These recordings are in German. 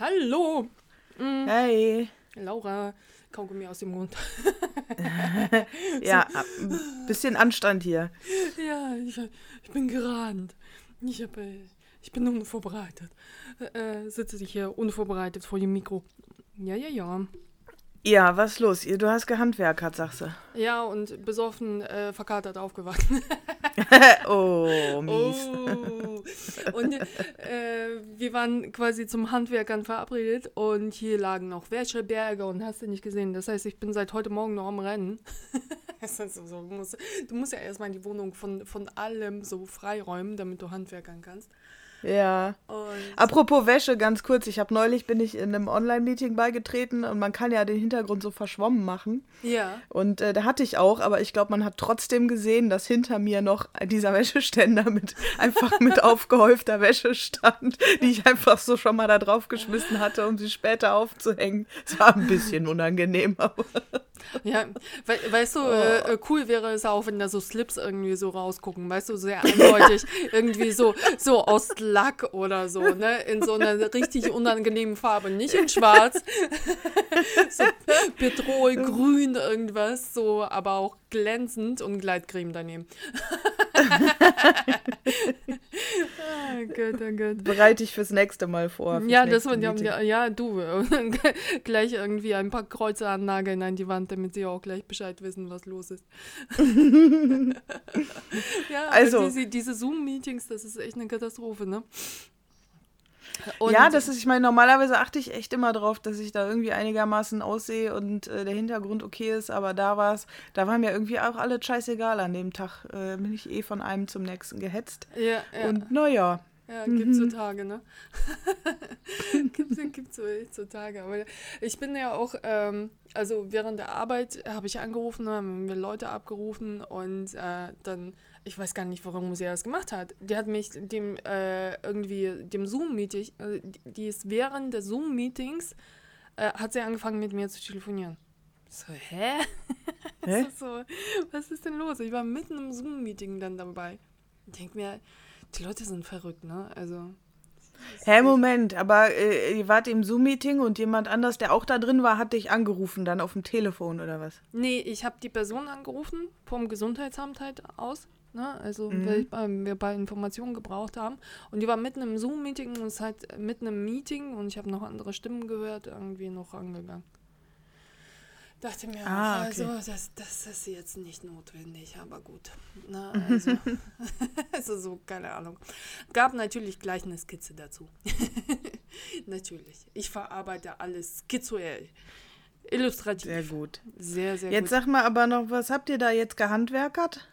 Hallo. Mm. Hey. Laura, Kaugummi aus dem Mund. ja, ein bisschen Anstand hier. Ja, ich, ich bin gerannt. Ich, hab, äh, ich bin unvorbereitet. Äh, sitze ich hier unvorbereitet vor dem Mikro. Ja, ja, ja. Ja, was ist los? Du hast gehandwerkert, sagst du. Ja, und besoffen, äh, verkatert aufgewacht. oh, mies. Oh. Und äh, wir waren quasi zum Handwerkern verabredet und hier lagen noch Wäscheberge und hast du nicht gesehen. Das heißt, ich bin seit heute Morgen noch am Rennen. so, du, musst, du musst ja erstmal die Wohnung von, von allem so freiräumen, damit du handwerkern kannst. Ja. Und Apropos Wäsche, ganz kurz. Ich habe neulich bin ich in einem Online-Meeting beigetreten und man kann ja den Hintergrund so verschwommen machen. Ja. Und äh, da hatte ich auch, aber ich glaube, man hat trotzdem gesehen, dass hinter mir noch dieser Wäscheständer mit einfach mit aufgehäufter Wäsche stand, die ich einfach so schon mal da drauf geschmissen hatte, um sie später aufzuhängen. Es war ein bisschen unangenehm, aber. Ja, we weißt du, äh, oh. cool wäre es auch, wenn da so Slips irgendwie so rausgucken, weißt du, sehr eindeutig, irgendwie so, so aus Lack oder so, ne, in so einer richtig unangenehmen Farbe, nicht in schwarz, so Petrolgrün irgendwas, so, aber auch glänzend und Gleitcreme daneben. Ah, Gott, oh Gott. Bereite ich fürs nächste Mal vor. Ja, das wird ja, ja, du, gleich irgendwie ein paar Kreuze annageln an die Wand, damit sie auch gleich Bescheid wissen, was los ist. ja, also diese, diese Zoom-Meetings, das ist echt eine Katastrophe, ne? Und ja, das ist, ich meine, normalerweise achte ich echt immer drauf, dass ich da irgendwie einigermaßen aussehe und äh, der Hintergrund okay ist, aber da war es, da war mir irgendwie auch alles scheißegal an dem Tag. Äh, bin ich eh von einem zum nächsten gehetzt. Ja, ja. Und naja. Ja, gibt's so mhm. Tage, ne? gibt's, gibt's so, so Tage. Aber ich bin ja auch, ähm, also während der Arbeit habe ich angerufen, haben wir Leute abgerufen und äh, dann ich weiß gar nicht, warum sie das gemacht hat. Die hat mich dem äh, irgendwie dem Zoom-Meeting, äh, die ist während des Zoom-Meetings, äh, hat sie angefangen mit mir zu telefonieren. So, hä? hä? so, was ist denn los? Ich war mitten im Zoom-Meeting dann dabei. Ich denke mir, die Leute sind verrückt, ne? Also. Hä, hey, Moment, aber äh, ihr wart im Zoom-Meeting und jemand anders, der auch da drin war, hat dich angerufen, dann auf dem Telefon oder was? Nee, ich habe die Person angerufen, vom Gesundheitsamt halt aus. Ne? Also, mhm. weil, weil wir bei Informationen gebraucht haben. Und die war mitten im Zoom-Meeting und ist halt mitten im Meeting und ich habe noch andere Stimmen gehört, irgendwie noch rangegangen. Dachte mir, ah, okay. also das, das ist jetzt nicht notwendig, aber gut. Ne? also, also so, keine Ahnung. Gab natürlich gleich eine Skizze dazu. natürlich. Ich verarbeite alles skizzuell. Illustrativ. Sehr gut. Sehr, sehr jetzt gut. sag mal aber noch, was habt ihr da jetzt gehandwerkert?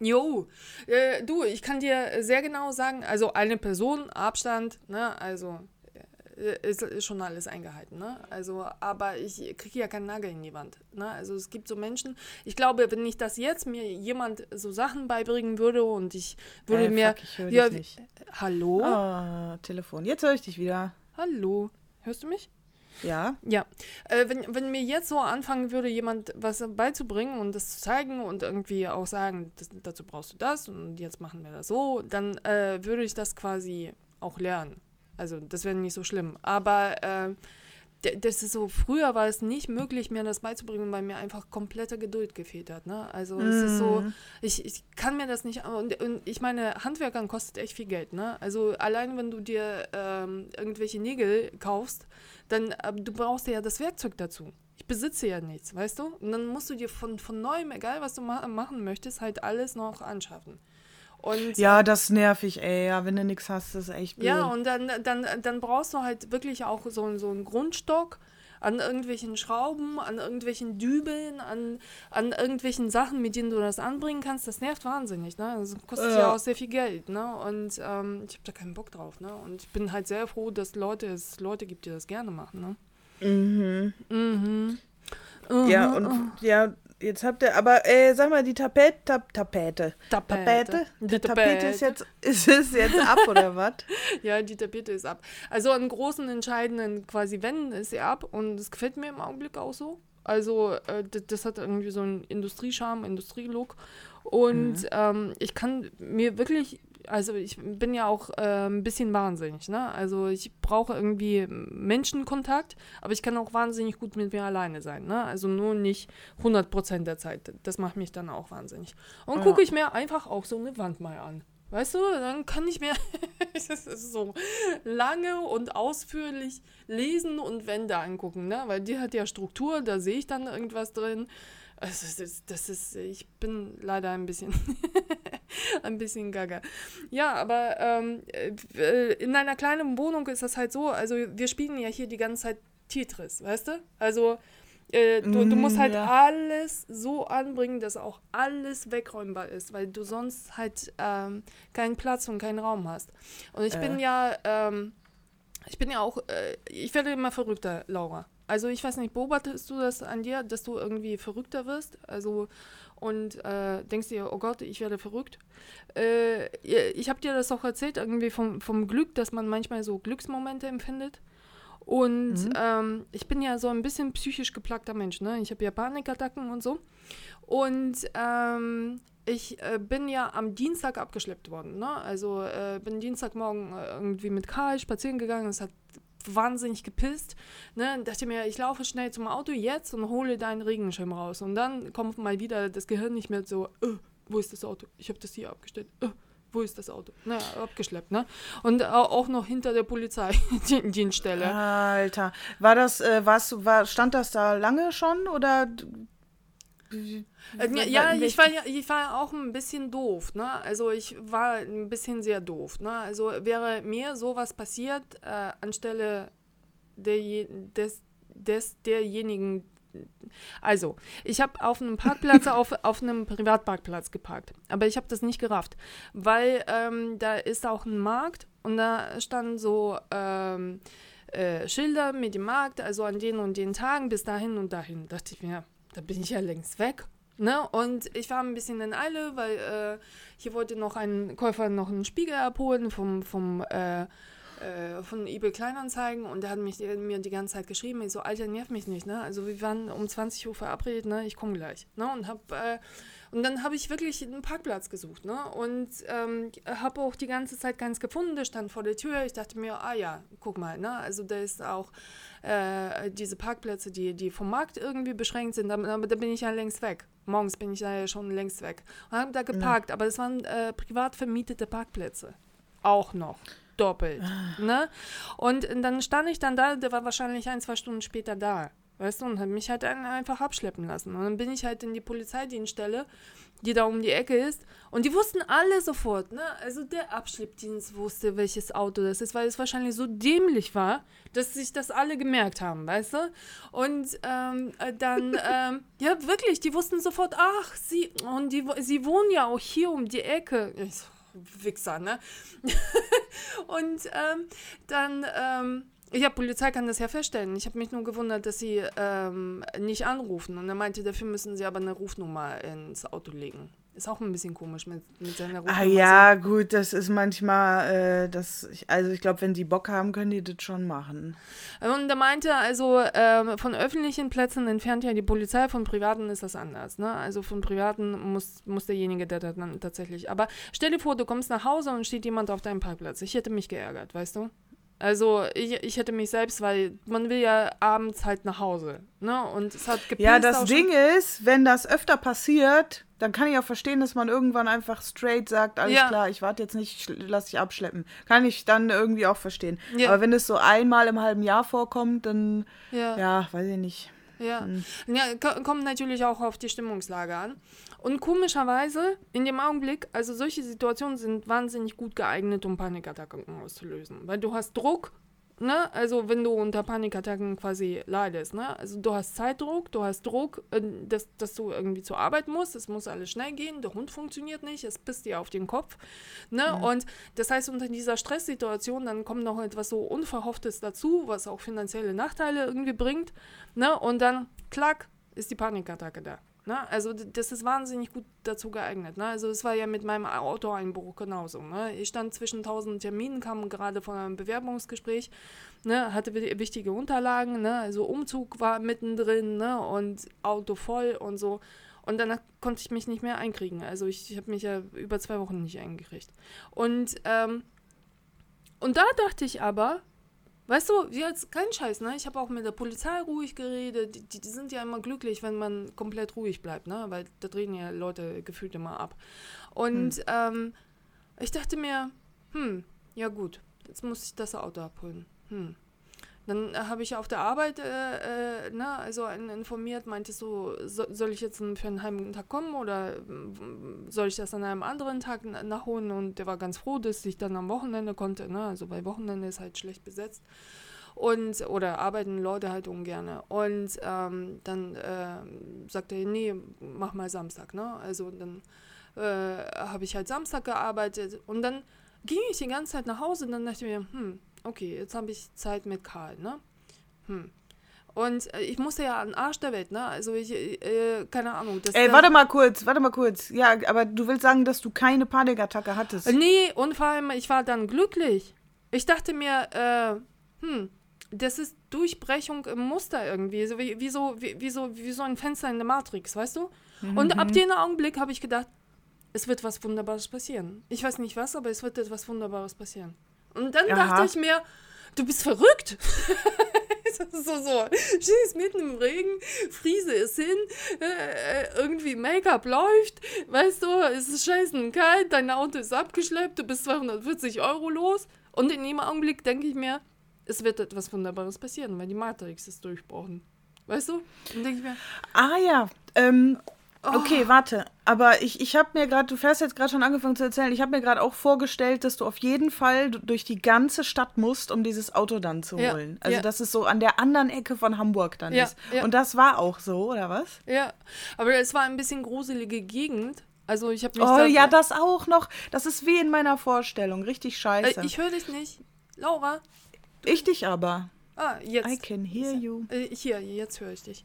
Jo, äh, du, ich kann dir sehr genau sagen, also eine Person, Abstand, ne, also äh, ist, ist, schon alles eingehalten, ne? Also, aber ich kriege ja keinen Nagel in die Wand, ne? Also es gibt so Menschen, ich glaube, wenn ich das jetzt mir jemand so Sachen beibringen würde und ich würde äh, mir fuck, ich höre ja, dich nicht. Hallo? Oh, Telefon. Jetzt höre ich dich wieder. Hallo. Hörst du mich? Ja. Ja. Äh, wenn, wenn mir jetzt so anfangen würde, jemand was beizubringen und das zu zeigen und irgendwie auch sagen, das, dazu brauchst du das und jetzt machen wir das so, dann äh, würde ich das quasi auch lernen. Also das wäre nicht so schlimm. Aber äh, das ist so, früher war es nicht möglich, mir das beizubringen, weil mir einfach komplette Geduld gefehlt hat. Ne? Also mm. es ist so, mhm. ich, ich kann mir das nicht, und, und ich meine, Handwerkern kostet echt viel Geld. Ne? Also allein wenn du dir ähm, irgendwelche Nägel kaufst, dann äh, du brauchst ja das Werkzeug dazu. Ich besitze ja nichts, weißt du? Und dann musst du dir von, von neuem, egal was du ma machen möchtest, halt alles noch anschaffen. Und, ja, das nervig, ey. Ja, wenn du nichts hast, ist echt blöd. Ja, und dann, dann, dann brauchst du halt wirklich auch so, so einen Grundstock an irgendwelchen Schrauben, an irgendwelchen Dübeln, an, an irgendwelchen Sachen, mit denen du das anbringen kannst. Das nervt wahnsinnig, ne? Das kostet ja, ja auch sehr viel Geld, ne? Und ähm, ich habe da keinen Bock drauf, ne? Und ich bin halt sehr froh, dass Leute, es Leute gibt, die das gerne machen, ne? Mhm. Mhm. Ja, und ja, Jetzt habt ihr, aber äh, sag mal, die Tapete, Tap, Tapete. Tapete. Tapete? Die Tapete ist jetzt, ist es jetzt ab oder was? ja, die Tapete ist ab. Also einen großen, entscheidenden quasi Wenn ist sie ab und das gefällt mir im Augenblick auch so. Also äh, das, das, hat irgendwie so einen Industriescharme, Industrielook und mhm. ähm, ich kann mir wirklich also ich bin ja auch äh, ein bisschen wahnsinnig, ne? Also ich brauche irgendwie Menschenkontakt, aber ich kann auch wahnsinnig gut mit mir alleine sein, ne? Also nur nicht 100% der Zeit. Das macht mich dann auch wahnsinnig. Und ja. gucke ich mir einfach auch so eine Wand mal an. Weißt du, dann kann ich mir so lange und ausführlich lesen und Wände angucken, ne? Weil die hat ja Struktur, da sehe ich dann irgendwas drin. Also das ist, das ist ich bin leider ein bisschen, ein bisschen gaga. Ja, aber ähm, äh, in einer kleinen Wohnung ist das halt so, also wir spielen ja hier die ganze Zeit Tetris, weißt du? Also äh, du, du, musst mm, halt ja. alles so anbringen, dass auch alles wegräumbar ist, weil du sonst halt ähm, keinen Platz und keinen Raum hast. Und ich äh. bin ja, ähm, ich bin ja auch, äh, ich werde immer verrückter, Laura. Also ich weiß nicht, beobachtest du das an dir, dass du irgendwie verrückter wirst? Also und äh, denkst dir, oh Gott, ich werde verrückt. Äh, ich habe dir das auch erzählt, irgendwie vom, vom Glück, dass man manchmal so Glücksmomente empfindet. Und mhm. ähm, ich bin ja so ein bisschen psychisch geplagter Mensch, ne? Ich habe ja Panikattacken und so. Und ähm, ich äh, bin ja am Dienstag abgeschleppt worden, ne? Also äh, bin Dienstagmorgen äh, irgendwie mit Karl spazieren gegangen. Es hat wahnsinnig gepisst. Ne? Dachte mir, ich laufe schnell zum Auto jetzt und hole deinen Regenschirm raus. Und dann kommt mal wieder das Gehirn nicht mehr so, äh, wo ist das Auto? Ich habe das hier abgestellt. Äh, wo ist das Auto? Na, abgeschleppt, ne? Und auch noch hinter der Polizei, die Dienststelle. Alter, war das, äh, warst, war, stand das da lange schon oder? Äh, ja, ich war ja, ich war auch ein bisschen doof, ne? Also ich war ein bisschen sehr doof, ne? Also wäre mir sowas passiert äh, anstelle der, des, des derjenigen, also, ich habe auf einem Parkplatz, auf, auf einem Privatparkplatz geparkt. Aber ich habe das nicht gerafft, weil ähm, da ist auch ein Markt und da standen so ähm, äh, Schilder mit dem Markt, also an den und den Tagen bis dahin und dahin. Da dachte ich mir, da bin ich ja längst weg. Ne? Und ich war ein bisschen in Eile, weil äh, hier wollte noch ein Käufer noch einen Spiegel abholen vom, vom äh, äh, von eBay Kleinanzeigen und der hat mich, mir die ganze Zeit geschrieben, ich so, Alter, nerv mich nicht, ne? Also wir waren um 20 Uhr verabredet, ne? Ich komme gleich, ne? Und hab, äh, und dann habe ich wirklich einen Parkplatz gesucht, ne? Und ähm, habe auch die ganze Zeit keins gefunden, der stand vor der Tür. Ich dachte mir, ah ja, guck mal, ne? Also da ist auch äh, diese Parkplätze, die, die vom Markt irgendwie beschränkt sind, aber da, da, bin ich ja längst weg. Morgens bin ich ja schon längst weg. Und habe da geparkt, ja. aber es waren äh, privat vermietete Parkplätze. Auch noch doppelt. Ah. Ne? Und dann stand ich dann da, der war wahrscheinlich ein, zwei Stunden später da. Weißt du, und hat mich halt einfach abschleppen lassen. Und dann bin ich halt in die Polizeidienststelle, die da um die Ecke ist. Und die wussten alle sofort, ne? Also der Abschleppdienst wusste, welches Auto das ist, weil es wahrscheinlich so dämlich war, dass sich das alle gemerkt haben, weißt du? Und ähm, äh, dann, ähm, ja, wirklich, die wussten sofort, ach, sie, und die, sie wohnen ja auch hier um die Ecke. Ich so, Wichser, ne? und ähm, dann, ähm, ja, Polizei kann das ja feststellen. Ich habe mich nur gewundert, dass sie ähm, nicht anrufen. Und er meinte, dafür müssen sie aber eine Rufnummer ins Auto legen. Ist auch ein bisschen komisch mit, mit seiner Rufnummer. Ah ja, gut, das ist manchmal, äh, das, also ich glaube, wenn die Bock haben, können die das schon machen. Und er meinte, also äh, von öffentlichen Plätzen entfernt ja die Polizei, von privaten ist das anders. Ne? Also von privaten muss, muss derjenige, der dann tatsächlich. Aber stell dir vor, du kommst nach Hause und steht jemand auf deinem Parkplatz. Ich hätte mich geärgert, weißt du? Also ich, ich hätte mich selbst, weil man will ja abends halt nach Hause. Ne? Und es hat Ja, das Ding ist, wenn das öfter passiert, dann kann ich auch verstehen, dass man irgendwann einfach straight sagt, alles ja. klar, ich warte jetzt nicht, lass dich abschleppen. Kann ich dann irgendwie auch verstehen. Ja. Aber wenn es so einmal im halben Jahr vorkommt, dann ja, ja weiß ich nicht. Ja. Hm. ja, kommt natürlich auch auf die Stimmungslage an. Und komischerweise, in dem Augenblick, also solche Situationen sind wahnsinnig gut geeignet, um Panikattacken auszulösen. Weil du hast Druck, ne? Also wenn du unter Panikattacken quasi leidest, ne? Also du hast Zeitdruck, du hast Druck, äh, dass, dass du irgendwie zur Arbeit musst, es muss alles schnell gehen, der Hund funktioniert nicht, es pisst dir auf den Kopf, ne? Mhm. Und das heißt, unter dieser Stresssituation, dann kommt noch etwas so Unverhofftes dazu, was auch finanzielle Nachteile irgendwie bringt, ne? Und dann, klack, ist die Panikattacke da. Ne? Also das ist wahnsinnig gut dazu geeignet. Ne? Also es war ja mit meinem Autoeinbruch genauso. Ne? Ich stand zwischen tausend Terminen, kam gerade von einem Bewerbungsgespräch, ne? hatte wichtige Unterlagen, ne? also Umzug war mittendrin ne? und Auto voll und so. Und danach konnte ich mich nicht mehr einkriegen. Also ich, ich habe mich ja über zwei Wochen nicht eingekriegt. Und, ähm, und da dachte ich aber, weißt du, jetzt kein Scheiß, ne? Ich habe auch mit der Polizei ruhig geredet. Die, die, sind ja immer glücklich, wenn man komplett ruhig bleibt, ne? Weil da drehen ja Leute gefühlt immer ab. Und hm. ähm, ich dachte mir, hm, ja gut, jetzt muss ich das Auto abholen. Hm. Dann habe ich auf der Arbeit, äh, äh, ne, also informiert, meinte so, so, soll ich jetzt für einen halben Tag kommen oder soll ich das an einem anderen Tag nachholen? Und der war ganz froh, dass ich dann am Wochenende konnte, ne, also bei Wochenende ist halt schlecht besetzt. Und, oder arbeiten Leute halt ungern. Und ähm, dann äh, sagte er, nee, mach mal Samstag, ne? Also dann äh, habe ich halt Samstag gearbeitet und dann ging ich die ganze Zeit nach Hause und dann dachte ich mir, hm, okay, jetzt habe ich Zeit mit Karl, ne? Hm. Und äh, ich musste ja an Arsch der Welt, ne? Also ich, äh, keine Ahnung. Ey, warte mal kurz, warte mal kurz. Ja, aber du willst sagen, dass du keine Panikattacke hattest? Nee, und vor allem, ich war dann glücklich. Ich dachte mir, äh, hm, das ist Durchbrechung im Muster irgendwie. So wie, wie, so, wie, wie, so, wie so ein Fenster in der Matrix, weißt du? Mhm. Und ab dem Augenblick habe ich gedacht, es wird was Wunderbares passieren. Ich weiß nicht was, aber es wird etwas Wunderbares passieren. Und dann Aha. dachte ich mir, du bist verrückt. so, so, stehst mitten im Regen, Friese ist hin, äh, irgendwie Make-up läuft, weißt du, es ist scheißen kalt, dein Auto ist abgeschleppt, du bist 240 Euro los. Und in jedem Augenblick denke ich mir, es wird etwas Wunderbares passieren, weil die Matrix ist durchbrochen. Weißt du? Und denke ich mir. Ah ja, ähm, Okay, oh. warte. Aber ich, ich habe mir gerade, du fährst jetzt gerade schon angefangen zu erzählen, ich habe mir gerade auch vorgestellt, dass du auf jeden Fall durch die ganze Stadt musst, um dieses Auto dann zu holen. Ja, also, ja. dass es so an der anderen Ecke von Hamburg dann ja, ist. Und das war auch so, oder was? Ja, aber es war ein bisschen gruselige Gegend. Also, ich habe Oh ja, das auch noch. Das ist wie in meiner Vorstellung. Richtig scheiße. Äh, ich höre dich nicht. Laura? Ich dich aber. Ah, jetzt. I can hear you. Äh, hier, jetzt höre ich dich.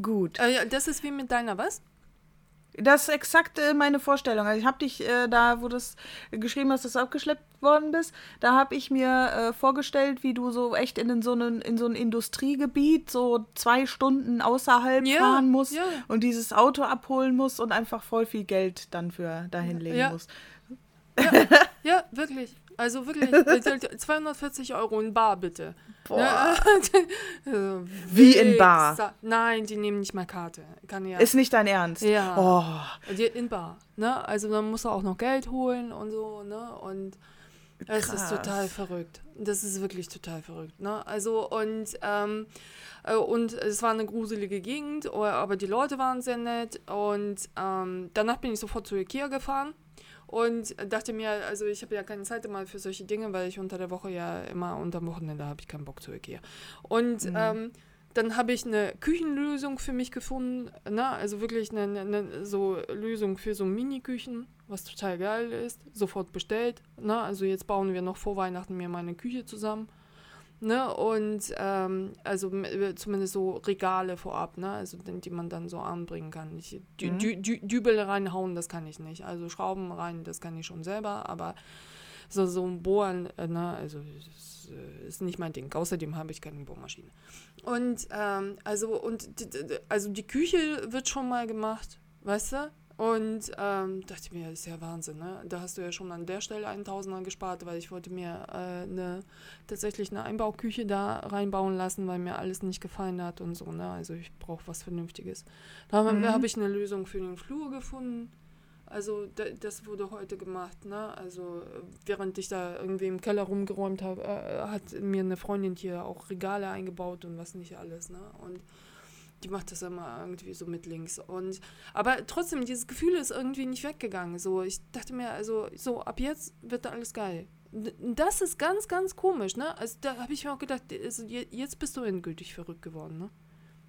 Gut. Äh, das ist wie mit deiner was? Das ist exakt äh, meine Vorstellung. Also ich habe dich äh, da, wo du es geschrieben hast, dass du abgeschleppt worden bist, da habe ich mir äh, vorgestellt, wie du so echt in, so, einen, in so ein Industriegebiet so zwei Stunden außerhalb ja, fahren musst ja. und dieses Auto abholen musst und einfach voll viel Geld dann für dahin legen ja. musst. Ja, ja, wirklich. Also wirklich, 240 Euro in Bar bitte. Boah. also, Wie in Bar? Nein, die nehmen nicht mal Karte. Kann ja. Ist nicht dein Ernst? Ja. Oh. Die in Bar. Ne? Also dann musst du auch noch Geld holen und so. Ne? Und es ist total verrückt. Das ist wirklich total verrückt. Ne? Also und ähm, äh, und es war eine gruselige Gegend, aber die Leute waren sehr nett. Und ähm, danach bin ich sofort zu Ikea gefahren und dachte mir, also ich habe ja keine Zeit immer für solche Dinge, weil ich unter der Woche ja immer unter dem Wochenende habe ich keinen Bock zu Ikea. Und mhm. ähm, dann habe ich eine Küchenlösung für mich gefunden, ne? also wirklich eine, eine so Lösung für so Mini-Küchen, was total geil ist, sofort bestellt. Ne? Also jetzt bauen wir noch vor Weihnachten mir meine Küche zusammen. Ne? Und ähm, also äh, zumindest so Regale vorab, ne? Also die man dann so anbringen kann. Ich, dü, mhm. dü, dü, Dübel reinhauen, das kann ich nicht. Also Schrauben rein, das kann ich schon selber, aber so, so ein Bohren, äh, ne? also das äh, ist nicht mein Ding. Außerdem habe ich keine Bohrmaschine. Und ähm, also und also die Küche wird schon mal gemacht, weißt du? Und ähm, dachte mir, das ist ja Wahnsinn, ne? Da hast du ja schon an der Stelle einen Tausender gespart, weil ich wollte mir äh, eine, tatsächlich eine Einbauküche da reinbauen lassen, weil mir alles nicht gefallen hat und so, ne? Also ich brauche was Vernünftiges. Da mhm. habe ich eine Lösung für den Flur gefunden. Also das wurde heute gemacht, ne? Also während ich da irgendwie im Keller rumgeräumt habe, äh, hat mir eine Freundin hier auch Regale eingebaut und was nicht alles, ne? Und die macht das immer irgendwie so mit links. Und aber trotzdem, dieses Gefühl ist irgendwie nicht weggegangen. So, ich dachte mir, also, so, ab jetzt wird da alles geil. Das ist ganz, ganz komisch, ne? Also da habe ich mir auch gedacht, also, jetzt bist du endgültig verrückt geworden, ne?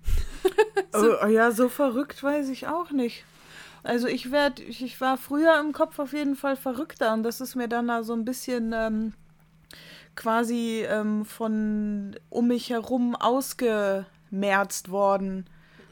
so. oh, ja, so verrückt weiß ich auch nicht. Also ich werde, ich war früher im Kopf auf jeden Fall verrückter und das ist mir dann da so ein bisschen ähm, quasi ähm, von um mich herum ausge gemerzt worden.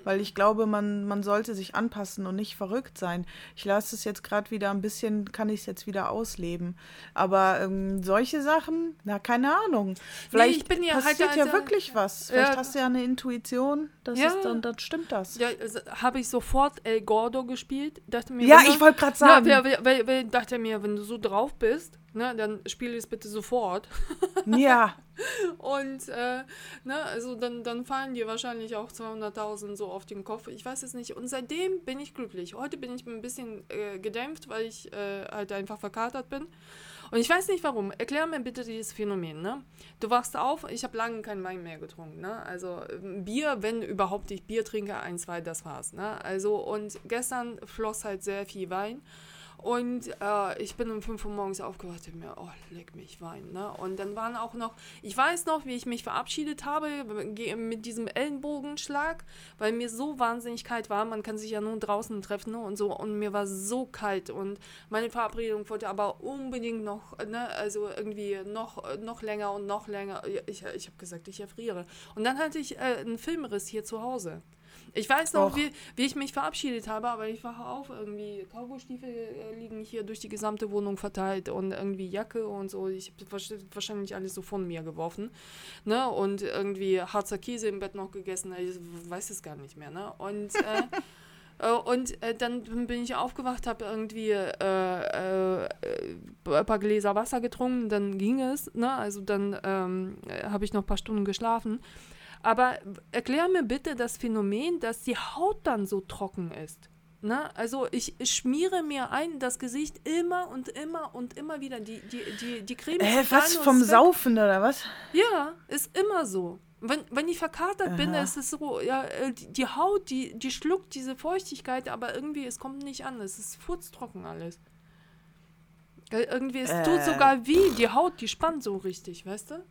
weil ich glaube, man, man sollte sich anpassen und nicht verrückt sein. Ich lasse es jetzt gerade wieder ein bisschen, kann ich es jetzt wieder ausleben. Aber ähm, solche Sachen, na, keine Ahnung. Vielleicht bin ja halt passiert ja also- wirklich was. Vielleicht Ja. hast du ja eine Intuition, das Ja. ist dann, dann stimmt das. Ja, also, habe ich sofort El Gordo gespielt. Dachte mir, Ja, ich wollte gerade Ja, sagen. weil, weil, weil, weil dachte mir, wenn du so drauf bist, ne, dann spiel es bitte sofort. Ja, Und, äh, ne, also dann, dann fallen dir wahrscheinlich auch 200.000 so auf den Kopf. Ich weiß es nicht. Und seitdem bin ich glücklich. Heute bin ich ein bisschen äh, gedämpft, weil ich äh, halt einfach verkatert bin. Und ich weiß nicht warum. Erklär mir bitte dieses Phänomen, ne? Du wachst auf, ich habe lange kein Wein mehr getrunken, ne? Also ähm, Bier, wenn überhaupt ich Bier trinke, ein, zwei, das war's, ne? Also und gestern floss halt sehr viel Wein. Und äh, ich bin um 5 Uhr morgens aufgewacht und mir, oh, leck mich Wein, ne? Und dann waren auch noch, ich weiß noch, wie ich mich verabschiedet habe mit diesem Ellenbogenschlag, weil mir so wahnsinnig kalt war. Man kann sich ja nur draußen treffen ne? und so. Und mir war so kalt und meine Verabredung wollte aber unbedingt noch, ne? Also irgendwie noch, noch länger und noch länger. Ich, ich habe gesagt, ich erfriere. Und dann hatte ich äh, einen Filmriss hier zu Hause. Ich weiß noch, Och. wie, wie ich mich verabschiedet habe, aber ich wache auf, irgendwie Kaugustiefel äh, liegen hier durch die gesamte Wohnung verteilt und irgendwie Jacke und so. Ich habe wahrscheinlich alles so von mir geworfen. Ne? Und irgendwie Harzer Käse im Bett noch gegessen. Ich weiß es gar nicht mehr. Ne? Und, äh, äh, und äh, dann bin ich aufgewacht, habe irgendwie äh, äh, ein paar Gläser Wasser getrunken, dann ging es. Ne? Also dann ähm, habe ich noch ein paar Stunden geschlafen. Aber erklär mir bitte das Phänomen, dass die Haut dann so trocken ist. Ne? Also ich, schmiere mir ein das Gesicht immer und immer und immer wieder. Die, die, die, die Creme äh, rein was vom. Saufen oder was? Ja, ist immer so. Wenn, wenn ich verkatert bin, Aha. ist es so, ja, äh, die, die Haut, die, die schluckt diese Feuchtigkeit, aber irgendwie, es kommt nicht an. Es ist furztrocken alles. Irgendwie, es tut Äh. sogar weh. Die Haut, die spannt so richtig, weißt du?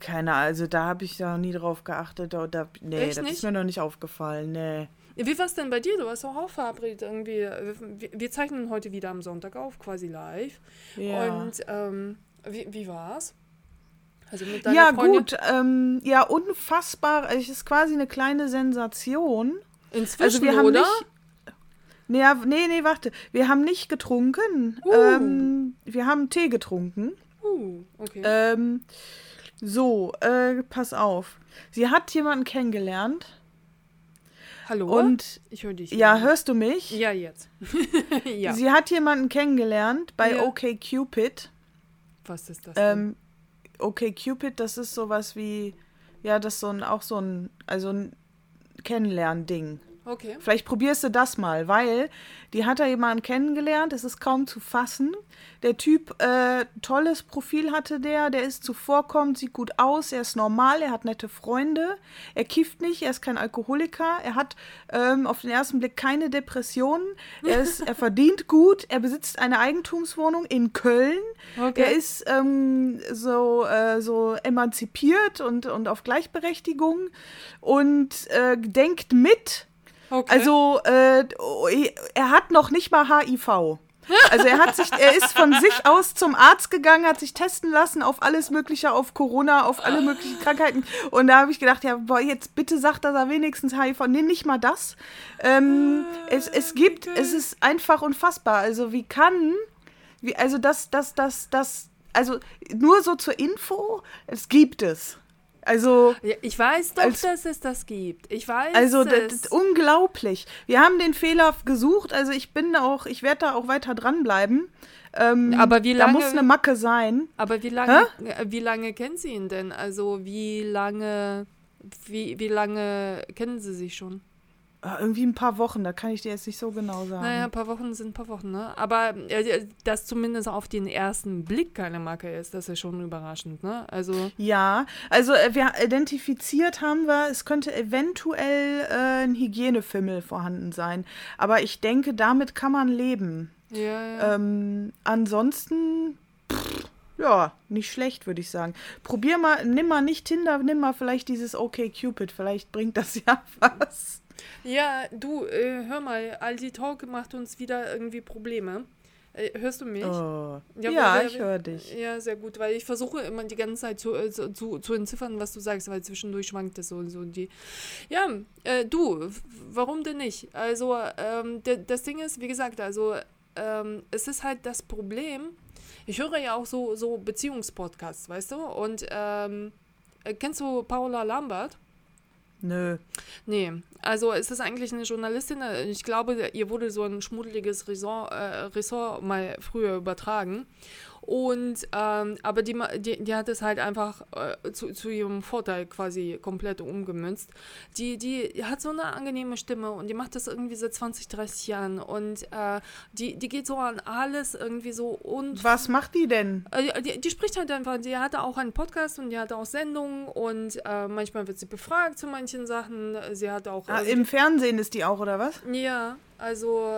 Keine Ahnung, also da habe ich da nie drauf geachtet. Da, da, nee, Echt das nicht? ist mir noch nicht aufgefallen. Nee. Wie war es denn bei dir? Du warst doch auch verabredet irgendwie. Wir, wir zeichnen heute wieder am Sonntag auf, quasi live. Ja. Und ähm, wie, wie war's? Also mit deiner Ja, Freundin gut. Ähm, ja, unfassbar. Es ist quasi eine kleine Sensation. Inzwischen, Also wir haben oder? nicht. Nee, nee, nee, warte. Wir haben nicht getrunken. Uh. Ähm, wir haben Tee getrunken. Uh, okay. Ähm, so, äh, pass auf. Sie hat jemanden kennengelernt Hallo? und ich höre dich. ja, hörst du mich? Ja, jetzt. ja. Sie hat jemanden kennengelernt bei Ja. OkCupid. Was ist das? denn? Ähm, OkCupid, das ist sowas wie, ja, das ist so ein, auch so ein, also ein Kennenlernding. Okay. Vielleicht probierst du das mal, weil die hat da jemanden kennengelernt, es ist kaum zu fassen. Der Typ, äh, tolles Profil hatte der, der ist zuvorkommend, sieht gut aus, er ist normal, er hat nette Freunde, er kifft nicht, er ist kein Alkoholiker, er hat ähm, auf den ersten Blick keine Depressionen, er, ist, er verdient gut, er besitzt eine Eigentumswohnung in Köln, Okay. er ist ähm, so, äh, so emanzipiert und, und auf Gleichberechtigung und äh, denkt mit. Okay. Also, äh, er hat noch nicht mal HIV. Also er hat sich, er ist von sich aus zum Arzt gegangen, hat sich testen lassen auf alles Mögliche, auf Corona, auf alle möglichen Krankheiten. Und da habe ich gedacht, ja, boah, jetzt bitte sagt, dass er wenigstens HIV. Nee, nicht mal das. Ähm, es, es gibt, es ist einfach unfassbar. Also wie kann, wie, also das, das, das, das, also nur so zur Info, es gibt es. Also. ja, ich weiß doch, als- dass es das gibt. Ich weiß Also das, ist unglaublich. Wir haben den Fehler gesucht. Also ich bin auch, ich werde da auch weiter dranbleiben. Ähm, Aber wie Da lange- muss eine Macke sein. Aber wie lange, äh, wie lange kennen Sie ihn denn? Also wie lange, wie, wie lange kennen Sie sich schon? Ah, irgendwie ein paar Wochen, da kann ich dir jetzt nicht so genau sagen. Naja, ein paar Wochen sind ein paar Wochen, ne? Aber äh, dass zumindest auf den ersten Blick keine Marke ist, das ist schon überraschend, ne? Also, Ja, also äh, wir identifiziert haben wir, es könnte eventuell äh, ein Hygienefimmel vorhanden sein. Aber ich denke, damit kann man leben. ja, ja. Ähm, ansonsten, pff, ja, nicht schlecht, würde ich sagen. Probier mal, nimm mal nicht Tinder, nimm mal vielleicht dieses OkCupid, vielleicht bringt das ja was. Ja, du, äh, hör mal, Aldi Talk macht uns wieder irgendwie Probleme. Äh, hörst du mich? Oh. Ja, ja weil, ich höre dich. Ja, sehr gut, weil ich versuche immer die ganze Zeit zu, äh, zu, zu entziffern, was du sagst, weil zwischendurch schwankt es so und so. Die. Ja, äh, du, warum denn nicht? Also, ähm, das Ding ist, wie gesagt, also, ähm, es ist halt das Problem, ich höre ja auch so, so Beziehungspodcasts, weißt du? Und ähm, äh, kennst du Paula Lambert? Nö. Nee, also es ist eigentlich eine Journalistin. Äh, ich glaube, ihr wurde so ein schmuddeliges Ressort, äh, Ressort mal früher übertragen. Und, ähm, aber die, die, die hat es halt einfach äh, zu, zu ihrem Vorteil quasi komplett umgemünzt. Die, die hat so eine angenehme Stimme und die macht das irgendwie seit 20, 30 Jahren und äh, die, die geht so an alles irgendwie so und. Was macht die denn? Äh, die, die, spricht halt einfach, die hatte auch einen Podcast und die hatte auch Sendungen und äh, manchmal wird sie befragt zu manchen Sachen. Sie hat auch. Ah, Im Fernsehen ist die auch, oder was? Ja, also.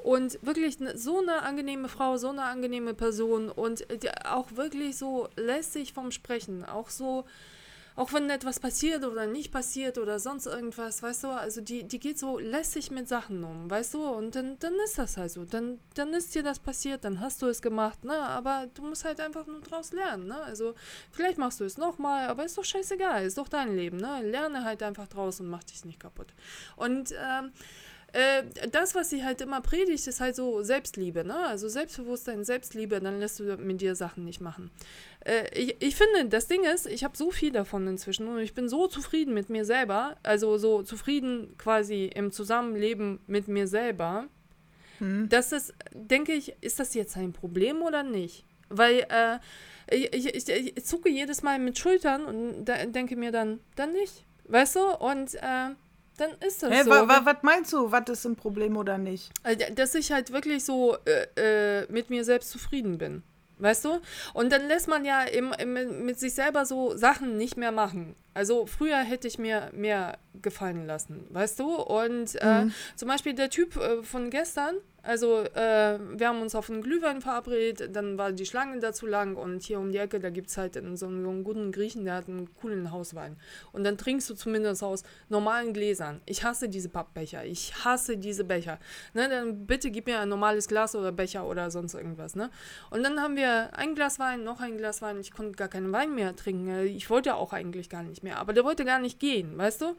Äh, und wirklich so eine angenehme Frau, so eine angenehme Person und auch wirklich so lässig vom Sprechen. Auch so, auch wenn etwas passiert oder nicht passiert oder sonst irgendwas, weißt du, also die, die geht so lässig mit Sachen um, weißt du, und dann, dann ist das halt so. Dann, dann ist dir das passiert, dann hast du es gemacht, ne? Aber du musst halt einfach nur draus lernen, ne? Also vielleicht machst du es nochmal, aber ist doch scheißegal, ist doch dein Leben, ne? Lerne halt einfach draus und mach dich nicht kaputt. Und ähm, äh, das, was sie halt immer predigt, ist halt so Selbstliebe, ne? Also Selbstbewusstsein, Selbstliebe, dann lässt du mit dir Sachen nicht machen. Äh, ich, ich finde, das Ding ist, ich habe so viel davon inzwischen und ich bin so zufrieden mit mir selber, also so zufrieden quasi im Zusammenleben mit mir selber, hm. dass das, denke ich, ist das jetzt ein Problem oder nicht? Weil, äh, ich, ich, ich, ich zucke jedes Mal mit Schultern und da, denke mir dann, dann nicht. Weißt du? Und äh, dann ist das Hä, so. Wa, wa, was meinst du, was ist ein Problem oder nicht? Äh, dass ich halt wirklich so äh, äh, mit mir selbst zufrieden bin. Weißt du? Und dann lässt man ja im, im, mit sich selber so Sachen nicht mehr machen. Also früher hätte ich mir mehr gefallen lassen, weißt du? Und äh, mhm. zum Beispiel der Typ äh, von gestern, also äh, wir haben uns auf einen Glühwein verabredet, dann war die Schlange dazu lang und hier um die Ecke, da gibt es halt so einen, so einen guten Griechen, der hat einen coolen Hauswein. Und dann trinkst du zumindest aus normalen Gläsern. Ich hasse diese Pappbecher, ich hasse diese Becher. Ne, dann bitte gib mir ein normales Glas oder Becher oder sonst irgendwas. Ne? Und dann haben wir ein Glas Wein, noch ein Glas Wein, ich konnte gar keinen Wein mehr trinken. Ich wollte auch eigentlich gar nicht mehr. Aber der wollte gar nicht gehen, weißt du?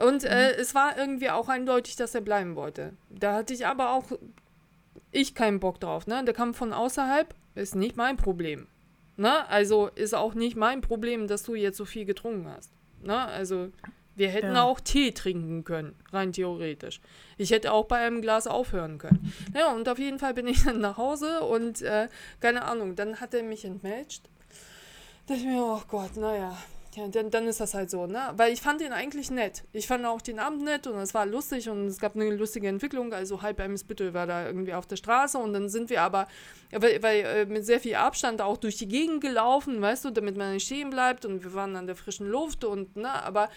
Und äh, mhm. es war irgendwie auch eindeutig, dass er bleiben wollte. Da hatte ich aber auch ich keinen Bock drauf. Ne? Der kam von außerhalb, ist nicht mein Problem. Ne? Also ist auch nicht mein Problem, dass du jetzt so viel getrunken hast. Ne? Also wir hätten ja. auch Tee trinken können, rein theoretisch. Ich hätte auch bei einem Glas aufhören können. Ja, und auf jeden Fall bin ich dann nach Hause und äh, keine Ahnung, dann hat er mich entmatcht. Da dachte ich mir, oh Gott, naja, ja, dann, dann ist das halt so, ne? Weil ich fand ihn eigentlich nett. Ich fand auch den Abend nett und es war lustig und es gab eine lustige Entwicklung. Also halb Eimsbüttel war da irgendwie auf der Straße und dann sind wir aber, weil, weil äh, mit sehr viel Abstand auch durch die Gegend gelaufen, weißt du, damit man nicht stehen bleibt und wir waren an der frischen Luft und, ne, aber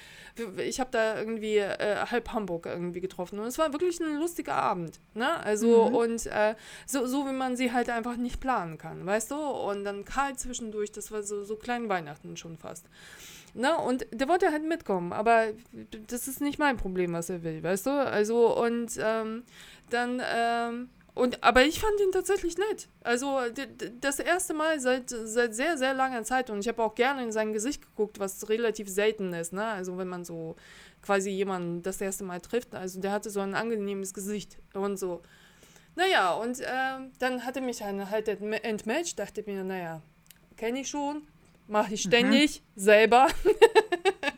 ich habe da irgendwie äh, halb Hamburg irgendwie getroffen und es war wirklich ein lustiger Abend, ne? Also mhm. und äh, so, so wie man sie halt einfach nicht planen kann, weißt du? Und dann kalt zwischendurch, das war so, so klein Weihnachten schon fast. Ne? Und der wollte halt mitkommen, aber das ist nicht mein Problem, was er will, weißt du? Also, und ähm, dann, ähm, und, aber ich fand ihn tatsächlich nett. Also das erste Mal seit, seit sehr, sehr langer Zeit. Und ich habe auch gerne in sein Gesicht geguckt, was relativ selten ist. Ne? Also wenn man so quasi jemanden das erste Mal trifft. Also der hatte so ein angenehmes Gesicht und so. Naja, und äh, dann hatte mich halt entmatcht. Dachte mir, naja, kenne ich schon mache ich ständig mhm. selber.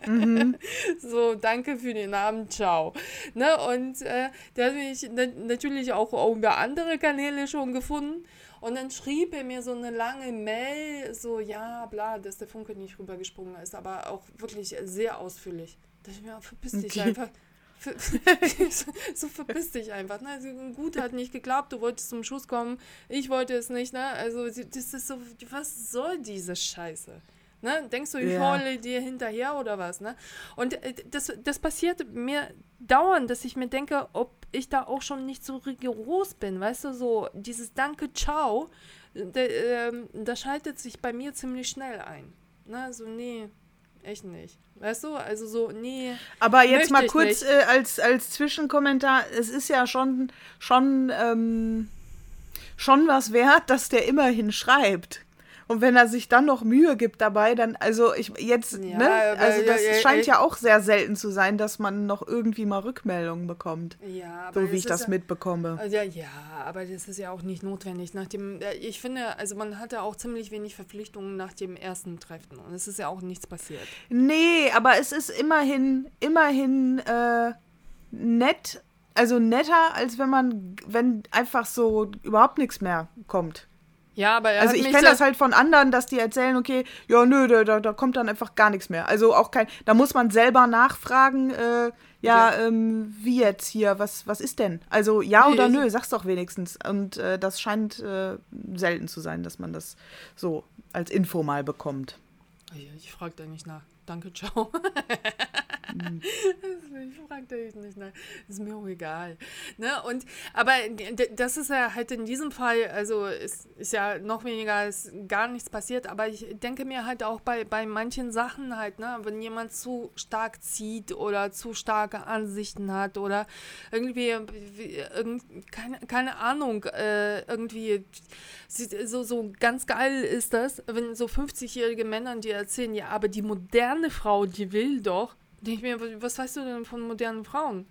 mhm. So, danke für den Abend, ciao. Ne? Und äh, der hat mich na natürlich auch über andere Kanäle schon gefunden. Und dann schrieb er mir so eine lange Mail, so, ja, bla, dass der Funke nicht rübergesprungen ist, aber auch wirklich sehr ausführlich. Da ich mir, verpiss dich okay. einfach. so verpiss dich einfach. Ne? Also, gut, hat nicht geklappt, du wolltest zum Schuss kommen, ich wollte es nicht. Ne? Also das ist so, was soll diese Scheiße? Ne? Denkst du, ich heule dir hinterher oder was? Ne? Und äh, das, das passiert mir dauernd, dass ich mir denke, ob ich da auch schon nicht so rigoros bin. Weißt du, so dieses Danke, ciao, da, äh, da schaltet sich bei mir ziemlich schnell ein. Ne? So, nee, echt nicht. Weißt du, also so, nee. Aber jetzt mal kurz äh, als, als Zwischenkommentar, es ist ja schon, schon, ähm, schon was wert, dass der immerhin schreibt. Und wenn er sich dann noch Mühe gibt dabei, dann, also ich jetzt, Ja, ne? Also das ja, ja, scheint ja. auch sehr selten zu sein, dass man noch irgendwie mal Rückmeldungen bekommt. Ja, aber So wie ich das mitbekomme. Also, ja, ja, aber das ist ja auch nicht notwendig. Nach dem, ich finde, also man hatte auch ziemlich wenig Verpflichtungen nach dem ersten Treffen und es ist ja auch nichts passiert. Nee, aber es ist immerhin, immerhin äh, nett, also netter, als wenn man, wenn einfach so überhaupt nichts mehr kommt. Ja, aber er Also ich kenne da- das halt von anderen, dass die erzählen, okay, ja, nö, da, da, kommt dann einfach gar nichts mehr. Also auch kein, da muss man selber nachfragen, äh, ja, ähm, wie jetzt hier, was, was ist denn? Also ja oder nö, sag's doch wenigstens. Und äh, das scheint äh, selten zu sein, dass man das so als Info mal bekommt. Ich, ich frage da nicht nach. Danke, ciao. Ich frage da echt nicht nach. Ist mir auch egal. Ne? Und, aber das ist ja halt in diesem Fall, also ist, ist ja noch weniger, ist gar nichts passiert, aber ich denke mir halt auch bei, bei manchen Sachen halt, ne, wenn jemand zu stark zieht oder zu starke Ansichten hat oder irgendwie, wie- irgend, keine, keine Ahnung, äh, irgendwie so, so ganz geil ist das, wenn so 50-jährige Männer dir erzählen, ja, aber die moderne Frau, die will doch. Denke ich mir, was weißt du denn von modernen Frauen?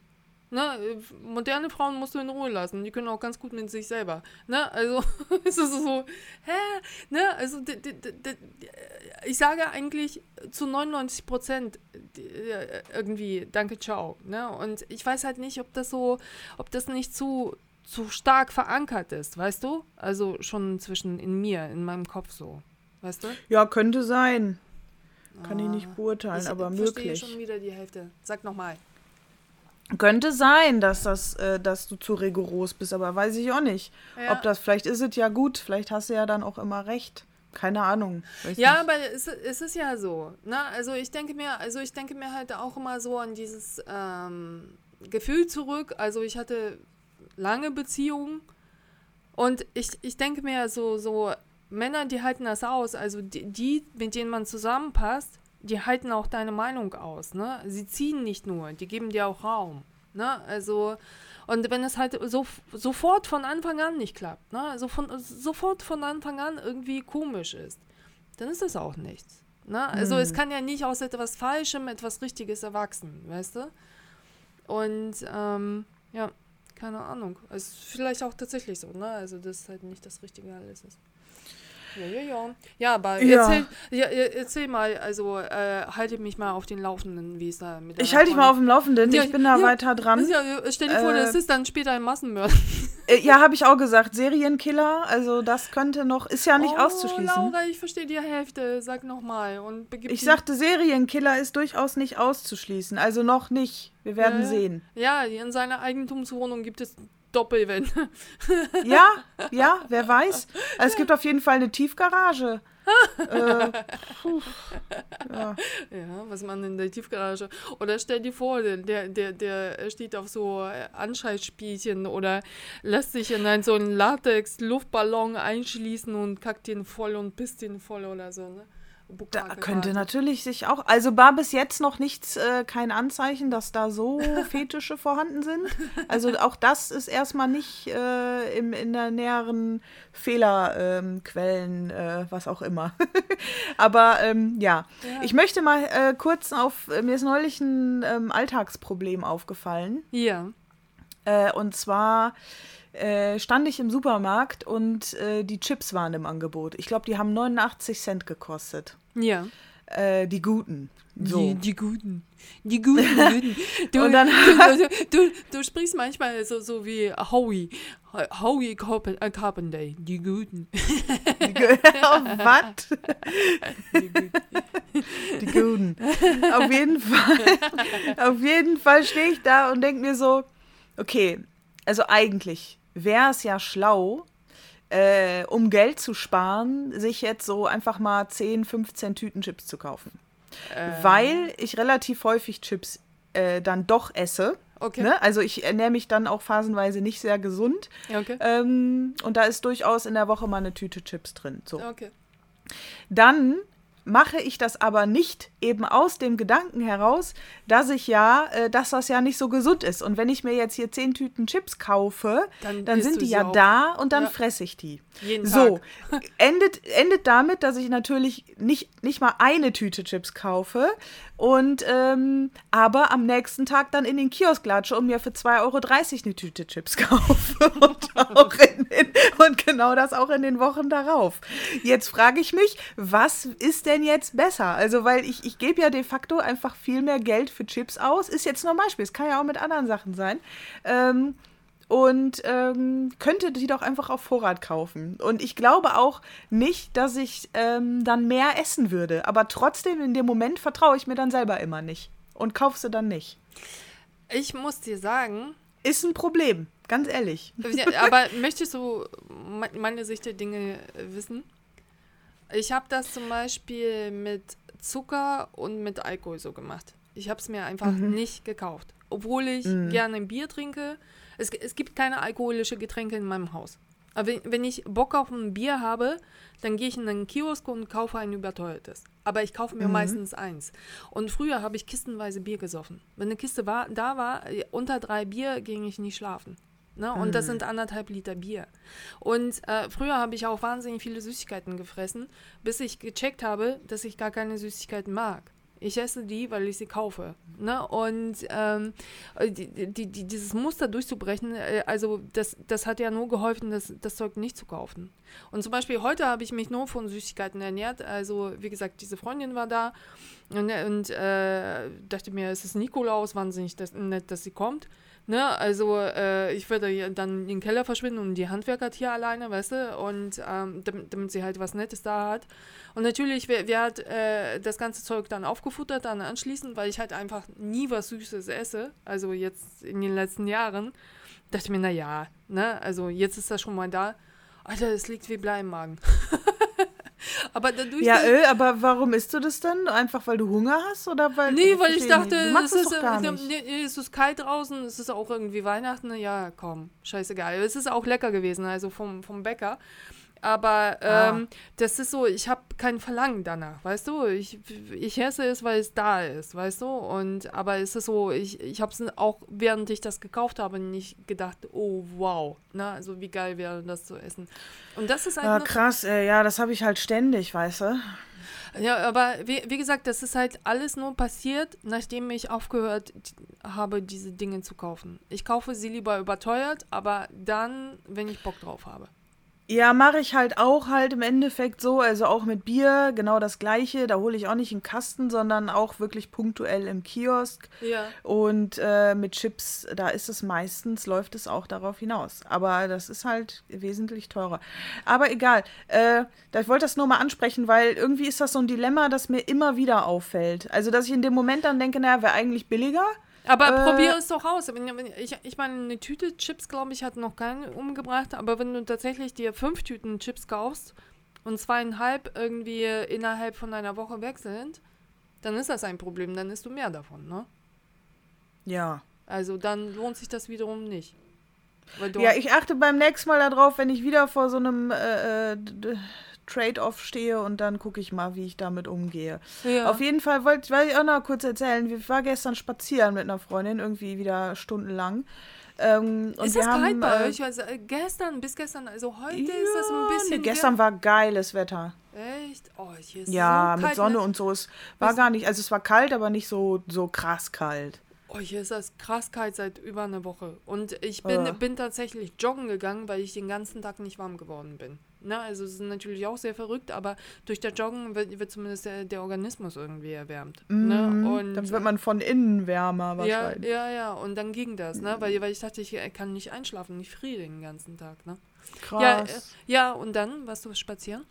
Ne, moderne Frauen musst du in Ruhe lassen. Die können auch ganz gut mit sich selber. Ne, also es ist so, hä? Ne, also ich sage eigentlich zu 99 Prozent äh, irgendwie Danke, ciao. Ne, und ich weiß halt nicht, ob das so, ob das nicht zu zu stark verankert ist, weißt du? Also schon zwischen in mir, in meinem Kopf so, weißt du? Ja, könnte sein. Kann ich Ah, nicht beurteilen, ich aber verstehe möglich. schon wieder die Hälfte. Sag nochmal. Könnte sein, dass das, äh, dass du zu rigoros bist, aber weiß ich auch nicht. Ja. Ob das, vielleicht ist es ja gut, vielleicht hast du ja dann auch immer recht. Keine Ahnung. Ja, nicht. aber es, es ist ja so. Ne? Also ich denke mir, also ich denke mir halt auch immer so an dieses ähm, Gefühl zurück. Also ich hatte lange Beziehungen und ich, ich denke mir so, so Männer, die halten das aus. Also die, die, mit denen man zusammenpasst, die halten auch deine Meinung aus. Ne? Sie ziehen nicht nur, die geben dir auch Raum. Ne? Also und wenn es halt so, sofort von Anfang an nicht klappt, ne? also von, sofort von Anfang an irgendwie komisch ist, dann ist das auch nichts. Ne? Also es kann ja nicht aus etwas Falschem etwas Richtiges erwachsen, weißt du? Und ähm, ja, keine Ahnung. Also vielleicht auch tatsächlich so, ne? Also dass halt nicht das Richtige alles ist. Ja, ja, ja. Ja, aber Ja. Erzähl, ja, äh, erzähl mal, also äh, halte mich mal auf den Laufenden, wie es da mit Ich halte dich mal auf dem Laufenden, Ja, ich bin da ja. weiter dran. Stell dir vor, Äh, das ist dann später ein Massenmörder. Äh, ja, habe ich auch gesagt, Serienkiller, also das könnte noch, ist ja nicht oh, auszuschließen. Laura, ich verstehe die Hälfte. Sag nochmal Ich sagte, Serienkiller ist durchaus nicht auszuschließen, also noch nicht. Wir werden ja. sehen. Ja, in seiner Eigentumswohnung gibt es Doppelwände. Ja, ja, wer weiß. Also es gibt auf jeden Fall eine Tiefgarage. äh, puh, ja. Ja, was man in der Tiefgarage. Oder stell dir vor, der, der, der, steht auf so Anschaltspielchen oder lässt sich in einen, so einen Latex-Luftballon einschließen und kackt den voll und pisst den voll oder so, ne? Da könnte natürlich sich auch, also war bis jetzt noch nichts, äh, kein Anzeichen, dass da so Fetische vorhanden sind. Also auch das ist erstmal nicht äh, im, in der näheren Fehlerquellen, ähm, äh, was auch immer. Aber ähm, ja. Ja. ich möchte mal äh, kurz auf, äh, mir ist neulich ein ähm, Alltagsproblem aufgefallen. Ja. Äh, und zwar äh, stand ich im Supermarkt und äh, die Chips waren im Angebot. Ich glaube, die haben 89 Cent gekostet. Ja. Äh, die guten. So. Die, die Guten. Die Guten. guten. Du, Und dann- du, du, du sprichst manchmal so, so wie Howie. Howie Carpen- äh, Carpenter. Die Guten. Was? Die Guten. Die guten. Auf jeden Fall. Auf jeden Fall stehe ich da und denke mir so, okay, also eigentlich wäre es ja schlau, äh, um Geld zu sparen, sich jetzt so einfach mal 10, 15 Tüten Chips zu kaufen. Äh, Weil ich relativ häufig Chips äh, dann doch esse. Okay. Ne? Also ich ernähre mich dann auch phasenweise nicht sehr gesund. Okay. Ähm, und da ist durchaus in der Woche mal eine Tüte Chips drin. So. Okay. Dann mache ich das aber nicht eben aus dem Gedanken heraus, dass ich ja, äh, dass das ja nicht so gesund ist. Und wenn ich mir jetzt hier zehn Tüten Chips kaufe, dann, dann sind die ja auch. da und dann ja. fresse ich die. Jeden so, endet, endet damit, dass ich natürlich nicht, nicht mal eine Tüte Chips kaufe und ähm, aber am nächsten Tag dann in den Kiosk latsche und mir für 2,30 Euro eine Tüte Chips kaufe. und, auch in den, und genau das auch in den Wochen darauf. Jetzt frage ich mich, was ist denn jetzt besser? Also, weil ich, ich gebe ja de facto einfach viel mehr Geld für Chips aus. Ist jetzt nur ein Beispiel, es kann ja auch mit anderen Sachen sein. Ähm, und ähm, könnte die doch einfach auf Vorrat kaufen. Und ich glaube auch nicht, dass ich ähm, dann mehr essen würde. Aber trotzdem, in dem Moment vertraue ich mir dann selber immer nicht und kaufe sie dann nicht. Ich muss dir sagen. Ist ein Problem, ganz ehrlich. aber möchtest du meine Sicht der Dinge wissen? Ich habe das zum Beispiel mit Zucker und mit Alkohol so gemacht. Ich habe es mir einfach mhm. nicht gekauft. Obwohl ich mhm. gerne Bier trinke es, es gibt keine alkoholischen Getränke in meinem Haus. Aber wenn, wenn ich Bock auf ein Bier habe, dann gehe ich in einen Kiosk und kaufe ein überteuertes. Aber ich kaufe mir mhm. meistens eins. Und früher habe ich kistenweise Bier gesoffen. Wenn eine Kiste war, da war, äh, unter drei Bier ging ich nicht schlafen. Ne? Und mhm. das sind anderthalb Liter Bier. Und äh, früher habe ich auch wahnsinnig viele Süßigkeiten gefressen, bis ich gecheckt habe, dass ich gar keine Süßigkeiten mag. Ich esse die, weil ich sie kaufe. Ne? Und ähm, die, die, die, dieses Muster durchzubrechen, äh, also das, das hat ja nur geholfen, das, das Zeug nicht zu kaufen. Und zum Beispiel heute habe ich mich nur von Süßigkeiten ernährt. Also wie gesagt, diese Freundin war da und, und äh, dachte mir, es ist Nikolaus, wahnsinnig das, nett, dass sie kommt. Ne, also äh, ich würde dann in den Keller verschwinden und die Handwerker hier alleine, weißt du, und ähm, damit, damit, sie halt was Nettes da hat. Und natürlich, wer, wer hat äh, das ganze Zeug dann aufgefuttert, dann anschließend, weil ich halt einfach nie was Süßes esse, also jetzt in den letzten Jahren, dachte ich mir, naja, ne, also jetzt ist das schon mal da. Alter, es liegt wie Blei im Magen. Aber dadurch. Ja, äh, aber warum isst du das denn? Einfach weil du Hunger hast? Oder weil. Nee, weil ich dachte, es ist, äh, es ist kalt draußen, es ist auch irgendwie Weihnachten. Ja, komm, scheißegal. Es ist auch lecker gewesen, also vom, vom Bäcker. Aber ah. ähm, ah. das ist so, ich habe kein Verlangen danach, weißt du? Ich, ich esse es, weil es da ist, weißt du? Und aber es ist so, ich, ich habe es auch, während ich das gekauft habe, nicht gedacht, oh wow, ne? Also wie geil wäre das zu essen. Und das ist einfach. Ja, krass, ey, ja, das habe ich halt ständig, weißt du? Ja, aber wie, wie gesagt, das ist halt alles nur passiert, nachdem ich aufgehört habe, diese Dinge zu kaufen. Ich kaufe sie lieber überteuert, aber dann, wenn ich Bock drauf habe. Ja, mache ich halt auch halt im Endeffekt so, also auch mit Bier, genau das gleiche. Da hole ich auch nicht einen Kasten, sondern auch wirklich punktuell im Kiosk. Ja. Und äh, mit Chips, da ist es meistens, läuft es auch darauf hinaus. Aber das ist halt wesentlich teurer. Aber egal, äh, ich wollte das nur mal ansprechen, weil irgendwie ist das so ein Dilemma, das mir immer wieder auffällt. Also, dass ich in dem Moment dann denke, naja, wäre eigentlich billiger. Aber äh, probier es doch aus. Ich, ich meine, eine Tüte Chips, glaube ich, hat noch keinen umgebracht. Aber wenn du tatsächlich dir fünf Tüten Chips kaufst und zweieinhalb irgendwie innerhalb von einer Woche weg sind, dann ist das ein Problem. Dann isst du mehr davon, ne? Ja. Also dann lohnt sich das wiederum nicht. ja, ich achte beim nächsten Mal darauf, wenn ich wieder vor so einem äh, äh Trade-off stehe und dann gucke ich mal, wie ich damit umgehe. Ja. Auf jeden Fall wollte wollt ich auch noch kurz erzählen. Ich war gestern spazieren mit einer Freundin, irgendwie wieder stundenlang. Ähm, ist das kalt bei äh, euch? Also, äh, gestern, bis gestern, also heute ja, ist das ein bisschen. Nee, gestern war geiles Wetter. Echt? Oh, hier ist ja, so kalt, mit Sonne ne? und so. Es war Was? gar nicht, also es war kalt, aber nicht so, so krass kalt. Oh, hier ist das krass kalt seit über einer Woche. Und ich bin, ja. bin tatsächlich joggen gegangen, weil ich den ganzen Tag nicht warm geworden bin. Na, also es ist natürlich auch sehr verrückt, aber durch das Joggen wird, wird zumindest der, der, Organismus irgendwie erwärmt. Ne? Mhm. Und, dann wird man von innen wärmer wahrscheinlich. Ja, ja, ja. Und dann ging das, ne? Weil, weil ich dachte, ich kann nicht einschlafen, ich friere den ganzen Tag, ne? Krass. Ja, äh, ja, und dann warst du spazieren?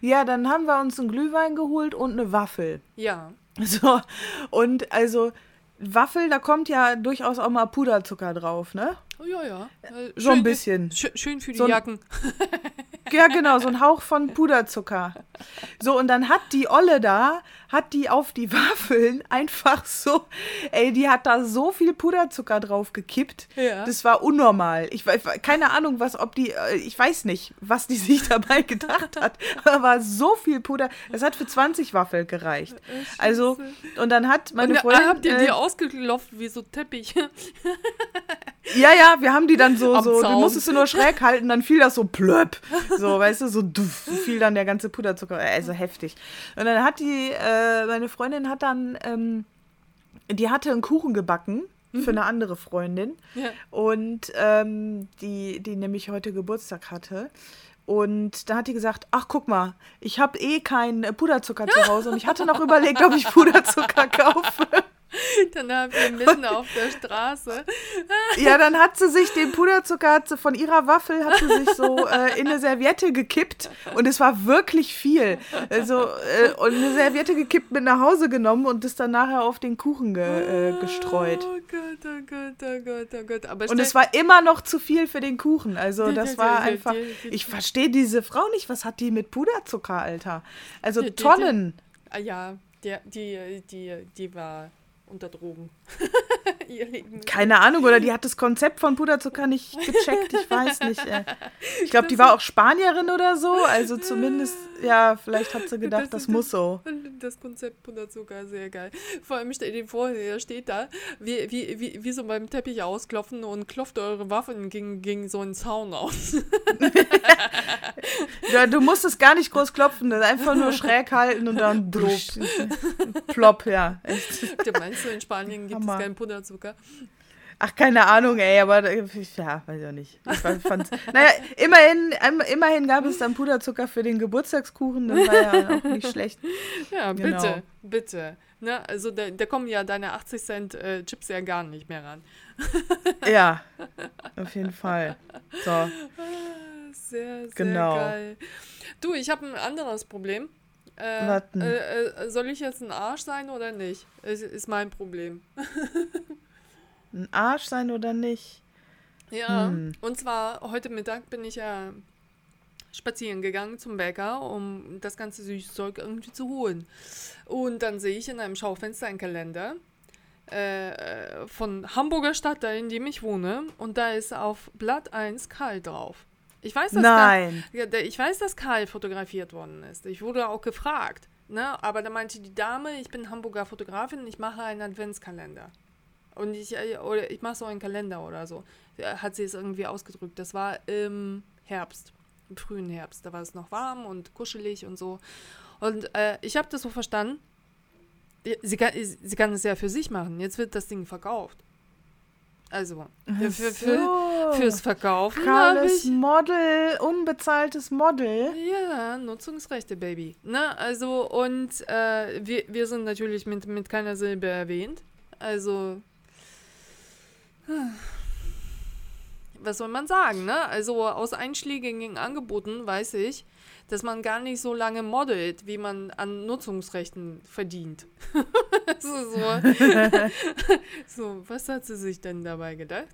Ja, dann haben wir uns einen Glühwein geholt und eine Waffel. Ja. So, und also Waffel, da kommt ja durchaus auch mal Puderzucker drauf, ne? Oh, ja, ja. Äh, so ein bisschen. Schön, schön für die so Jacken. ja, genau, so ein Hauch von Puderzucker. So, und dann hat die Olle da, hat die auf die Waffeln einfach so, ey, die hat da so viel Puderzucker drauf gekippt. Ja. Das war unnormal. Ich weiß, keine Ahnung, was, ob die, äh, ich weiß nicht, was die sich dabei gedacht hat. Aber so viel Puder, das hat für 20 Waffel gereicht. Also, und dann hat meine und Freundin. habt ihr äh, die ausgeklopft wie so Teppich? Ja, ja, wir haben die dann so, Am so, du musstest du nur schräg halten, dann fiel das so plöpp. So, weißt du, so duff, fiel dann der ganze Puderzucker. Also heftig. Und dann hat die, äh, meine Freundin hat dann, ähm, die hatte einen Kuchen gebacken für eine andere Freundin. Ja. Und ähm, die, die nämlich heute Geburtstag hatte. Und da hat die gesagt, ach guck mal, ich habe eh keinen äh, Puderzucker zu Hause und ich hatte noch überlegt, ob ich Puderzucker kaufe. Dann habt ihr mitten auf der Straße. Ja, dann hat sie sich den Puderzucker hat sie von ihrer Waffel hat sie sich so äh, in eine Serviette gekippt und es war wirklich viel. Also äh, und eine Serviette gekippt mit nach Hause genommen und das dann nachher auf den Kuchen ge, äh, gestreut. Oh Gott, oh Gott, oh Gott, oh Gott. Aber Und es war immer noch zu viel für den Kuchen. Also das war einfach. Ich verstehe diese Frau nicht. Was hat die mit Puderzucker, Alter? Also Tonnen. Ah, ja, der, die, die, die war unter Drogen. Keine Ahnung, oder die hat das Konzept von Puderzucker nicht gecheckt, ich weiß nicht. Ey. Ich glaube, die war auch Spanierin oder so, also zumindest, ja, vielleicht hat sie gedacht, das, ist muss so. Das Konzept Puderzucker, sehr geil. Vor allem stell dir vor, er steht da, wie, wie, wie, wie so beim Teppich ausklopfen und klopft eure Waffen gegen, gegen so einen Zaun aus. Ja, du musst es gar nicht groß klopfen, das einfach nur schräg halten und dann Plop. Plopp, ja. Echt. Du meinst du, in Spanien gibt Hammer. es keinen Puderzucker? Ach, keine Ahnung, ey, aber ja, weiß ich auch nicht. Ich fand- naja, immerhin, im- immerhin gab es dann Puderzucker für den Geburtstagskuchen, das war ja auch nicht schlecht. Ja, bitte, Genau. bitte. Ne? Also da, da kommen ja deine 80 Cent äh, Chips ja gar nicht mehr ran. Ja, auf jeden Fall. So. Sehr, sehr Genau. geil. Du, ich habe ein anderes Problem. Äh, äh, äh, soll ich jetzt ein Arsch sein oder nicht? Ist, ist mein Problem. Ein Arsch sein oder nicht? Ja, Hm. und zwar heute Mittag bin ich ja spazieren gegangen zum Bäcker, um das ganze Süßzeug irgendwie zu holen. Und dann sehe ich in einem Schaufenster einen Kalender äh, von Hamburger Stadtteil, in dem ich wohne. Und da ist auf Blatt 1 Karl drauf. Ich weiß, dass Nein. Karl, ich weiß, dass Karl fotografiert worden ist. Ich wurde auch gefragt. Ne? Aber da meinte die Dame, ich bin Hamburger Fotografin, ich mache einen Adventskalender. Und ich, äh, oder ich mache so einen Kalender oder so. Ja, Hat sie es irgendwie ausgedrückt. Das war im Herbst, im frühen Herbst. Da war es noch warm und kuschelig und so. Und äh, ich habe das so verstanden. Sie kann, sie kann es ja für sich machen. Jetzt wird das Ding verkauft. Also, für, für, für, fürs Verkaufen ist ich. Model, unbezahltes Model. Ja, Nutzungsrechte, Baby. Ne, also, und äh, wir, wir sind natürlich mit, mit keiner Silbe erwähnt. Also, was soll man sagen, ne? Also, aus einschlägigen Angeboten weiß ich, dass man gar nicht so lange modelt, wie man an Nutzungsrechten verdient. so, so. was hat sie sich denn dabei gedacht?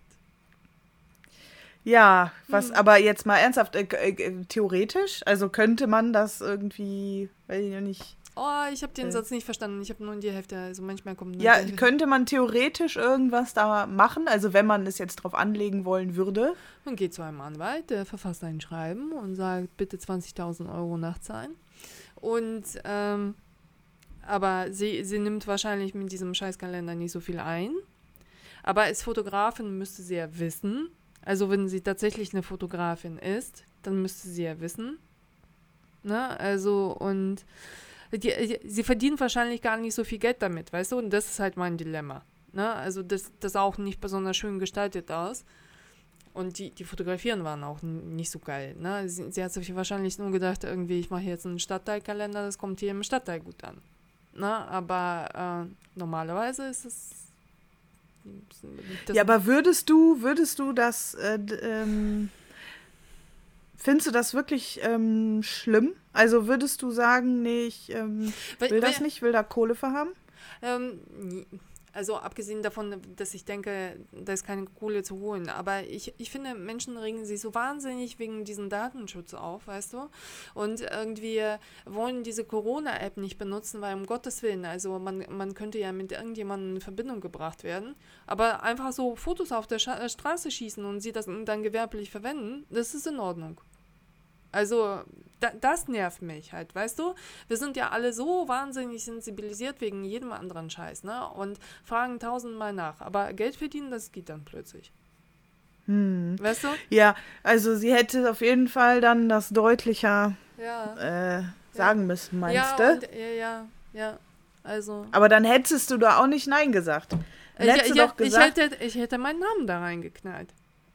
Ja, was, Hm. aber jetzt mal ernsthaft, äh, äh, theoretisch, also könnte man das irgendwie, weiß ich noch nicht. Oh, ich habe den Äh. Satz nicht verstanden. Ich habe nur die Hälfte. Also manchmal kommt Ja, könnte man theoretisch irgendwas da machen, also wenn man es jetzt drauf anlegen wollen würde. Man geht zu einem Anwalt, der verfasst ein Schreiben und sagt, bitte 20.000 Euro nachzahlen. Und, ähm, aber sie, sie nimmt wahrscheinlich mit diesem Scheißkalender nicht so viel ein. Aber als Fotografin müsste sie ja wissen, also wenn sie tatsächlich eine Fotografin ist, dann müsste sie ja wissen. Ne? Also, und die, die, sie verdient wahrscheinlich gar nicht so viel Geld damit, weißt du? Und das ist halt mein Dilemma. Ne? Also, das, das auch nicht besonders schön gestaltet aus. Und die, die Fotografieren waren auch nicht so geil. Ne? Sie, sie hat sich wahrscheinlich nur gedacht, irgendwie, ich mache jetzt einen Stadtteilkalender, das kommt hier im Stadtteil gut an. Ne? Aber äh, normalerweise ist es. Ja, aber würdest du, würdest du das, äh, ähm, findest du das wirklich ähm, schlimm? Also würdest du sagen, nee, ich ähm, weil- will das nicht, will da Kohle für haben? Ähm, also abgesehen davon, dass ich denke, da ist keine Kohle zu holen. Aber ich, ich finde, Menschen regen sich so wahnsinnig wegen diesem Datenschutz auf, weißt du? Und irgendwie wollen diese Corona-App nicht benutzen, weil um Gottes Willen, also man, man könnte ja mit irgendjemandem in Verbindung gebracht werden. Aber einfach so Fotos auf der Scha Straße schießen und sie das dann gewerblich verwenden, das ist in Ordnung. Also da, das nervt mich halt, weißt du? Wir sind ja alle so wahnsinnig sensibilisiert wegen jedem anderen Scheiß, ne? Und fragen tausendmal nach. Aber Geld verdienen, das geht dann plötzlich. Hm. Weißt du? Ja, also sie hätte auf jeden Fall dann das deutlicher ja. äh, sagen ja. müssen, meinst ja, du? Und, ja, ja, ja. Also. Aber dann hättest du da auch nicht Nein gesagt. Dann ich, ich, doch gesagt, ich, hätte, ich hätte meinen Namen da reingeknallt.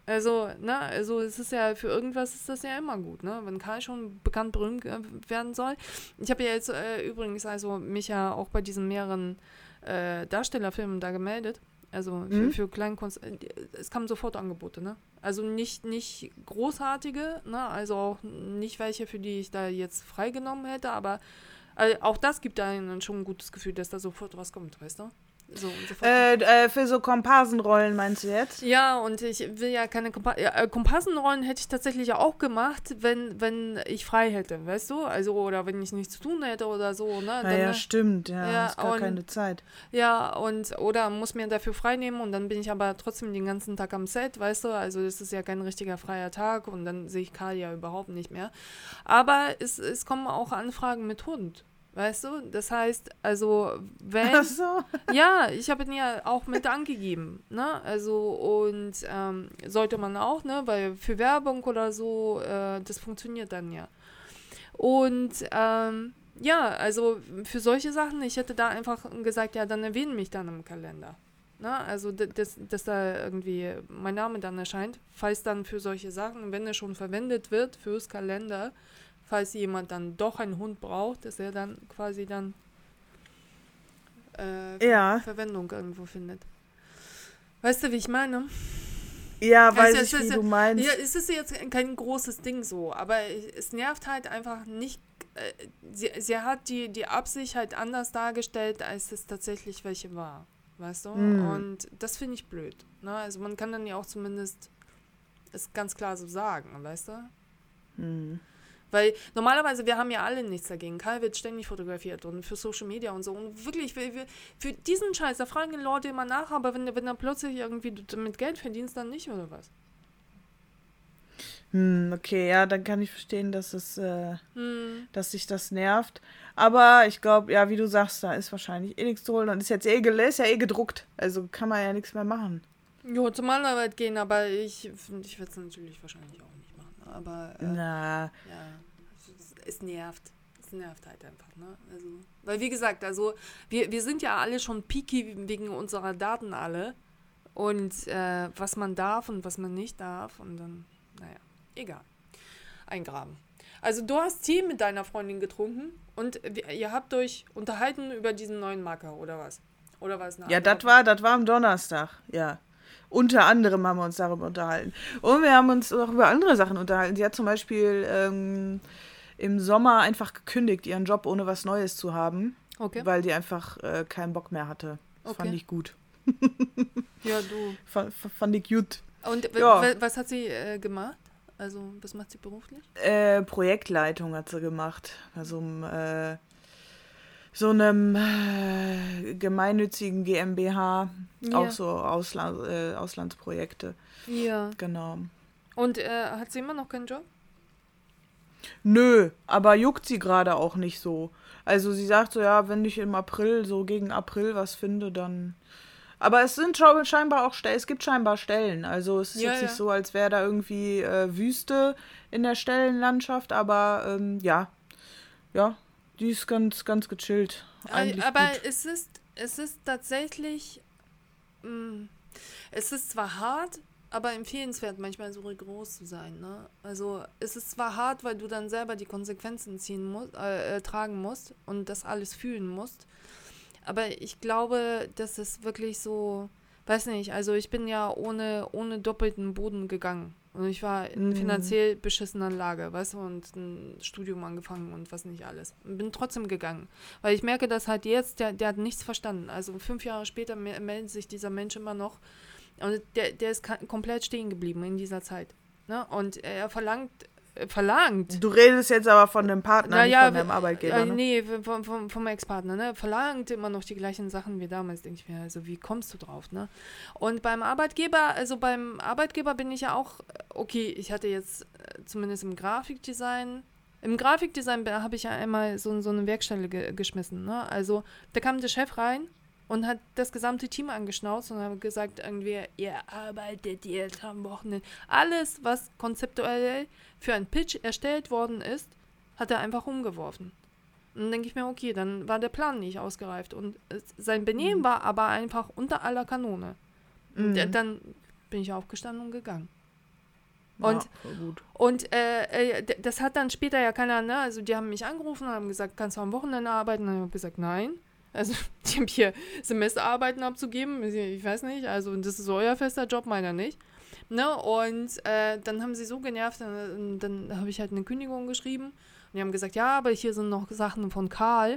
Also, ne, also es ist ja, für irgendwas ist das ja immer gut, ne? Wenn Karl schon bekannt berühmt äh, werden soll. Ich habe ja jetzt äh, übrigens also mich ja auch bei diesen mehreren äh, Darstellerfilmen da gemeldet. Also für, mhm. für Kleinkunst. Äh, es kamen sofort Angebote, ne? Also nicht, nicht großartige, ne? Also auch nicht welche, für die ich da jetzt freigenommen hätte, aber äh, auch das gibt einem schon ein gutes Gefühl, dass da sofort was kommt, weißt du? So so äh, äh, für so Komparsenrollen meinst du jetzt? Ja, und ich will ja keine Kompa ja, äh, Komparsenrollen hätte ich tatsächlich auch gemacht, wenn, wenn ich frei hätte, weißt du? Also, oder wenn ich nichts zu tun hätte oder so, ne? Dann, ja, ja, stimmt, ja, ja hast gar und, keine Zeit. Ja, und, oder muss mir dafür frei nehmen und dann bin ich aber trotzdem den ganzen Tag am Set, weißt du? Also, das ist ja kein richtiger freier Tag und dann sehe ich Karl ja überhaupt nicht mehr. Aber es, es kommen auch Anfragen mit Hund. Weißt du? Das heißt, also, wenn. Ach so. Ja, ich habe ihn ja auch mit angegeben. Ne? Also, und ähm, sollte man auch, ne? Weil für Werbung oder so, äh, das funktioniert dann ja. Und ähm, ja, also für solche Sachen, ich hätte da einfach gesagt, ja, dann erwähnen mich dann im Kalender. Ne? Also, dass, dass da irgendwie mein Name dann erscheint, falls dann für solche Sachen, wenn er schon verwendet wird fürs Kalender, falls jemand dann doch einen Hund braucht, dass er dann quasi dann äh, ja. Verwendung irgendwo findet. Weißt du, wie ich meine? Ja, weiß also, ich, wie du meinst. Ja, es ist jetzt kein großes Ding so, aber es nervt halt einfach nicht. Äh, sie, sie hat die, die Absicht halt anders dargestellt, als es tatsächlich welche war. Weißt du? Mm. Und das finde ich blöd. Ne? Also man kann dann ja auch zumindest es ganz klar so sagen, weißt du? Mm. Weil normalerweise, wir haben ja alle nichts dagegen. Karl wird ständig fotografiert und für Social Media und so. Und wirklich, für, für diesen Scheiß, da fragen die Leute immer nach, aber wenn, wenn er plötzlich irgendwie mit Geld verdienst, dann nicht, oder was? Hm, okay, ja, dann kann ich verstehen, dass es, äh, hm. dass sich das nervt. Aber ich glaube, ja, wie du sagst, da ist wahrscheinlich eh nichts zu holen und ist jetzt eh, ist ja eh gedruckt. Also kann man ja nichts mehr machen. Jo, zum Arbeit gehen, aber ich, ich werde es natürlich wahrscheinlich auch aber äh, Na. ja, es, nervt. Es nervt halt einfach, ne? Also, weil wie gesagt, also wir, wir sind ja alle schon picky wegen unserer Daten alle und äh, was man darf und was man nicht darf und dann, naja, egal. Eingraben. Also du hast Tee mit deiner Freundin getrunken und ihr habt euch unterhalten über diesen neuen Marker oder was? Oder was? Ja, das war, das war am Donnerstag, ja. Unter anderem haben wir uns darüber unterhalten. Und wir haben uns auch über andere Sachen unterhalten. Sie hat zum Beispiel ähm, im Sommer einfach gekündigt, ihren Job ohne was Neues zu haben. Okay. Weil die einfach äh, keinen Bock mehr hatte. Okay. fand ich gut. ja, du. Fand, fand ich gut. Und ja. was hat sie äh, gemacht? Also, was macht sie beruflich? Äh, Projektleitung hat sie gemacht. Also, äh, so einem äh, gemeinnützigen GmbH, ja. auch so Ausland, äh, Auslandsprojekte. Ja. Genau. Und äh, hat sie immer noch keinen Job? Nö, aber juckt sie gerade auch nicht so. Also sie sagt so, ja, wenn ich im April, so gegen April was finde, dann. Aber es sind scheinbar auch Stellen, es gibt scheinbar Stellen. Also es ist ja, jetzt ja. nicht so, als wäre da irgendwie äh, Wüste in der Stellenlandschaft, aber ähm, ja, ja, die ist ganz, ganz gechillt. Eigentlich aber gut. es ist, es ist tatsächlich, mh, mm, es ist zwar hart, aber empfehlenswert, manchmal so rigoros zu sein. Ne? Also es ist zwar hart, weil du dann selber die Konsequenzen ziehen musst, äh, äh, tragen musst und das alles fühlen musst. Aber ich glaube, dass es wirklich so, weiß nicht, also ich bin ja ohne, ohne doppelten Boden gegangen. Und ich war in Mhm. finanziell beschissener Lage, weißt du, und ein Studium angefangen und was nicht alles. Und bin trotzdem gegangen. Weil ich merke, dass halt jetzt, der, der hat nichts verstanden. Also fünf Jahre später me- meldet sich dieser Mensch immer noch. Und der, der ist komplett stehen geblieben in dieser Zeit. Ne? Und er verlangt, verlangt Du redest jetzt aber von dem Partner, Na nicht von deinem Arbeitgeber. äh, ne? nee, vom, vom, vom Ex-Partner, ne? Verlangt immer noch die gleichen Sachen wie damals, denke ich mir. Also, wie kommst du drauf, ne? Und beim Arbeitgeber, also beim Arbeitgeber bin ich ja auch, äh, okay, ich hatte jetzt äh, zumindest im Grafikdesign, im Grafikdesign be- habe ich ja einmal so, so eine Werkstelle ge geschmissen, ne? Also, da kam der Chef rein und hat das gesamte Team angeschnauzt und hat gesagt, irgendwie, ihr arbeitet jetzt am Wochenende. Alles, was konzeptuell für einen Pitch erstellt worden ist, hat er einfach umgeworfen. Und dann denke ich mir, okay, dann war der Plan nicht ausgereift. Und sein Benehmen war aber einfach unter aller Kanone. Und Mhm. äh, dann bin ich aufgestanden und gegangen. Ja, und- gut. Und äh, äh, das hat dann später ja keiner, ne? Also die haben mich angerufen und haben gesagt, kannst du am Wochenende arbeiten? Und ich habe gesagt, nein. Also die haben hier Semesterarbeiten abzugeben. Ich- weiß nicht. Also das ist euer fester Job, meiner nicht. Ne? Und äh, dann haben sie so genervt, dann, dann habe ich halt eine Kündigung geschrieben. Und die haben gesagt, ja, aber hier sind noch Sachen von Karl.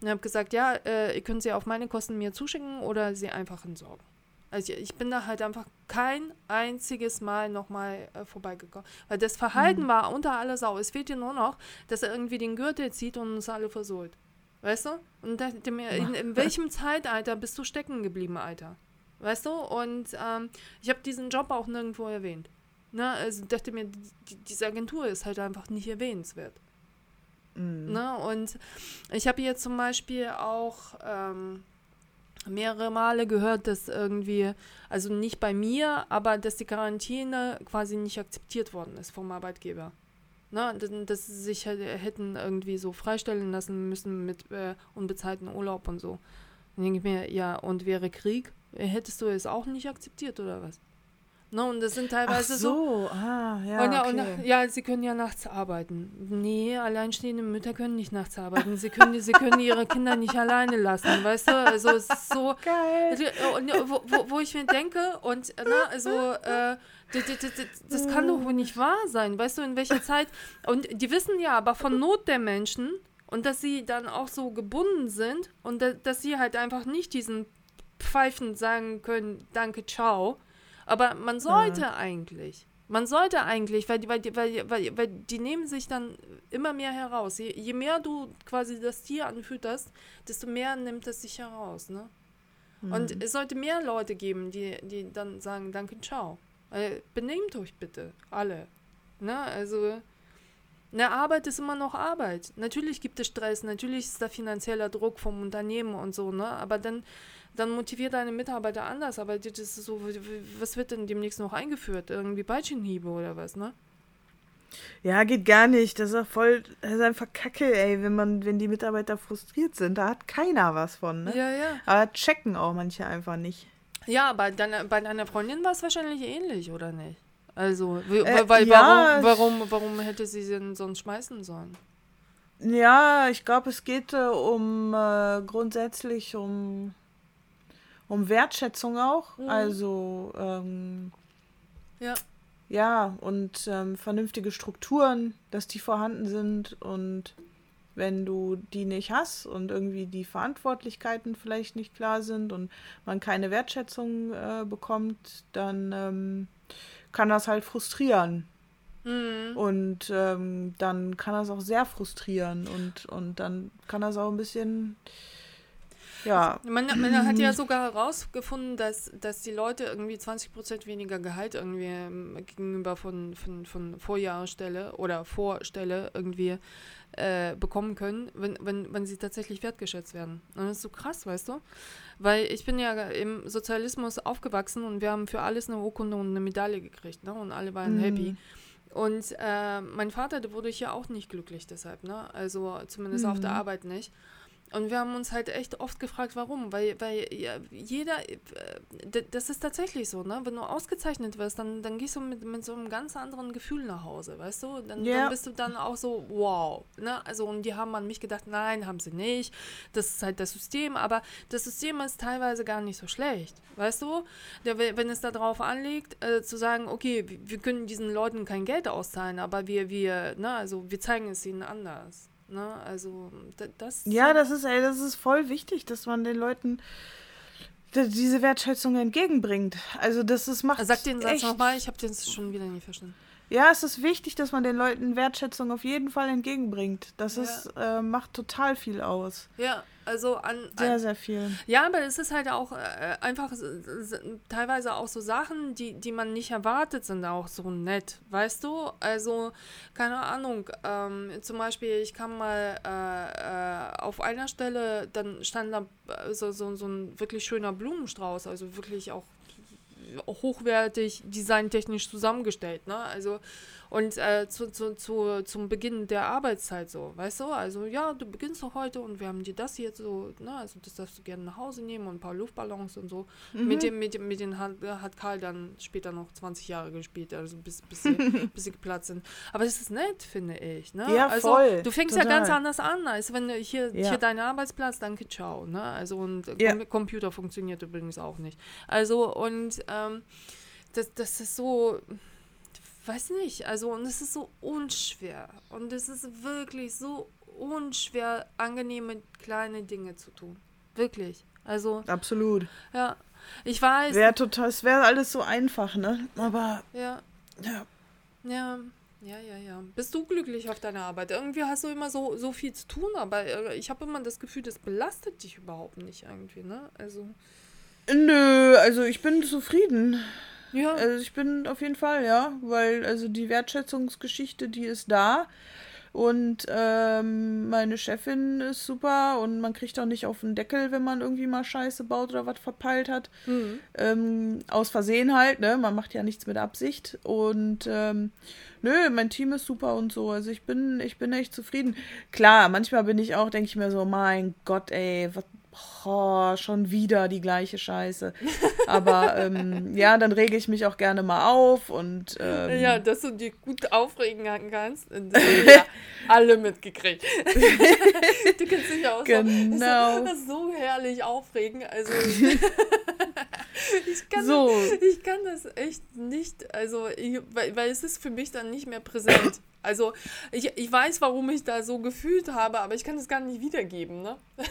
Und ich habe gesagt, ja, äh, ihr könnt sie auf meine Kosten mir zuschicken oder sie einfach entsorgen. Also ich bin da halt einfach kein einziges Mal nochmal äh, vorbeigekommen. Weil das Verhalten war unter aller Sau. Es fehlt dir nur noch, dass er irgendwie den Gürtel zieht und uns alle versohlt. Weißt du? Und da, dachte mir, in, in welchem Zeitalter bist du stecken geblieben, Alter? Weißt du? Und ähm, ich habe diesen Job auch nirgendwo erwähnt. Ne? Also dachte mir, die, diese Agentur ist halt einfach nicht erwähnenswert. Mhm. Ne? Und ich habe jetzt zum Beispiel auch ähm, mehrere Male gehört, dass irgendwie, also nicht bei mir, aber dass die Quarantäne quasi nicht akzeptiert worden ist vom Arbeitgeber. Ne? dass- sie sich hätten irgendwie so freistellen lassen müssen mit äh, unbezahlten Urlaub und so. Dann denke ich mir, ja, und wäre Krieg, hättest du es auch nicht akzeptiert oder was? Ne? Und das sind Ach teilweise so so, ah, ja, und ja, okay. und, ja, sie können ja nachts arbeiten. Nee, alleinstehende Mütter können nicht nachts arbeiten. Sie können, sie können ihre Kinder nicht alleine lassen, weißt du? Also es ist so, Geil. und, wo, wo, wo ich mir denke, und na, also, äh, das, das, das, kann doch wohl nicht wahr sein, weißt du, in welcher Zeit. Und die wissen ja aber von Not der Menschen und dass sie dann auch so gebunden sind und da, dass sie halt einfach nicht diesen Pfeifen sagen können, danke, ciao. Aber man sollte eigentlich. Man sollte eigentlich, weil die, weil, die, weil, weil, weil die nehmen sich dann immer mehr heraus. Je, je mehr du quasi das Tier anfütterst, desto mehr nimmt es sich heraus, ne? Und es sollte mehr Leute geben, die, die dann sagen, danke, ciao. Benehmt euch bitte, alle. Ne? Also, eine Arbeit ist immer noch Arbeit. Natürlich gibt es Stress, natürlich ist da finanzieller Druck vom Unternehmen und so, ne? Aber dann, dann motiviert deine Mitarbeiter anders. Aber das ist so, was wird denn demnächst noch eingeführt? Irgendwie Beitschenhiebe oder was, ne? Ja, geht gar nicht. Das ist doch voll, das ist einfach kacke, ey, wenn man, wenn die Mitarbeiter frustriert sind. Da hat keiner was von, ne? Ja, ja. Aber checken auch manche einfach nicht. Ja, bei deiner, bei deiner Freundin war es wahrscheinlich ähnlich, oder nicht? Also, Äh, weil, ja, warum, warum, warum hätte sie sie denn sonst schmeißen sollen? Ja, ich glaube, es geht äh, um äh, grundsätzlich um, um Wertschätzung auch. Mhm. Also ähm, Ja. ja, und ähm, vernünftige Strukturen, dass die vorhanden sind und wenn du die nicht hast und irgendwie die Verantwortlichkeiten vielleicht nicht klar sind und man keine Wertschätzung äh, bekommt, dann ähm, kann das halt frustrieren. Mhm. Und ähm, dann kann das auch sehr frustrieren und, und dann kann das auch ein bisschen, ja, Man, man hat ja sogar herausgefunden, dass, dass die Leute irgendwie 20% weniger Gehalt irgendwie ähm, gegenüber von, von, von Vorjahresstelle oder Vorstelle irgendwie äh, bekommen können, wenn, wenn, wenn sie tatsächlich wertgeschätzt werden. Und das ist so krass, weißt du? Weil ich bin ja im Sozialismus aufgewachsen und wir haben für alles eine Urkunde und eine Medaille gekriegt, ne? Und alle waren Mhm. happy. Und äh, mein Vater, der wurde hier auch nicht glücklich deshalb, ne? Also zumindest auf der Mhm. Arbeit nicht. Und wir haben uns halt echt oft gefragt, warum. Weil, weil ja, jeder, äh, das ist tatsächlich so, ne? Wenn du ausgezeichnet wirst, dann, dann gehst du mit, mit so einem ganz anderen Gefühl nach Hause, weißt du? Dann, Ja. dann bist du dann auch so, wow. Ne? Also, und die haben an mich gedacht, nein, haben sie nicht. Das ist halt das System. Aber das System ist teilweise gar nicht so schlecht, weißt du? Der, wenn es darauf anliegt, äh, zu sagen, okay, wir, wir können diesen Leuten kein Geld auszahlen, aber wir, wir, ne, also wir zeigen es ihnen anders. Ne? Also, da- das. Ja, das ist, ey, das ist voll wichtig, dass man den Leuten diese Wertschätzung entgegenbringt. Also das ist macht Sag den Satz nochmal, ich habe den schon wieder nie verstanden. Ja, es ist wichtig, dass man den Leuten Wertschätzung auf jeden Fall entgegenbringt. Das Ja. ist äh, macht total viel aus. Ja, also an. Sehr, an sehr viel. ja, aber es ist halt auch äh, einfach teilweise auch so Sachen, die, die man nicht erwartet, sind auch so nett, weißt du? Also, keine Ahnung, ähm, zum Beispiel, ich kam mal äh, äh, auf einer Stelle, dann stand da äh, so, so, so ein wirklich schöner Blumenstrauß, also wirklich auch hochwertig, designtechnisch zusammengestellt, ne? Also und äh, zu, zu, zu, zum Beginn der Arbeitszeit so, weißt du? Also ja, du beginnst doch heute und wir haben dir das jetzt so, ne? Also das darfst du gerne nach Hause nehmen und ein paar Luftballons und so. Mit dem, mit dem, mit den hat, hat Karl dann später noch 20 Jahre gespielt, also bis, bis, sie, bis sie geplatzt sind. Aber das ist nett, finde ich, ne? Ja, also, voll, Du fängst ja total. ganz anders an, als wenn du hier, Ja. hier dein Arbeitsplatz, danke, ciao, ne? Also und äh, Ja. Com Computer funktioniert übrigens auch nicht. Also und ähm, das, das ist so, weiß nicht, also und es ist so unschwer und es ist wirklich so unschwer, angenehme kleine Dinge zu tun. Wirklich. Also, Absolut. ja. Ich weiß. Wäre total, es wäre alles so einfach, ne? Aber Ja, ja. ja. Ja, ja, ja. Bist du glücklich auf deiner Arbeit? Irgendwie hast du immer so, so viel zu tun, aber äh, ich habe immer das Gefühl, das belastet dich überhaupt nicht irgendwie, ne? Also, Nö, also ich bin zufrieden. Ja. Also ich bin auf jeden Fall, ja, weil also die Wertschätzungsgeschichte, die ist da. Und ähm, meine Chefin ist super und man kriegt auch nicht auf den Deckel, wenn man irgendwie mal Scheiße baut oder was verpeilt hat. Mhm. Ähm, aus Versehen halt, ne? Man macht ja nichts mit Absicht. Und ähm, nö, mein Team ist super und so. Also ich bin, ich bin echt zufrieden. Klar, manchmal bin ich auch, denke ich mir so, mein Gott, ey, was. Oh, schon wieder die gleiche Scheiße. Aber ähm, ja, dann rege ich mich auch gerne mal auf und ähm, Ja, dass du dich gut aufregen kannst. Das haben ja alle mitgekriegt. du kannst dich auch Genau. so, so herrlich aufregen. Also ich kann, So. ich kann das echt nicht, also ich, weil, weil es ist für mich dann nicht mehr präsent. Also ich, ich weiß, warum ich da so gefühlt habe, aber ich kann es gar nicht wiedergeben, ne?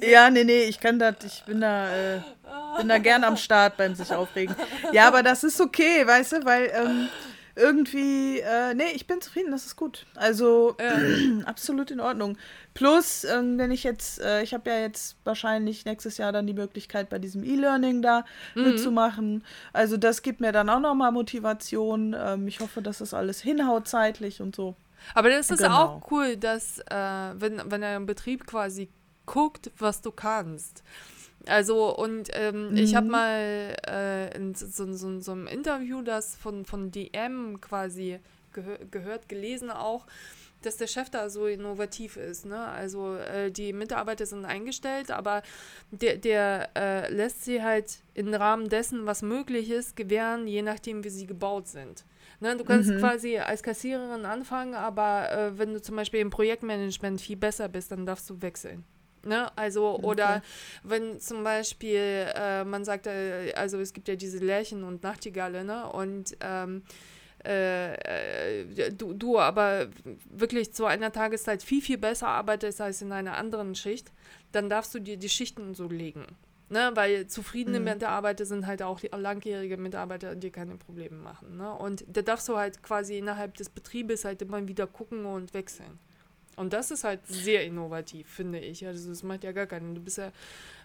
Ja, nee, nee, ich kann das, ich bin da, äh, bin da gern am Start beim sich aufregen. Ja, aber das ist okay, weißt du, weil ähm, irgendwie, äh, nee, ich bin zufrieden, das ist gut. Also absolut in Ordnung. Plus, ähm, wenn ich jetzt, äh, ich habe ja jetzt wahrscheinlich nächstes Jahr dann die Möglichkeit, bei diesem E-Learning da mitzumachen. Also das gibt mir dann auch nochmal Motivation. Ähm, ich hoffe, dass das alles hinhaut zeitlich und so. Aber das ist Genau. auch cool, dass äh, wenn, wenn ein Betrieb quasi guckt, was du kannst. Also, und ähm, ich habe mal äh, in so, so, so, so einem Interview das von, von DM quasi gehö gehört, gelesen auch, dass der Chef da so innovativ ist. Ne? Also äh, die Mitarbeiter sind eingestellt, aber der, der äh, lässt sie halt im Rahmen dessen, was möglich ist, gewähren, je nachdem, wie sie gebaut sind. Ne, du kannst quasi als Kassiererin anfangen, aber äh, wenn du zum Beispiel im Projektmanagement viel besser bist, dann darfst du wechseln. Ne? Also, oder wenn zum Beispiel äh, man sagt, äh, also es gibt ja diese Lerchen und Nachtigalle, ne? Und ähm, äh, äh, du, du aber wirklich zu einer Tageszeit viel, viel besser arbeitest als in einer anderen Schicht, dann darfst du dir die Schichten so legen. Ne, weil zufriedene Mitarbeiter sind halt auch langjährige Mitarbeiter, die keine Probleme machen. Ne? Und da darfst du halt quasi innerhalb des Betriebes halt immer wieder gucken und wechseln. Und das ist halt sehr innovativ, finde ich. Also das macht ja gar keinen. Du bist ja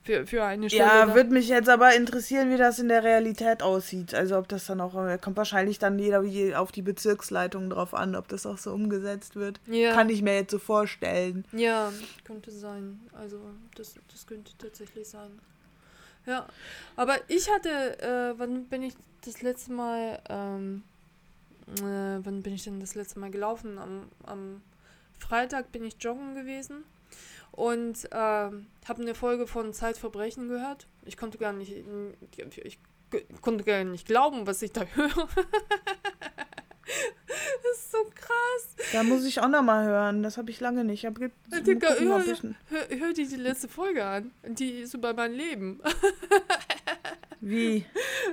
für, für eine Stelle. Ja, würde mich jetzt aber interessieren, wie das in der Realität aussieht. Also ob das dann auch, äh, kommt wahrscheinlich dann jeder je- auf die Bezirksleitung drauf an, ob das auch so umgesetzt wird. Ja. Kann ich mir jetzt so vorstellen. Ja, könnte sein. Also das, das könnte tatsächlich sein. Ja, aber ich hatte, äh, wann bin ich das letzte Mal, ähm, äh, wann bin ich denn das letzte Mal gelaufen? Am, am Freitag bin ich joggen gewesen und äh, habe eine Folge von Zeitverbrechen gehört. Ich konnte gar nicht, ich konnte gar nicht glauben, was ich da höre. das ist so krass. Da muss ich auch noch mal hören. Das habe ich lange nicht. Hab, Digga, hör, hör, hör dir die letzte Folge an. Die ist über mein Leben. Wie?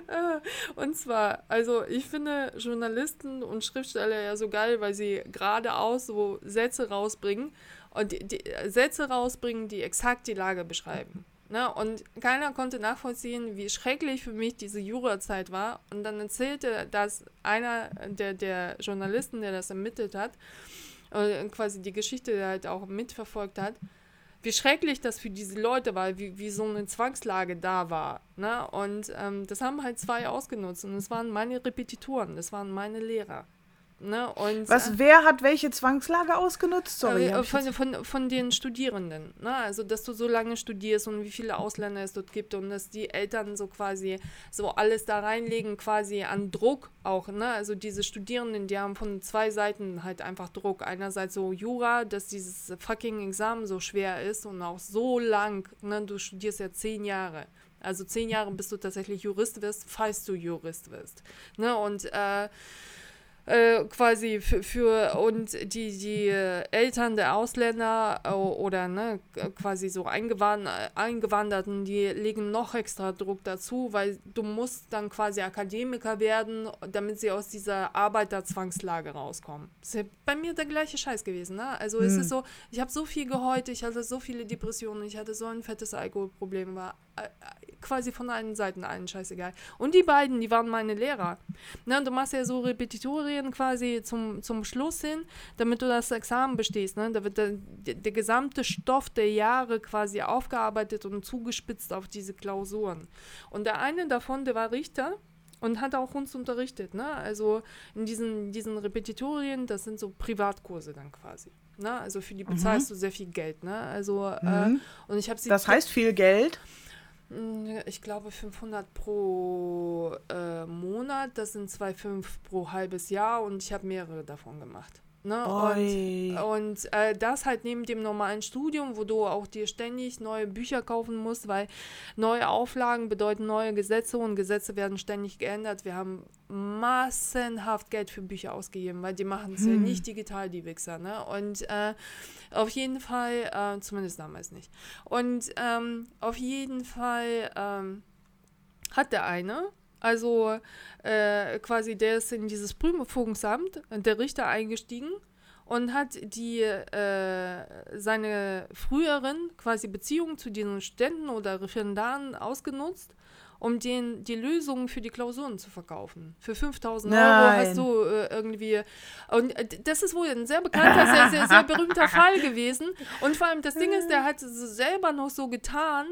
Und zwar, also ich finde Journalisten und Schriftsteller ja so geil, weil sie geradeaus so Sätze rausbringen und die, die Sätze rausbringen, die exakt die Lage beschreiben. Ne? Und keiner konnte nachvollziehen, wie schrecklich für mich diese Jurazeit war. Und dann erzählte das einer der, der Journalisten, der das ermittelt hat, äh, quasi die Geschichte halt auch mitverfolgt hat, wie schrecklich das für diese Leute war, wie, wie so eine Zwangslage da war. Ne? Und ähm, das haben halt zwei ausgenutzt. Und es waren meine Repetitoren, das waren meine Lehrer. Ne? Und, Was, äh, wer hat welche Zwangslage ausgenutzt? Sorry. Äh, von, von, von den Studierenden. Ne? Also, dass du so lange studierst und wie viele Ausländer es dort gibt und dass die Eltern so quasi so alles da reinlegen, quasi an Druck auch. Ne? Also, diese Studierenden, die haben von zwei Seiten halt einfach Druck. Einerseits so Jura, dass dieses fucking Examen so schwer ist und auch so lang. Ne? Du studierst ja zehn Jahre. Also zehn Jahre, bis du tatsächlich Jurist wirst, falls du Jurist wirst. Ne? Und äh, äh, quasi für, für und die, die Eltern der Ausländer äh, oder ne, quasi so Eingewand Eingewanderten, die legen noch extra Druck dazu, weil du musst dann quasi Akademiker werden, damit sie aus dieser Arbeiterzwangslage rauskommen. Das ist ja bei mir der gleiche Scheiß gewesen. Ne? Also hm. es ist so, ich habe so viel geheult, ich hatte so viele Depressionen, ich hatte so ein fettes Alkoholproblem, war äh, quasi von allen Seiten allen scheißegal. Und die beiden, die waren meine Lehrer. Ne, du machst ja so Repetitorien quasi zum, zum Schluss hin, damit du das Examen bestehst. Ne? Da wird der, der gesamte Stoff der Jahre quasi aufgearbeitet und zugespitzt auf diese Klausuren. Und der eine davon, der war Richter und hat auch uns unterrichtet. Ne? Also in diesen, diesen Repetitorien, das sind so Privatkurse dann quasi. Ne? Also für die mhm. bezahlst mhm. du sehr viel Geld. Ne? Also, äh, mhm. äh, und ich habe sie. Das heißt viel Geld? Ich glaube 500 pro äh, Monat, das sind 2,5 pro halbes Jahr und ich habe mehrere davon gemacht. Ne? Und, und äh, das halt neben dem normalen Studium, wo du auch dir ständig neue Bücher kaufen musst, weil neue Auflagen bedeuten neue Gesetze und Gesetze werden ständig geändert. Wir haben massenhaft Geld für Bücher ausgegeben, weil die machen es hm. ja nicht digital, die Wichser. Ne? Und äh, auf jeden Fall, äh, zumindest damals nicht. Und ähm, auf jeden Fall ähm, hat der eine also äh, quasi, der ist in dieses Prüfungsamt, der Richter eingestiegen und hat die äh, seine früheren quasi Beziehungen zu diesen Studenten oder Referendaren ausgenutzt um den, die Lösungen für die Klausuren zu verkaufen. Für 5000 Euro hast du äh, irgendwie. Und äh, das ist wohl ein sehr bekannter, sehr, sehr, sehr berühmter Fall gewesen. Und vor allem das Ding ist, der hat selber noch so getan,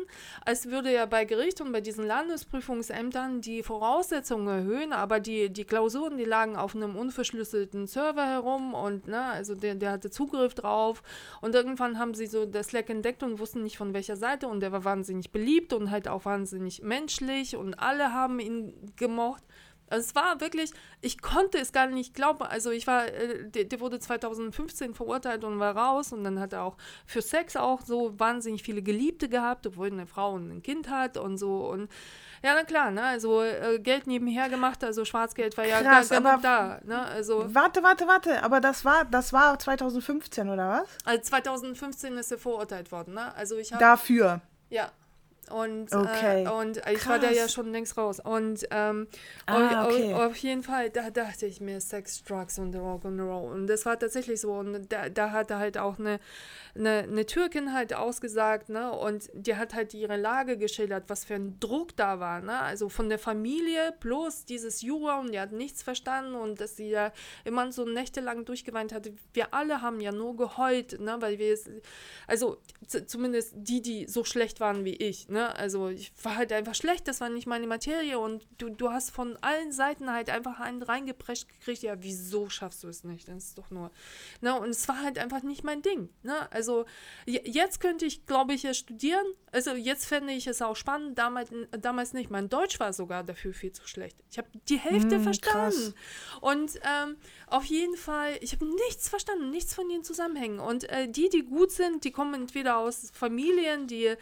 als würde er bei Gericht und bei diesen Landesprüfungsämtern die Voraussetzungen erhöhen, aber die, die Klausuren, die lagen auf einem unverschlüsselten Server herum und ne, also der, der hatte Zugriff drauf. Und irgendwann haben sie so das Slack entdeckt und wussten nicht von welcher Seite und der war wahnsinnig beliebt und halt auch wahnsinnig menschlich lustig und alle haben ihn gemocht. Also es war wirklich, ich konnte es gar nicht glauben. Also ich war, äh, der, der, wurde 2015 verurteilt und war raus und dann hat er auch für Sex auch so wahnsinnig viele Geliebte gehabt, obwohl eine Frau und ein Kind hat und so und ja, na klar, ne? Also äh, Geld nebenher gemacht, also Schwarzgeld war ja Krass, gar, gar da, ne? Also Warte, warte, warte, aber das war das war 2015 oder was? Also 2015 ist er verurteilt worden, ne? Also ich habe Dafür. Ja. Und, äh, okay. äh, und ich Krass. war da ja schon längst raus. Und ähm, ah, okay. auf, auf, jeden Fall, da dachte ich mir Sex, Drugs und Rock'n'Roll. Und das war tatsächlich so. Und da, da hatte halt auch eine, eine, eine Türkin halt ausgesagt, ne? Und die hat halt ihre Lage geschildert, was für ein Druck da war, ne? Also von der Familie plus dieses Jura und die hat nichts verstanden und dass sie ja immer so nächtelang durchgeweint hatte. Wir alle haben ja nur geheult, ne? Weil wir es, also zumindest die, die so schlecht waren wie ich, ne? Ne? Also ich war halt einfach schlecht, das war nicht meine Materie und du, du hast von allen Seiten halt einfach einen reingeprescht gekriegt, ja, wieso schaffst du es nicht? Das ist doch nur. Ne? Und es war halt einfach nicht mein Ding. Ne? Also jetzt könnte ich, glaube ich, studieren. Also jetzt fände ich es auch spannend, damals, damals nicht. Mein Deutsch war sogar dafür viel zu schlecht. Ich habe die Hälfte mm, verstanden. Krass. Und ähm, auf jeden Fall, ich habe nichts verstanden, nichts von den Zusammenhängen. Und äh, die, die gut sind, die kommen entweder aus Familien, die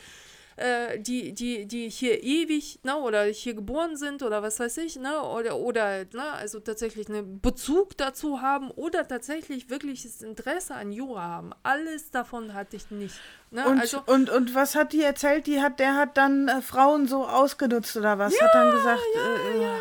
äh, die, die, die hier ewig, ne, oder hier geboren sind oder was weiß ich, ne, oder, oder, ne, also tatsächlich einen Bezug dazu haben oder tatsächlich wirkliches Interesse an Jura haben. Alles davon hatte ich nicht. Ne? Und, also, und, und was hat die erzählt? Die hat, der hat dann äh, Frauen so ausgenutzt oder was? Ja, hat dann gesagt, ja, äh, ja,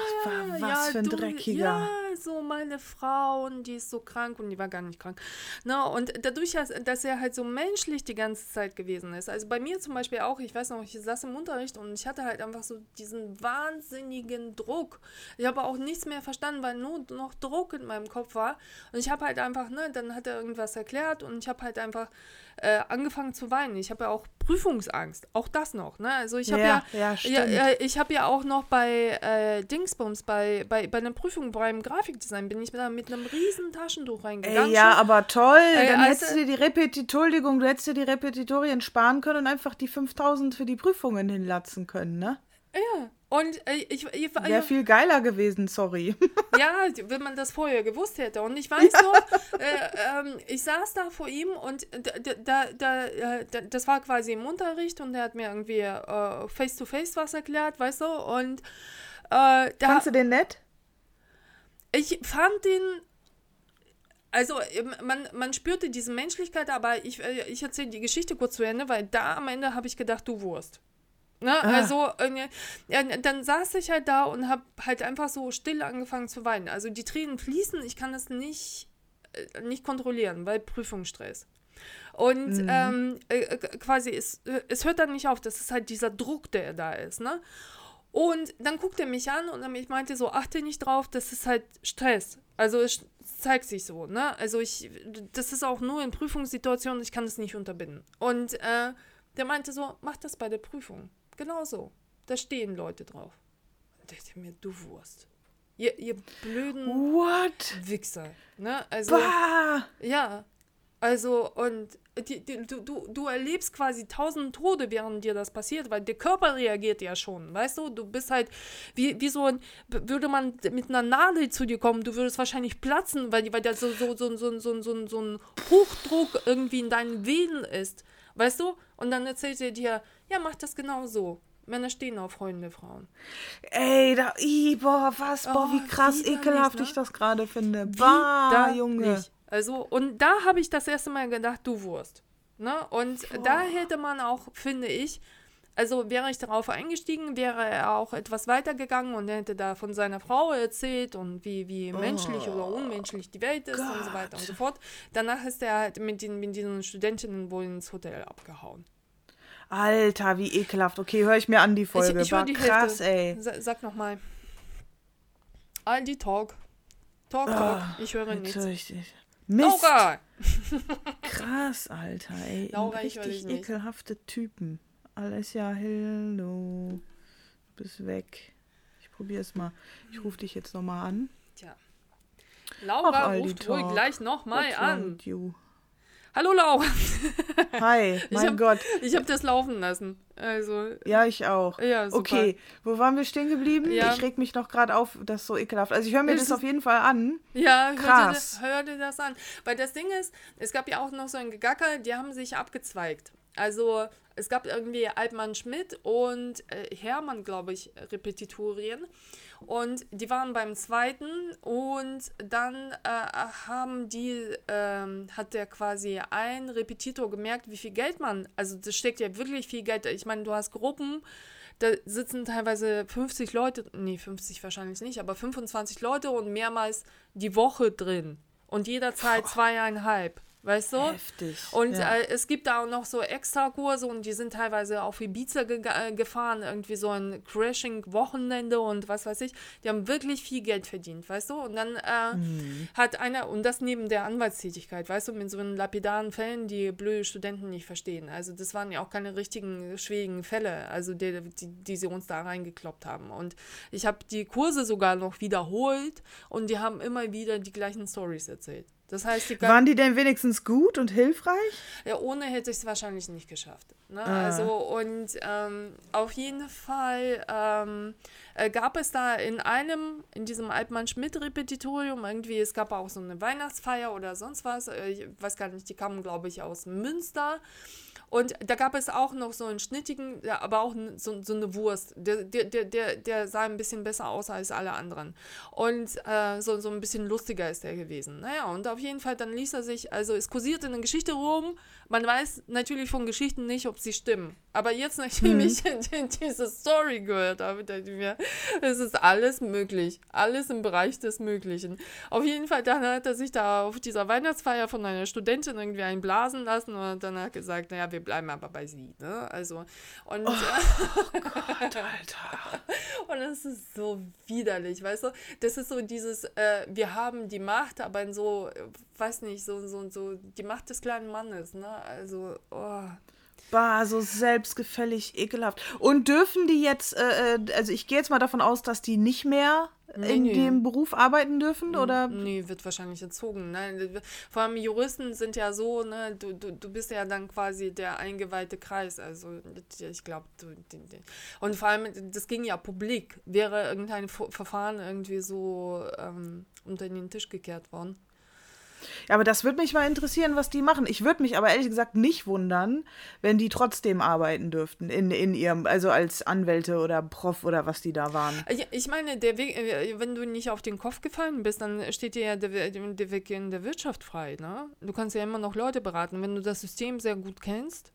was ja, für ein du, Dreckiger. So meine Frau und die ist so krank und die war gar nicht krank. Ne? Und dadurch, dass er halt so menschlich die ganze Zeit gewesen ist. Also bei mir zum Beispiel auch, ich weiß noch, ich saß im Unterricht und ich hatte halt einfach so diesen wahnsinnigen Druck. Ich habe auch nichts mehr verstanden, weil nur noch Druck in meinem Kopf war. Und ich habe halt einfach, ne, dann hat er irgendwas erklärt und ich habe halt einfach äh, angefangen zu weinen. Ich habe ja auch Prüfungsangst, auch das noch. Ne? Also ich habe ja, ja, ja, ja, ich habe ja auch noch bei äh, Dingsbums, bei, bei, bei einer Prüfung beim Grafikdesign, bin ich da mit einem riesen Taschentuch reingegangen. Ey, ja, aber toll. Äh, Dann also, hättest du dir die Repetitorien, du hättest dir die Repetitorien sparen können und einfach die 5000 für die Prüfungen hinlatzen können, ne? Ja, und äh, ich, ich, Wäre viel geiler gewesen, sorry. Ja, wenn man das vorher gewusst hätte. Und ich weiß noch, äh, ähm, ich saß da vor ihm und da, da, da, äh, das war quasi im Unterricht und er hat mir irgendwie äh, face-to-face was erklärt, weißt du? Und äh, da. Fandst du den nett? Ich fand den also man, man spürte diese Menschlichkeit, aber ich, äh, ich erzähle die Geschichte kurz zu Ende, weil da am Ende habe ich gedacht, du Wurst. Ne? Ah. Also, äh, ja, dann saß ich halt da und habe halt einfach so still angefangen zu weinen. Also die Tränen fließen, ich kann das nicht, äh, nicht kontrollieren, weil Prüfungsstress. Und mhm. ähm, äh, quasi, es, es hört dann nicht auf, das ist halt dieser Druck, der da ist, ne? Und dann guckt er mich an und ich meinte so, achte nicht drauf, das ist halt Stress. Also es zeigt sich so, ne? Also ich, das ist auch nur in Prüfungssituationen, ich kann das nicht unterbinden. Und äh, der meinte so, mach das bei der Prüfung. Genau so. Da stehen Leute drauf. Und ich dachte mir, du Wurst. Ihr, ihr blöden What? Wichser. Ne? Also, bah! Ja. Also, und die, die, du, du, du erlebst quasi tausend Tode, während dir das passiert, weil der Körper reagiert ja schon, weißt du? Du bist halt wie, wie so ein, würde man mit einer Nadel zu dir kommen, du würdest wahrscheinlich platzen, weil, weil da so, so, so, so, so, so, so ein Hochdruck irgendwie in deinen Venen ist, weißt du? Und dann erzählt er dir, ja, mach das genau so. Männer stehen auf heulende Frauen. Ey, da, i, boah, was, boah, wie oh, krass ekelhaft ne? ich das gerade finde. Bah, Junge. Nicht. Also, und da habe ich das erste Mal gedacht, du Wurst. Ne? Und boah. da hätte man auch, finde ich, also wäre ich darauf eingestiegen, wäre er auch etwas weitergegangen und hätte da von seiner Frau erzählt und wie, wie menschlich oder oh unmenschlich die Welt ist Gott. und so weiter und so fort. Danach ist er halt mit, den, mit diesen Studentinnen wohl ins Hotel abgehauen. Alter, wie ekelhaft. Okay, höre ich mir an die Folge. Ich, ich War die krass, Hälfte. ey. Sag nochmal. Aldi Talk. Talk, Talk. Oh, ich höre nichts. Richtig. Mist. Laura! krass, Alter, ey. Laura, richtig ekelhafte Typen. Alessia, hello. Du bist weg. Ich probiere es mal. Ich rufe dich jetzt nochmal an. Tja. Laura Ach, ruft wohl gleich nochmal an. You? Hallo Laura. Hi, mein hab, Gott. Ich habe das laufen lassen. Also. Ja, ich auch. Ja, super. Okay, wo waren wir stehen geblieben? Ja. Ich reg mich noch gerade auf, das ist so ekelhaft. Also ich höre mir das, das auf jeden Fall an. Ja, krass. Hör dir, hör dir das an. Weil das Ding ist, es gab ja auch noch so ein Gegacker, die haben sich abgezweigt. Also es gab irgendwie Altmann Schmidt und äh, Hermann, glaube ich, Repetitorien. Und die waren beim zweiten und dann äh, haben die, ähm, hat der quasi ein Repetitor gemerkt, wie viel Geld man, also das steckt ja wirklich viel Geld. Ich meine, du hast Gruppen, da sitzen teilweise 50 Leute, nee, 50 wahrscheinlich nicht, aber 25 Leute und mehrmals die Woche drin. Und jeder zahlt zweieinhalb. Weißt du? Heftig. Und ja. äh, es gibt da auch noch so Extrakurse und die sind teilweise auf Ibiza ge äh, gefahren, irgendwie so ein Crashing-Wochenende und was weiß ich. Die haben wirklich viel Geld verdient, weißt du? Und dann äh, Mhm. hat einer, und das neben der Anwaltstätigkeit, weißt du, mit so einen lapidaren Fällen, die blöde Studenten nicht verstehen. Also das waren ja auch keine richtigen, schwierigen Fälle, also die, die, die sie uns da reingekloppt haben. Und ich habe die Kurse sogar noch wiederholt und die haben immer wieder die gleichen Stories erzählt. Das heißt, die Waren die denn wenigstens gut und hilfreich? ja, ohne hätte ich es wahrscheinlich nicht geschafft. Ne? Ah. Also, und ähm, auf jeden Fall ähm, äh, gab es da in einem, in diesem Altmann-Schmidt-Repetitorium irgendwie, es gab auch so eine Weihnachtsfeier oder sonst was, äh, ich weiß gar nicht, die kamen, glaube ich, aus Münster. Und da gab es auch noch so einen schnittigen, aber auch so, so eine Wurst. Der, der, der, der, der sah ein bisschen besser aus als alle anderen. Und äh, so, so ein bisschen lustiger ist der gewesen. Naja, und auf jeden Fall, dann ließ er sich, also es kursierte eine Geschichte rum. Man weiß natürlich von Geschichten nicht, ob sie stimmen. Aber jetzt, nachdem ich diese Story gehört habe, dachte ich mir, es ist alles möglich. Alles im Bereich des Möglichen. Auf jeden Fall, dann hat er sich da auf dieser Weihnachtsfeier von einer Studentin irgendwie einblasen lassen und hat danach gesagt, naja, wir bleiben aber bei sie. Ne? Also, und, Alter. und das ist so widerlich, weißt du? Das ist so dieses, äh, wir haben die Macht, aber in so, äh, weiß nicht, so, so, so, die Macht des kleinen Mannes, ne? Also, oh. Bah, so selbstgefällig, ekelhaft. Und dürfen die jetzt, äh, äh, also ich gehe jetzt mal davon aus, dass die nicht mehr Nee, in nee. dem Beruf arbeiten dürfen, oder? Nee, wird wahrscheinlich entzogen. Ne? Vor allem Juristen sind ja so, ne, du, du, du bist ja dann quasi der eingeweihte Kreis. Also ich glaube, Und vor allem, das ging ja publik. Wäre irgendein Verfahren irgendwie so ähm, unter den Tisch gekehrt worden. Ja, aber das würde mich mal interessieren, was die machen. Ich würde mich aber ehrlich gesagt nicht wundern, wenn die trotzdem arbeiten dürften in, in ihrem, also als Anwälte oder Prof oder was die da waren. Ich, meine, der Weg, äh, wenn du nicht auf den Kopf gefallen bist, dann steht dir ja der, der Weg in der Wirtschaft frei. Ne? Du kannst ja immer noch Leute beraten, wenn du das System sehr gut kennst.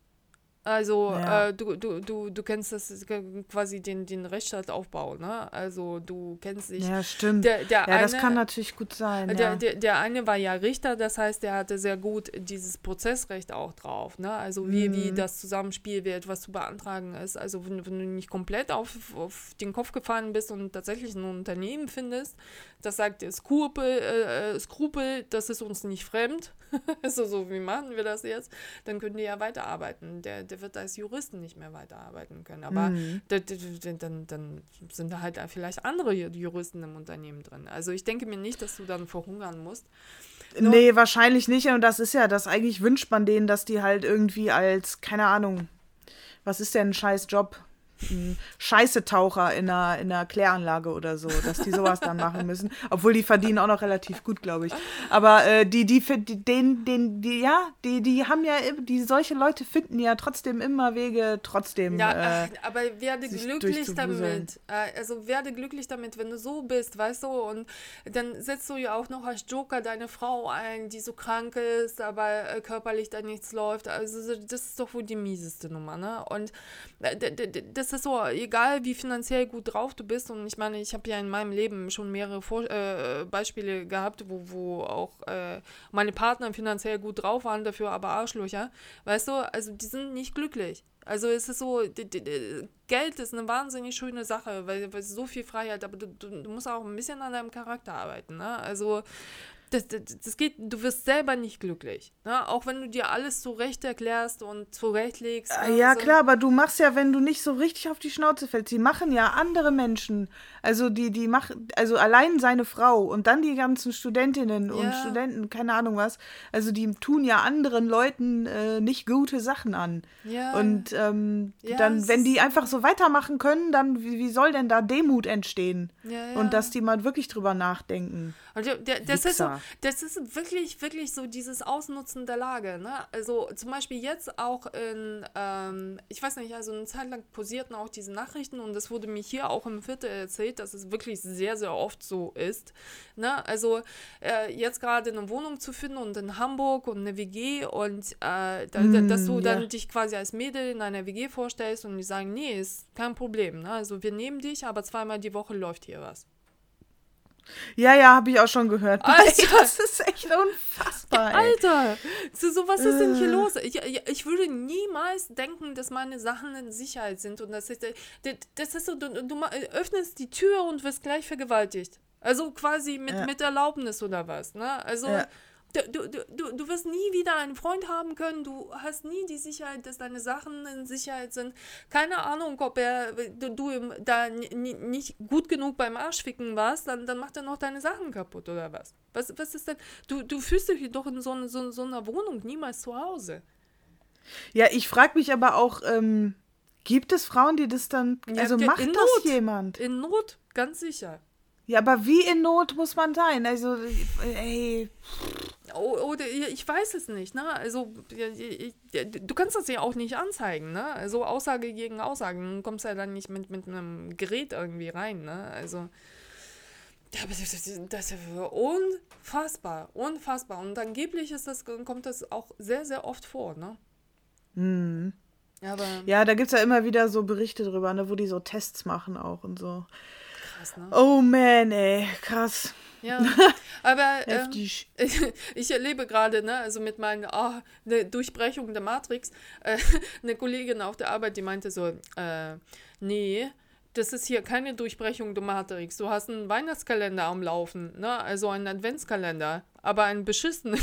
Also Ja. äh, du, du, du, du kennst das ist quasi den, den Rechtsstaataufbau, ne? Also du kennst dich. Ja, stimmt. Der, der ja, das eine- kann natürlich gut sein. der, ja. der, der eine war ja Richter, das heißt, der hatte sehr gut dieses Prozessrecht auch drauf. Ne? Also wie, wie Mhm. das Zusammenspiel wird, was zu beantragen ist. Also wenn, wenn du nicht komplett auf, auf den Kopf gefallen bist und tatsächlich ein Unternehmen findest, das sagt, Skrupel, äh, äh, Skrupel, das ist uns nicht fremd. so, so, wie machen wir das jetzt? Dann können die ja weiterarbeiten. Der, der wird als Juristen nicht mehr weiterarbeiten können. Aber Mhm. da- da- da- dann, dann sind da halt vielleicht andere Juristen im Unternehmen drin. Also ich denke mir nicht, dass du dann verhungern musst. Nur- Nee, wahrscheinlich nicht. Und das ist ja, das eigentlich wünscht man denen, dass die halt irgendwie als, keine Ahnung, was ist denn ein scheiß Job? Ein Scheiße-Taucher in einer, in einer Kläranlage oder so, dass die sowas dann machen müssen. Obwohl die verdienen auch noch relativ gut, glaube ich. Aber äh, die, die, für die, den, den, die, ja, die, die haben ja, die, solche Leute finden ja trotzdem immer Wege, trotzdem. Ja, äh, aber werde glücklich damit. Äh, Also werde glücklich damit, wenn du so bist, weißt du? Und dann setzt du ja auch noch als Joker deine Frau ein, die so krank ist, aber äh, körperlich da nichts läuft. Also so- das ist doch wohl die mieseste Nummer, ne? Und äh, das ist so, egal wie finanziell gut drauf du bist. Und ich meine, ich habe ja in meinem Leben schon mehrere Vor äh, Beispiele gehabt, wo, wo auch äh, meine Partner finanziell gut drauf waren, dafür aber Arschlöcher. Weißt du, also die sind nicht glücklich. Also es ist so, Geld ist eine wahnsinnig schöne Sache, weil, weil so viel Freiheit, aber du, du, du musst auch ein bisschen an deinem Charakter arbeiten. Ne? Also das, das, das geht, du wirst selber nicht glücklich. Ne? Auch wenn du dir alles zurecht erklärst und zurechtlegst. Ah, ne? Ja, So- klar, aber du machst ja, wenn du nicht so richtig auf die Schnauze fällst, die machen ja andere Menschen. Also die, die machen, also allein seine Frau und dann die ganzen Studentinnen und Ja. Studenten, keine Ahnung was. Also die tun ja anderen Leuten äh, nicht gute Sachen an. Ja. Und ähm, Ja, dann, wenn die einfach so weitermachen können, dann wie, wie soll denn da Demut entstehen? Ja, ja. Und dass die mal wirklich drüber nachdenken. Und der, der, das, ist so, Das ist wirklich, wirklich so dieses Ausnutzen der Lage. Ne? Also zum Beispiel jetzt auch in, ähm, ich weiß nicht, also eine Zeit lang posierten auch diese Nachrichten und das wurde mir hier auch im Viertel erzählt, dass es wirklich sehr, sehr oft so ist. Ne? Also äh, jetzt gerade eine Wohnung zu finden und in Hamburg und eine WG und äh, da, da, dass du dann ja. dich quasi als Mädel in einer WG vorstellst und die sagen, nee, ist kein Problem. Ne? Also wir nehmen dich, aber zweimal die Woche läuft hier was. Ja, ja, habe ich auch schon gehört. Alter. Das ist echt unfassbar. Ey. Alter, so, so was ist denn hier Äh. los? Ich, ich, würde niemals denken, dass meine Sachen in Sicherheit sind und das ist, das, das ist so, du, du ma- öffnest die Tür und wirst gleich vergewaltigt. Also quasi mit, Ja. mit Erlaubnis oder was, ne? Also Ja. Du, du, du- du, wirst nie wieder einen Freund haben können, du hast nie die Sicherheit, dass deine Sachen in Sicherheit sind. Keine Ahnung, ob er, du, du da nicht gut genug beim Arschficken warst, dann, dann macht er noch deine Sachen kaputt oder was? Was, was ist denn? Du, du fühlst dich doch in so, so, so einer Wohnung niemals zu Hause. Ja, ich frage mich aber auch, ähm, gibt es Frauen, die das dann. Also ja, macht das Not. jemand? In Not, ganz sicher. Ja, aber wie in Not muss man sein? Also, ey. Oder ich weiß es nicht, ne? Also du kannst das ja auch nicht anzeigen, ne? Also Aussage gegen Aussage. Du kommst ja dann nicht mit, mit einem Gerät irgendwie rein, ne? Also das, ist unfassbar, unfassbar. Und angeblich ist das, kommt das auch sehr, sehr oft vor, ne? Hm. Aber Ja, da gibt es ja immer wieder so Berichte drüber, ne, wo die so Tests machen auch und so. krass, ne? Oh man, ey, krass. Ja, aber ähm, ich erlebe gerade, ne, also mit meiner ah, ne Durchbrechung der Matrix, äh, eine Kollegin auf der Arbeit, die meinte so, äh, nee, das ist hier keine Durchbrechung der Matrix. Du hast einen Weihnachtskalender am Laufen, ne, also einen Adventskalender, aber einen beschissenen.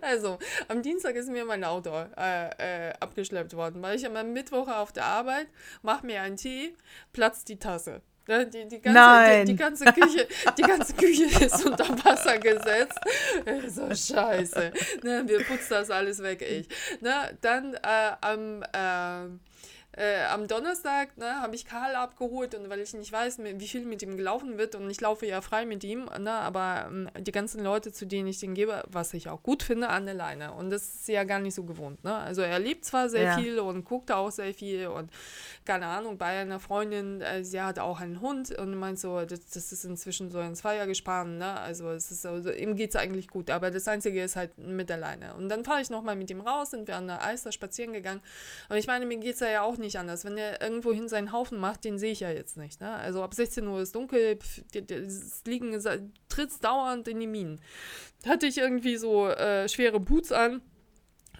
also, am Dienstag ist mir mein Auto äh, äh, abgeschleppt worden, weil ich am Mittwoch auf der Arbeit mache mir einen Tee, platzt die Tasse. Ne, Die, die, ganze. Die, die, ganze Küche, die ganze Küche ist unter Wasser gesetzt. Äh, So scheiße. Ne, wir putzen das alles weg, ich. Ne, dann äh, am, äh, äh, am Donnerstag ne, habe ich Karl abgeholt und weil ich nicht weiß, wie viel mit ihm gelaufen wird und ich laufe ja frei mit ihm, ne, aber ähm, die ganzen Leute, zu denen ich den gebe, was ich auch gut finde, an der Leine. Und das ist ja gar nicht so gewohnt. Ne? Also er lebt zwar sehr Ja. viel und guckt auch sehr viel und keine Ahnung, bei einer Freundin, äh, sie hat auch einen Hund und meint so, das, das ist inzwischen so ein Zweiergespann, ne? Also es ist also, ihm geht es eigentlich gut, aber das Einzige ist halt mit der Leine. Und dann fahre ich nochmal mit ihm raus, sind wir an der Alster spazieren gegangen. Und ich meine, mir geht es ja auch nicht anders. Wenn er irgendwohin seinen Haufen macht, den sehe ich ja jetzt nicht. Ne? Also ab 16 Uhr ist dunkel, pf, es liegen, tritt dauernd in die Minen. Hatte ich irgendwie so äh, schwere Boots an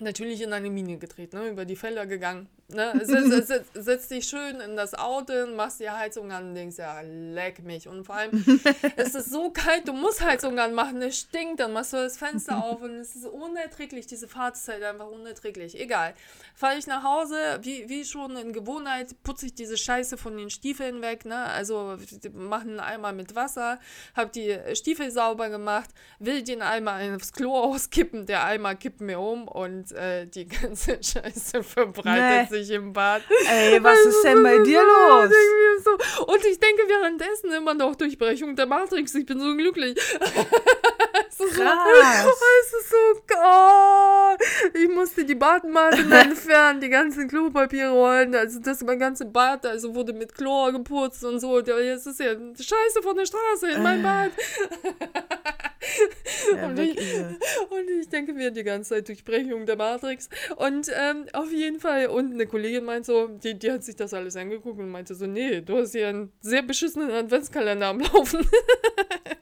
natürlich in eine Mine gedreht, ne? über die Felder gegangen. Ne? Setz, setz, setz dich schön in das Auto machst die Heizung an und denkst, ja, leck mich. Und vor allem, es ist so kalt, du musst Heizung anmachen, es stinkt, dann machst du das Fenster auf und es ist unerträglich, diese Fahrtzeit einfach unerträglich. Egal. Fahre ich nach Hause, wie, wie schon in Gewohnheit, putze ich diese Scheiße von den Stiefeln weg, ne? Also machen einen Eimer mit Wasser, hab die Stiefel sauber gemacht, will den Eimer aufs Klo auskippen, der Eimer kippt mir um und äh, die ganze Scheiße verbreitet Nee. sich im Bad. Ey, was ist denn bei dir so, los? So. Und ich denke währenddessen immer noch Durchbrechung der Matrix. Ich bin so glücklich. es ist so, Krass. es ist so, oh, ich musste die Badmatten entfernen, die ganzen Klopapierrollen, also das mein ganze Bad, also wurde mit Chlor geputzt und so. Jetzt ist ja Scheiße von der Straße in mein Bad. Ja, Und ich-. Und ich denke mir die ganze Zeit Durchbrechung der Matrix. Und ähm, auf jeden Fall, und eine Kollegin meint so, die, die hat sich das alles angeguckt und meinte so, nee, du hast hier einen sehr beschissenen Adventskalender am Laufen.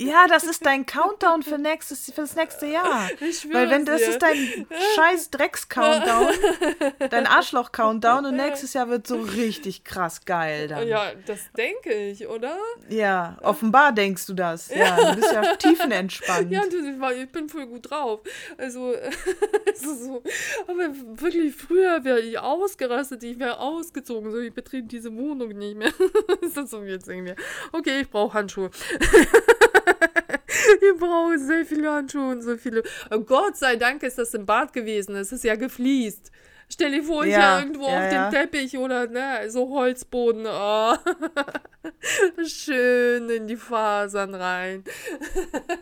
Ja, das ist dein Countdown für, nächstes, für das nächste Jahr. Ich Weil wenn das dir. ist dein scheiß Drecks-Countdown, dein Arschloch-Countdown und nächstes Jahr wird so richtig krass geil dann. Ja, das denke ich, oder? Ja, offenbar denkst du das. Ja, du bist ja tiefenentspannt. Ja, das war, ich bin voll gut drauf. Also, ist so. Aber wirklich, früher wäre ich ausgerastet, ich wäre ausgezogen. So, ich betrete diese Wohnung nicht mehr. ist das so jetzt irgendwie? Okay, ich brauche Handschuhe. ich brauche sehr viele Handschuhe und so viele. Oh Gott sei Dank ist das im Bad gewesen. Es ist ja gefliest. Stell dir vor, ich Ja, ja, irgendwo ja, auf ja. dem Teppich oder ne, so Holzboden. Oh. Schön in die Fasern rein.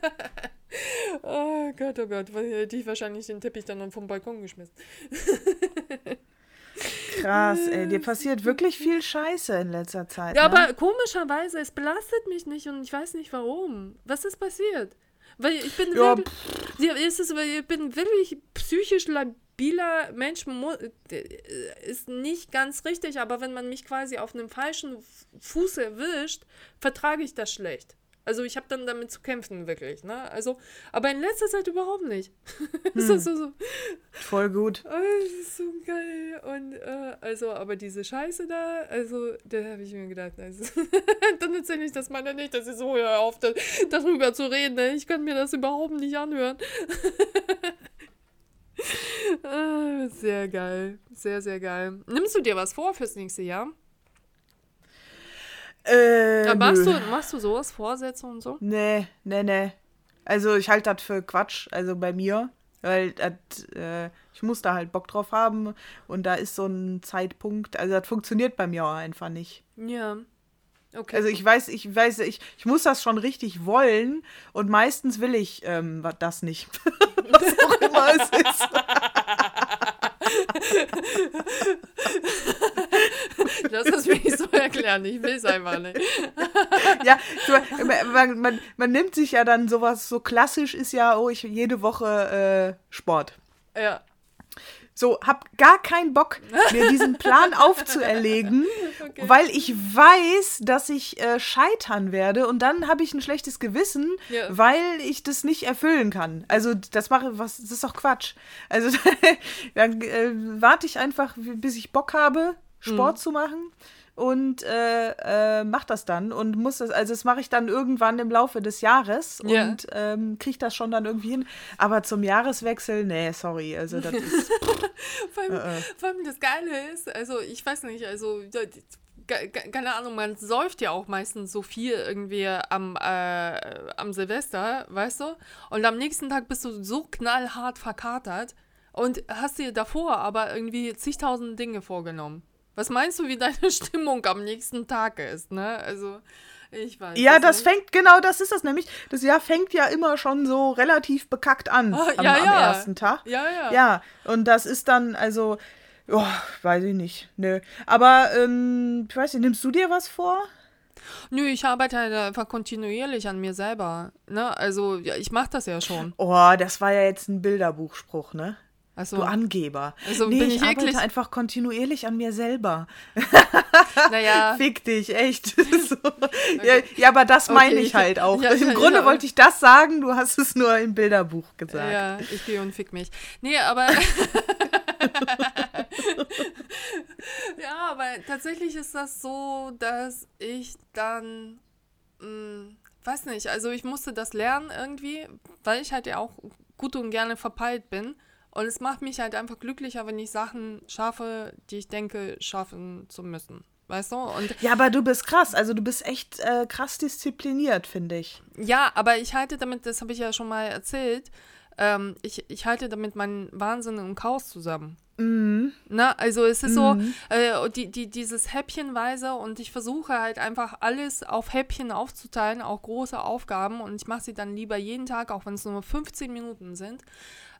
oh Gott, oh Gott, hätte ich wahrscheinlich den Teppich dann vom Balkon geschmissen. Krass, ey, dir passiert wirklich viel Scheiße in letzter Zeit. Ja, ne? aber komischerweise, es belastet mich nicht und ich weiß nicht warum. Was ist passiert? Weil ich bin Ja, wirklich, ich bin wirklich psychisch labil stabiler Mensch ist nicht ganz richtig, aber wenn man mich quasi auf einem falschen Fuß erwischt, vertrage ich das schlecht. Also ich habe dann damit zu kämpfen, wirklich. Ne? Also, aber in letzter Zeit überhaupt nicht. Hm. so, so, so. Voll gut. Oh, das ist so geil. Und äh, also, aber diese Scheiße da, also, da habe ich mir gedacht, also, dann erzähle ich das meiner nicht, dass ich so höre auf, da, darüber zu reden. Ne? Ich kann mir das überhaupt nicht anhören. ah, sehr geil. Sehr, sehr geil. Nimmst du dir was vor fürs nächste Jahr? Äh, machst, du, machst du sowas, Vorsätze und so? Nee, nee, nee. Also ich halte das für Quatsch, also bei mir. Weil das, äh, ich muss da halt Bock drauf haben und da ist so ein Zeitpunkt, also das funktioniert bei mir auch einfach nicht. Ja. Okay. Also ich weiß, ich weiß, ich, ich muss das schon richtig wollen und meistens will ich ähm, das nicht. Was auch immer es ist. Das ist mir nicht so erklären. Ich will es einfach nicht. ja, man, man, man, nimmt sich ja dann sowas, so klassisch ist ja, oh, ich jede Woche äh, Sport. Ja. So, hab gar keinen Bock, mir diesen Plan aufzuerlegen, okay. weil ich weiß, dass ich äh, scheitern werde und dann habe ich ein schlechtes Gewissen, ja. weil ich das nicht erfüllen kann. Also, das mache was, das ist doch Quatsch. Also, dann äh, warte ich einfach, bis ich Bock habe, Sport mhm. zu machen und äh, äh, mach das dann und muss das, also das mache ich dann irgendwann im Laufe des Jahres yeah. und ähm, kriege das schon dann irgendwie hin. Aber zum Jahreswechsel, nee, sorry, also das ist. vor, allem, äh, äh. vor, allem, das Geile ist, also ich weiß nicht, also keine Ahnung, man säuft ja auch meistens so viel irgendwie am, äh, am Silvester, weißt du? Und am nächsten Tag bist du so knallhart verkatert und hast dir davor aber irgendwie zigtausend Dinge vorgenommen. Was meinst du, wie deine Stimmung am nächsten Tag ist, ne? Also, ich weiß. Ja, das nicht. fängt, genau das ist das nämlich. Das Jahr fängt ja immer schon so relativ bekackt an ah, am, ja, am ersten Tag. Ja, ja. Ja, und das ist dann, also, oh, weiß ich nicht. Nö. Aber, ähm, ich weiß nicht, nimmst du dir was vor? Nö, ich arbeite halt einfach kontinuierlich an mir selber. Ne? Also, ja, ich mache das ja schon. Oh, das war ja jetzt ein Bilderbuchspruch, ne? Also, du Angeber. Also nee, bin ich, ich arbeite wirklich einfach kontinuierlich an mir selber. Naja. Fick dich, echt. so. okay. ja, ja, aber das meine Okay, ich ich- halt auch. ja, Im ja, Grunde ja. wollte ich das sagen, du hast es nur im Bilderbuch gesagt. Ja, ich gehe und fick mich. Nee, aber. ja, aber tatsächlich ist das so, dass ich dann. Mh, weiß nicht, also ich musste das lernen irgendwie, weil ich halt ja auch gut und gerne verpeilt bin. Und es macht mich halt einfach glücklicher, wenn ich Sachen schaffe, die ich denke, schaffen zu müssen. Weißt du? Und Ja, aber du bist krass. Also du bist echt äh, krass diszipliniert, finde ich. Ja, aber ich halte damit, das habe ich ja schon mal erzählt, ähm, ich, ich halte damit meinen Wahnsinn und Chaos zusammen. Mhm. Na, also es ist so, Mhm. äh, die, die, dieses Häppchenweise und ich versuche halt einfach alles auf Häppchen aufzuteilen, auch große Aufgaben und ich mache sie dann lieber jeden Tag, auch wenn es nur 15 Minuten sind,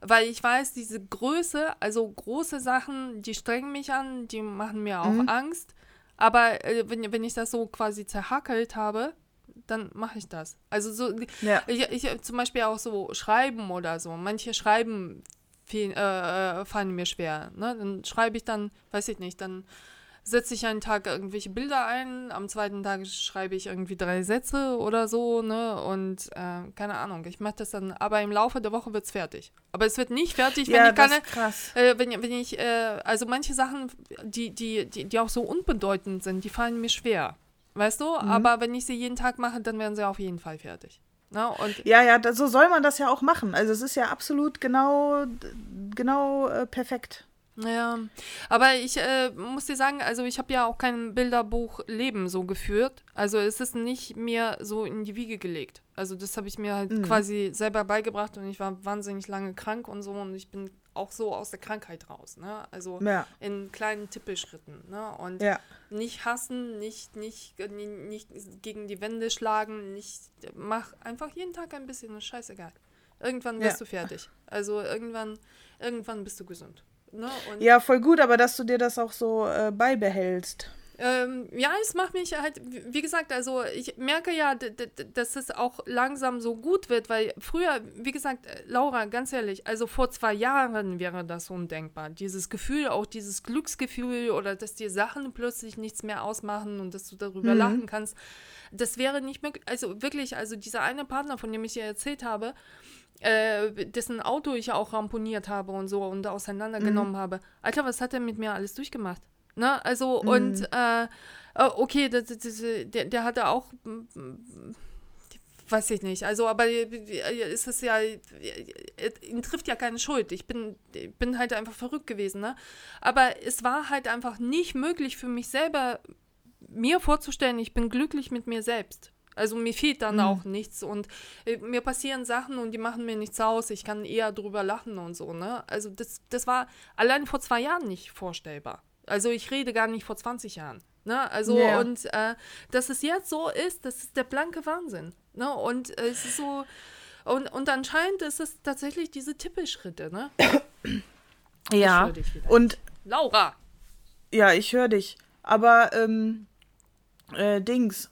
weil ich weiß, diese Größe, also große Sachen, die strengen mich an, die machen mir auch Mhm. Angst, aber äh, wenn, wenn ich das so quasi zerhackelt habe, dann mache ich das. Also so, Ja. ich, ich zum Beispiel auch so schreiben oder so. Manche schreiben viel, äh, äh, fallen mir schwer. Ne? Dann schreibe ich dann, weiß ich nicht, dann setze ich einen Tag irgendwelche Bilder ein, am zweiten Tag schreibe ich irgendwie drei Sätze oder so, ne? Und äh, keine Ahnung, ich mache das dann, aber im Laufe der Woche wird es fertig. Aber es wird nicht fertig, wenn ja, ich das keine, ist krass. äh, wenn, wenn ich, äh, also manche Sachen, die, die, die, die auch so unbedeutend sind, die fallen mir schwer. Weißt du? Mhm. Aber wenn ich sie jeden Tag mache, dann werden sie auf jeden Fall fertig. Ne? Und Ja, ja, da, so soll man das ja auch machen. Also es ist ja absolut genau, genau äh, perfekt. Ja, aber ich äh, muss dir sagen, also ich habe ja auch kein Bilderbuch-Leben so geführt. Also es ist nicht mir so in die Wiege gelegt. Also das habe ich mir halt Mhm. quasi selber beigebracht und ich war wahnsinnig lange krank und so und ich bin auch so aus der Krankheit raus. Ne? Also Ja, in kleinen Tippelschritten. Ne? Und ja. nicht hassen, nicht, nicht, ni- nicht gegen die Wände schlagen, nicht, mach einfach jeden Tag ein bisschen, ist scheißegal. Irgendwann wirst Ja. du fertig. Also irgendwann, irgendwann bist du gesund. Ne? Ja, voll gut, aber dass du dir das auch so äh, beibehältst. Ähm, ja, es macht mich halt, wie gesagt, also ich merke ja, dass es auch langsam so gut wird, weil früher, wie gesagt, äh, Laura, ganz ehrlich, also vor zwei Jahren wäre das undenkbar. Dieses Gefühl, auch dieses Glücksgefühl oder dass dir Sachen plötzlich nichts mehr ausmachen und dass du darüber mhm. lachen kannst, das wäre nicht möglich. Also wirklich, also dieser eine Partner, von dem ich dir erzählt habe, äh, dessen Auto ich auch ramponiert habe und so und auseinandergenommen mhm. habe. Alter, was hat er mit mir alles durchgemacht? Ne? Also, mhm. und äh, äh okay, das, das, der, der hatte auch weiß ich nicht. Also, aber ist es ja, ihn trifft ja keine Schuld. Ich bin, bin halt einfach verrückt gewesen, ne? Aber es war halt einfach nicht möglich für mich selber, mir vorzustellen, ich bin glücklich mit mir selbst. Also mir fehlt dann mhm. auch nichts und äh, mir passieren Sachen und die machen mir nichts aus. Ich kann eher drüber lachen und so, ne? Also das, das war allein vor zwei Jahren nicht vorstellbar. Also ich rede gar nicht vor 20 Jahren. Ne? Also ja. und äh, dass es jetzt so ist, das ist der blanke Wahnsinn. Ne? Und äh, es ist so, und, und anscheinend ist es tatsächlich diese Tippelschritte, ne? Ja. Und Laura. Ja, ich höre dich. Aber ähm, äh, Dings.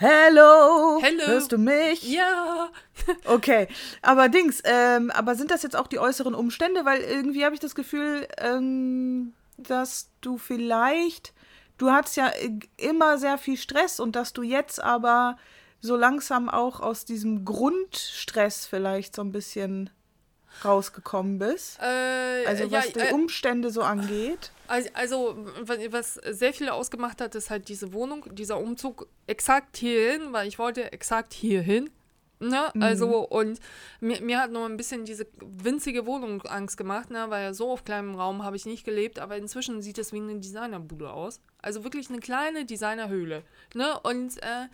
Hello! Hello! Hörst du mich? Ja! okay, aber Dings, ähm, aber sind das jetzt auch die äußeren Umstände? Weil irgendwie habe ich das Gefühl, ähm, dass du vielleicht, du hattest ja immer sehr viel Stress und dass du jetzt aber so langsam auch aus diesem Grundstress vielleicht so ein bisschen rausgekommen bist? Äh, also was ja, die äh, Umstände so angeht? Also, also, was sehr viel ausgemacht hat, ist halt diese Wohnung, dieser Umzug exakt hierhin, weil ich wollte exakt hierhin. Ne? Mhm. Also, und mir, mir hat nur ein bisschen diese winzige Wohnung Angst gemacht, ne? weil so auf kleinem Raum habe ich nicht gelebt, aber inzwischen sieht es wie eine Designerbude aus. Also wirklich eine kleine Designerhöhle. Ne? Und äh,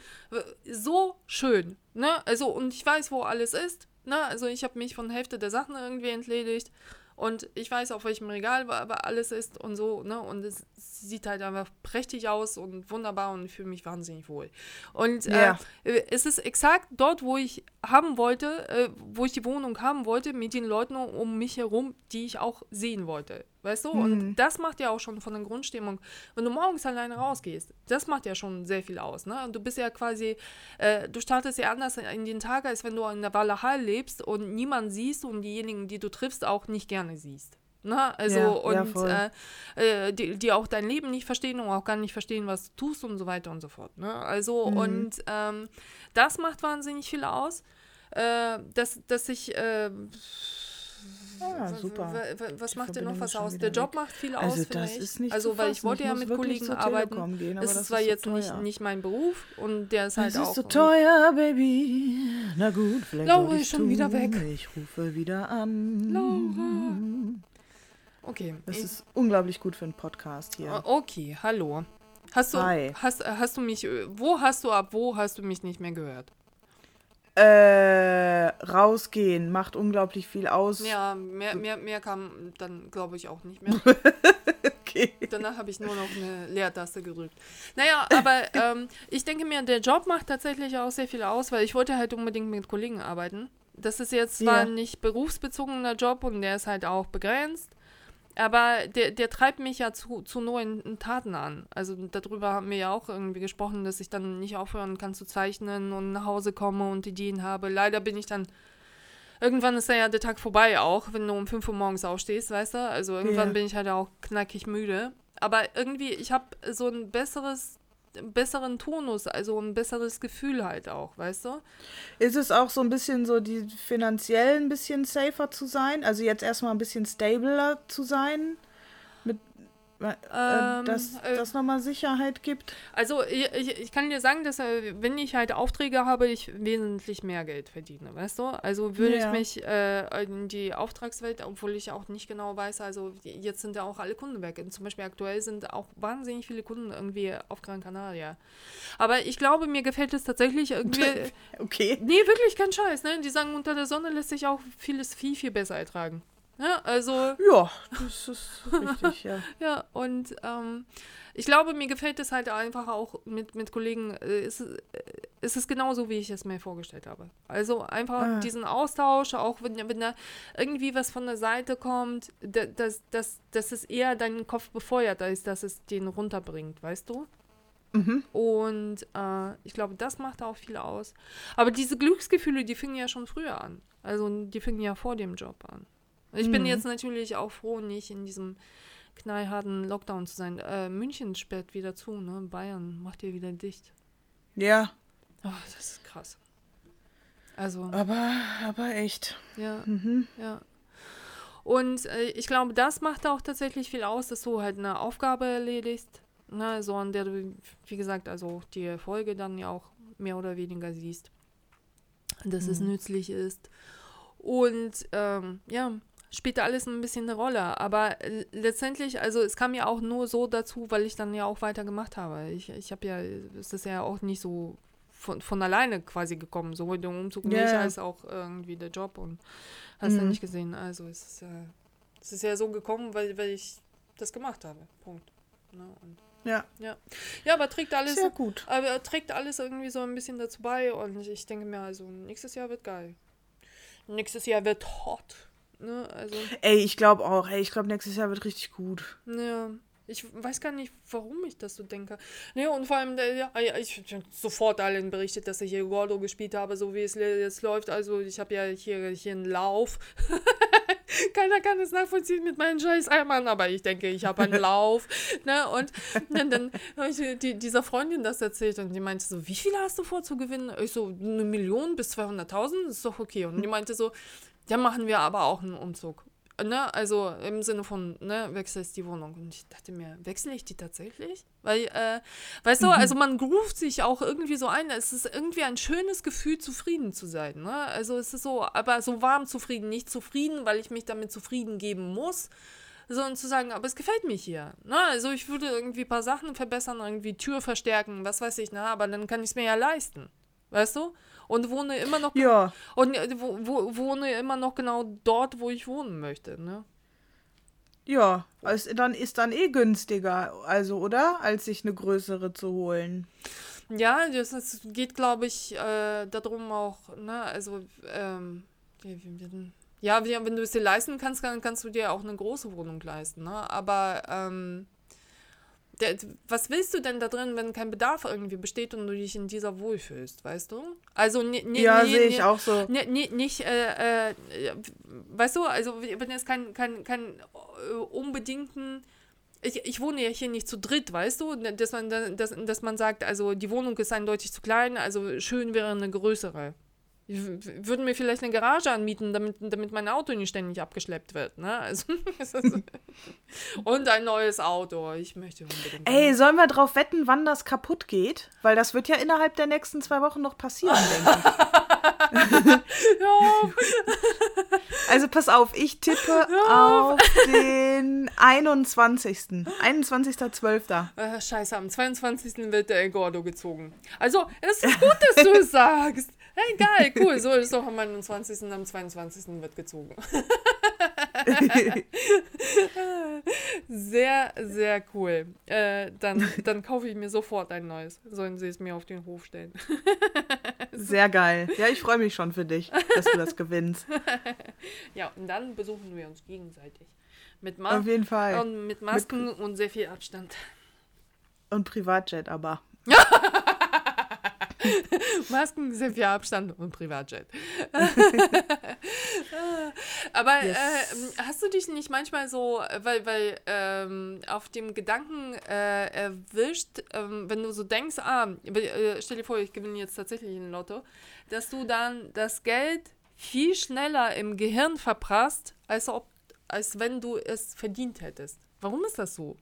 so schön. Ne? Also, und ich weiß, wo alles ist. Ne? Also ich habe mich von Hälfte der Sachen irgendwie entledigt. Und ich weiß, auf welchem Regal aber alles ist und so, ne? Und es sieht halt einfach prächtig aus und wunderbar und fühle mich wahnsinnig wohl. Und ja. äh, es ist exakt dort, wo ich haben wollte, äh, wo ich die Wohnung haben wollte, mit den Leuten um mich herum, die ich auch sehen wollte. Weißt du? Mhm. Und das macht ja auch schon von der Grundstimmung, wenn du morgens alleine rausgehst, das macht ja schon sehr viel aus. Ne? Und du bist ja quasi, äh, du startest ja anders in den Tag, als wenn du in der Walachei lebst und niemand siehst und diejenigen, die du triffst, auch nicht gerne siehst. Ne? Also, ja, und ja, äh, äh, die, die auch dein Leben nicht verstehen und auch gar nicht verstehen, was du tust und so weiter und so fort. Ne? Also, mhm. und ähm, das macht wahnsinnig viel aus. Äh, dass, dass ich äh, Ah, super. Was macht denn noch was aus? Der Job weg. macht viel also aus, das ist nicht Also, weil ich wollte ja mit Kollegen arbeiten. Gehen, es ist zwar ist jetzt so nicht, nicht mein Beruf und der ist halt es auch. ist so teuer, Baby. Na gut, vielleicht Laura ist schon tun. wieder weg. Ich rufe wieder an. Laura. Okay. Das ich, ist unglaublich gut für einen Podcast hier. Okay, hallo. Hast du, Hi. Hast, hast du mich, wo hast du ab wo hast du mich nicht mehr gehört? Äh, rausgehen macht unglaublich viel aus. Ja, mehr, mehr, mehr kam dann, glaube ich, auch nicht mehr. okay. Danach habe ich nur noch eine Leertaste gedrückt. Naja, aber ähm, ich denke mir, der Job macht tatsächlich auch sehr viel aus, weil ich wollte halt unbedingt mit Kollegen arbeiten. Das ist jetzt zwar ja. nicht berufsbezogener Job und der ist halt auch begrenzt, aber der, der treibt mich ja zu, zu neuen Taten an. Also darüber haben wir ja auch irgendwie gesprochen, dass ich dann nicht aufhören kann zu zeichnen und nach Hause komme und Ideen habe. Leider bin ich dann. Irgendwann ist dann ja der Tag vorbei auch, wenn du um 5 Uhr morgens aufstehst, weißt du? Also irgendwann ja. bin ich halt auch knackig müde. Aber irgendwie, ich habe so ein besseres besseren Tonus, also ein besseres Gefühl halt auch, weißt du? Ist es auch so ein bisschen so, die finanziell ein bisschen safer zu sein? Also jetzt erstmal ein bisschen stabler zu sein? Äh, ähm, dass äh, das nochmal Sicherheit gibt? Also ich, ich, kann dir sagen, dass äh, wenn ich halt Aufträge habe, ich wesentlich mehr Geld verdiene, weißt du? Also würde ja. ich mich äh, in die Auftragswelt, obwohl ich auch nicht genau weiß, also jetzt sind ja auch alle Kunden weg. Und zum Beispiel aktuell sind auch wahnsinnig viele Kunden irgendwie auf Gran Canaria. Aber ich glaube, mir gefällt es tatsächlich irgendwie. okay. Nee, wirklich kein Scheiß, ne? Die sagen, unter der Sonne lässt sich auch vieles viel, viel besser ertragen. Ja, also. Ja, das ist richtig, ja. ja, und ähm, ich glaube, mir gefällt es halt einfach auch mit, mit Kollegen. Äh, es, äh, es ist genauso, wie ich es mir vorgestellt habe. Also einfach Ah. diesen Austausch, auch wenn, wenn da irgendwie was von der Seite kommt, da- dass, dass, dass es eher deinen Kopf befeuert, als dass es den runterbringt, weißt du? Mhm. Und äh, ich glaube, das macht auch viel aus. Aber diese Glücksgefühle, die fingen ja schon früher an. Also die fingen ja vor dem Job an. Ich bin Mhm. jetzt natürlich auch froh, nicht in diesem knallharten Lockdown zu sein. Äh, München sperrt wieder zu, ne? Bayern macht ihr wieder dicht. Ja, Oh, das ist krass. Also, aber, aber echt. ja, Mhm. ja. Und äh, ich glaube, das macht auch tatsächlich viel aus, dass du halt eine Aufgabe erledigst, ne, so an der du, wie gesagt, also die Erfolge dann ja auch mehr oder weniger siehst, dass es Mhm. nützlich ist. Und ähm, ja, spielt da alles ein bisschen eine Rolle. Aber äh, letztendlich, also es kam ja auch nur so dazu, weil ich dann ja auch weiter gemacht habe. Ich, ich habe ja, es ist ja auch nicht so von, von alleine quasi gekommen, sowohl der Umzug Ja, nicht, als auch irgendwie der Job und hast du Mhm. nicht gesehen. Also es ist, ja, es ist ja so gekommen, weil, weil ich das gemacht habe. Punkt. Ne? Und, Ja, ja. ja, aber trägt alles, sehr gut. aber trägt alles irgendwie so ein bisschen dazu bei und ich denke mir, also nächstes Jahr wird geil. Nächstes Jahr wird hot. Ne? Also, Ey, ich glaube auch. Ey, ich glaube, nächstes Jahr wird richtig gut. ja. Ich weiß gar nicht, warum ich das so denke. Ne, und vor allem, der, ja, ich ich hab sofort allen berichtet, dass ich hier Gordo gespielt habe, so wie es jetzt läuft. Also ich habe ja hier, hier einen Lauf. Keiner kann es nachvollziehen mit meinen scheiß Eimern, aber ich denke, ich habe einen Lauf. Ne? Und dann, dann habe ich die, dieser Freundin das erzählt und die meinte so, wie viel hast du vor zu gewinnen? Ich so, eine Million bis 200.000, ist doch okay. Und die meinte so, ja, machen wir aber auch einen Umzug. Ne, also im Sinne von, ne, wechselst die Wohnung. Und ich dachte mir, wechsle ich die tatsächlich? Weil, äh, weißt du, also man ruft sich auch irgendwie so ein, es ist irgendwie ein schönes Gefühl, zufrieden zu sein. Ne? Also es ist so, aber so warm zufrieden, nicht zufrieden, weil ich mich damit zufrieden geben muss, sondern zu sagen, aber es gefällt mir hier. Ne? Also ich würde irgendwie ein paar Sachen verbessern, irgendwie Tür verstärken, was weiß ich, ne? aber dann kann ich es mir ja leisten. Weißt du? Und wohne immer noch Ja, und äh, wo, wo, wohne immer noch genau dort, wo ich wohnen möchte, ne? ja. Es, dann ist dann eh günstiger, also, oder? Als sich eine größere zu holen. Ja, das, das geht, glaube ich, äh, darum auch, ne, also, ähm, ja, wenn du es dir leisten kannst, kann, kannst du dir auch eine große Wohnung leisten, ne? Aber, ähm, was willst du denn da drin, wenn kein Bedarf irgendwie besteht und du dich in dieser wohlfühlst, weißt du? Also, Ja, sehe ich auch so. Nicht, äh, äh, weißt du, also wenn es kein, kein, kein äh, unbedingten, ich, ich wohne ja hier nicht zu dritt, weißt du, dass man, dass, dass man sagt, also die Wohnung ist eindeutig zu klein, also schön wäre eine größere. Ich würde mir vielleicht eine Garage anmieten, damit, damit mein Auto nicht ständig abgeschleppt wird, ne? Also, und ein neues Auto, ich möchte unbedingt. Ey, sollen wir drauf wetten, wann das kaputt geht? Weil das wird ja innerhalb der nächsten zwei Wochen noch passieren, denke ich. ja, Also pass auf, ich tippe auf den 21. 21.12. Äh, scheiße, am 22. wird der El Gordo gezogen. Also, es ist gut, dass du es sagst. Hey, geil, cool. So ist doch am 21. und am 22. wird gezogen. Sehr, sehr cool. Äh, dann, dann kaufe ich mir sofort ein neues. Sollen sie es mir auf den Hof stellen. Sehr geil. Ja, ich freue mich schon für dich, dass du das gewinnst. Ja, und dann besuchen wir uns gegenseitig. Mit, Ma Auf jeden Fall. und mit Masken und sehr viel Abstand. Und Privatjet aber. Masken, sehr viel Abstand und Privatjet. Aber Yes. äh, hast du dich nicht manchmal so, äh, weil, weil ähm, auf dem Gedanken äh, erwischt, ähm, wenn du so denkst, ah, äh, stell dir vor, ich gewinne jetzt tatsächlich ein Lotto, dass du dann das Geld viel schneller im Gehirn verprasst, als, ob, als wenn du es verdient hättest. Warum ist das so?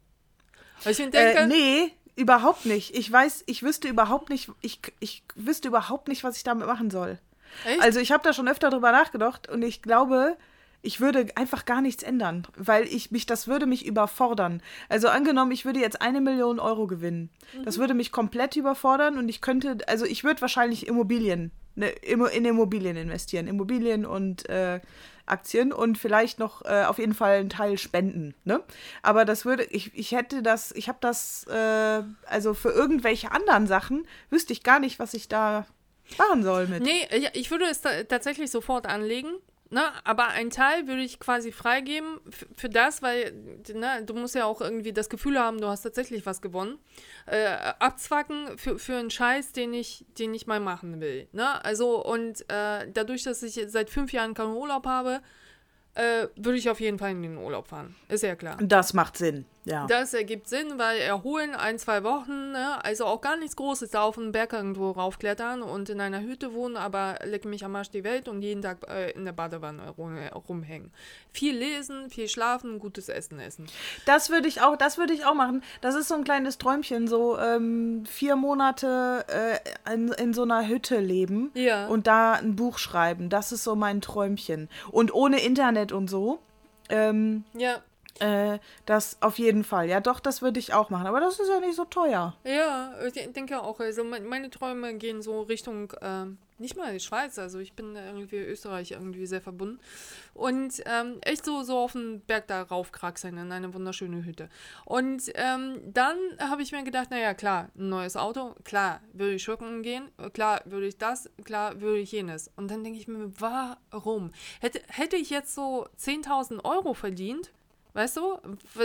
Weil ich mir denke, Äh, nee, überhaupt nicht. Ich weiß, ich wüsste überhaupt nicht, ich, ich wüsste überhaupt nicht, was ich damit machen soll. echt? Also ich habe da schon öfter drüber nachgedacht und ich glaube, ich würde einfach gar nichts ändern, weil ich mich, das würde mich überfordern. Also angenommen, ich würde jetzt eine Million Euro gewinnen. Das würde mich komplett überfordern und ich könnte, also ich würde wahrscheinlich Immobilien, ne, in Immobilien investieren. Immobilien und äh, Aktien und vielleicht noch äh, auf jeden Fall einen Teil spenden. Ne? Aber das würde, ich, ich hätte das, ich habe das, äh, also für irgendwelche anderen Sachen wüsste ich gar nicht, was ich da machen soll mit. Nee, ich würde es tatsächlich sofort anlegen. Ne, aber ein Teil würde ich quasi freigeben für das, weil ne, du musst ja auch irgendwie das Gefühl haben, du hast tatsächlich was gewonnen. Äh, abzwacken für, für einen Scheiß, den ich, den ich mal machen will. Ne? Also, und äh, dadurch, dass ich seit fünf Jahren keinen Urlaub habe, äh, würde ich auf jeden Fall in den Urlaub fahren. Ist ja klar. Das macht Sinn, ja. Das ergibt Sinn, weil erholen ein, zwei Wochen, ne? also auch gar nichts Großes, da auf den Berg irgendwo raufklettern und in einer Hütte wohnen, aber leck mich am Arsch die Welt und jeden Tag äh, in der Badewanne rum, rumhängen. Viel lesen, viel schlafen, gutes Essen essen. Das würde ich auch, das würde ich auch machen. Das ist so ein kleines Träumchen, so ähm, vier Monate äh, in, in so einer Hütte leben Ja. und da ein Buch schreiben. Das ist so mein Träumchen. Und ohne Internet und so. Ähm, Ja. Äh, das auf jeden Fall. Ja, doch, das würde ich auch machen. Aber das ist ja nicht so teuer. Ja, ich denke auch. Also mein- meine Träume gehen so Richtung, ähm, nicht mal die Schweiz, also ich bin irgendwie Österreich irgendwie sehr verbunden. Und ähm, echt so, so auf den Berg da raufkraxeln in eine wunderschöne Hütte. Und ähm, dann habe ich mir gedacht, naja, klar, ein neues Auto, klar, würde ich shoppen gehen, klar, würde ich das, klar, würde ich jenes. Und dann denke ich mir, warum? Hätte, hätte ich jetzt so 10.000 Euro verdient, Weißt du,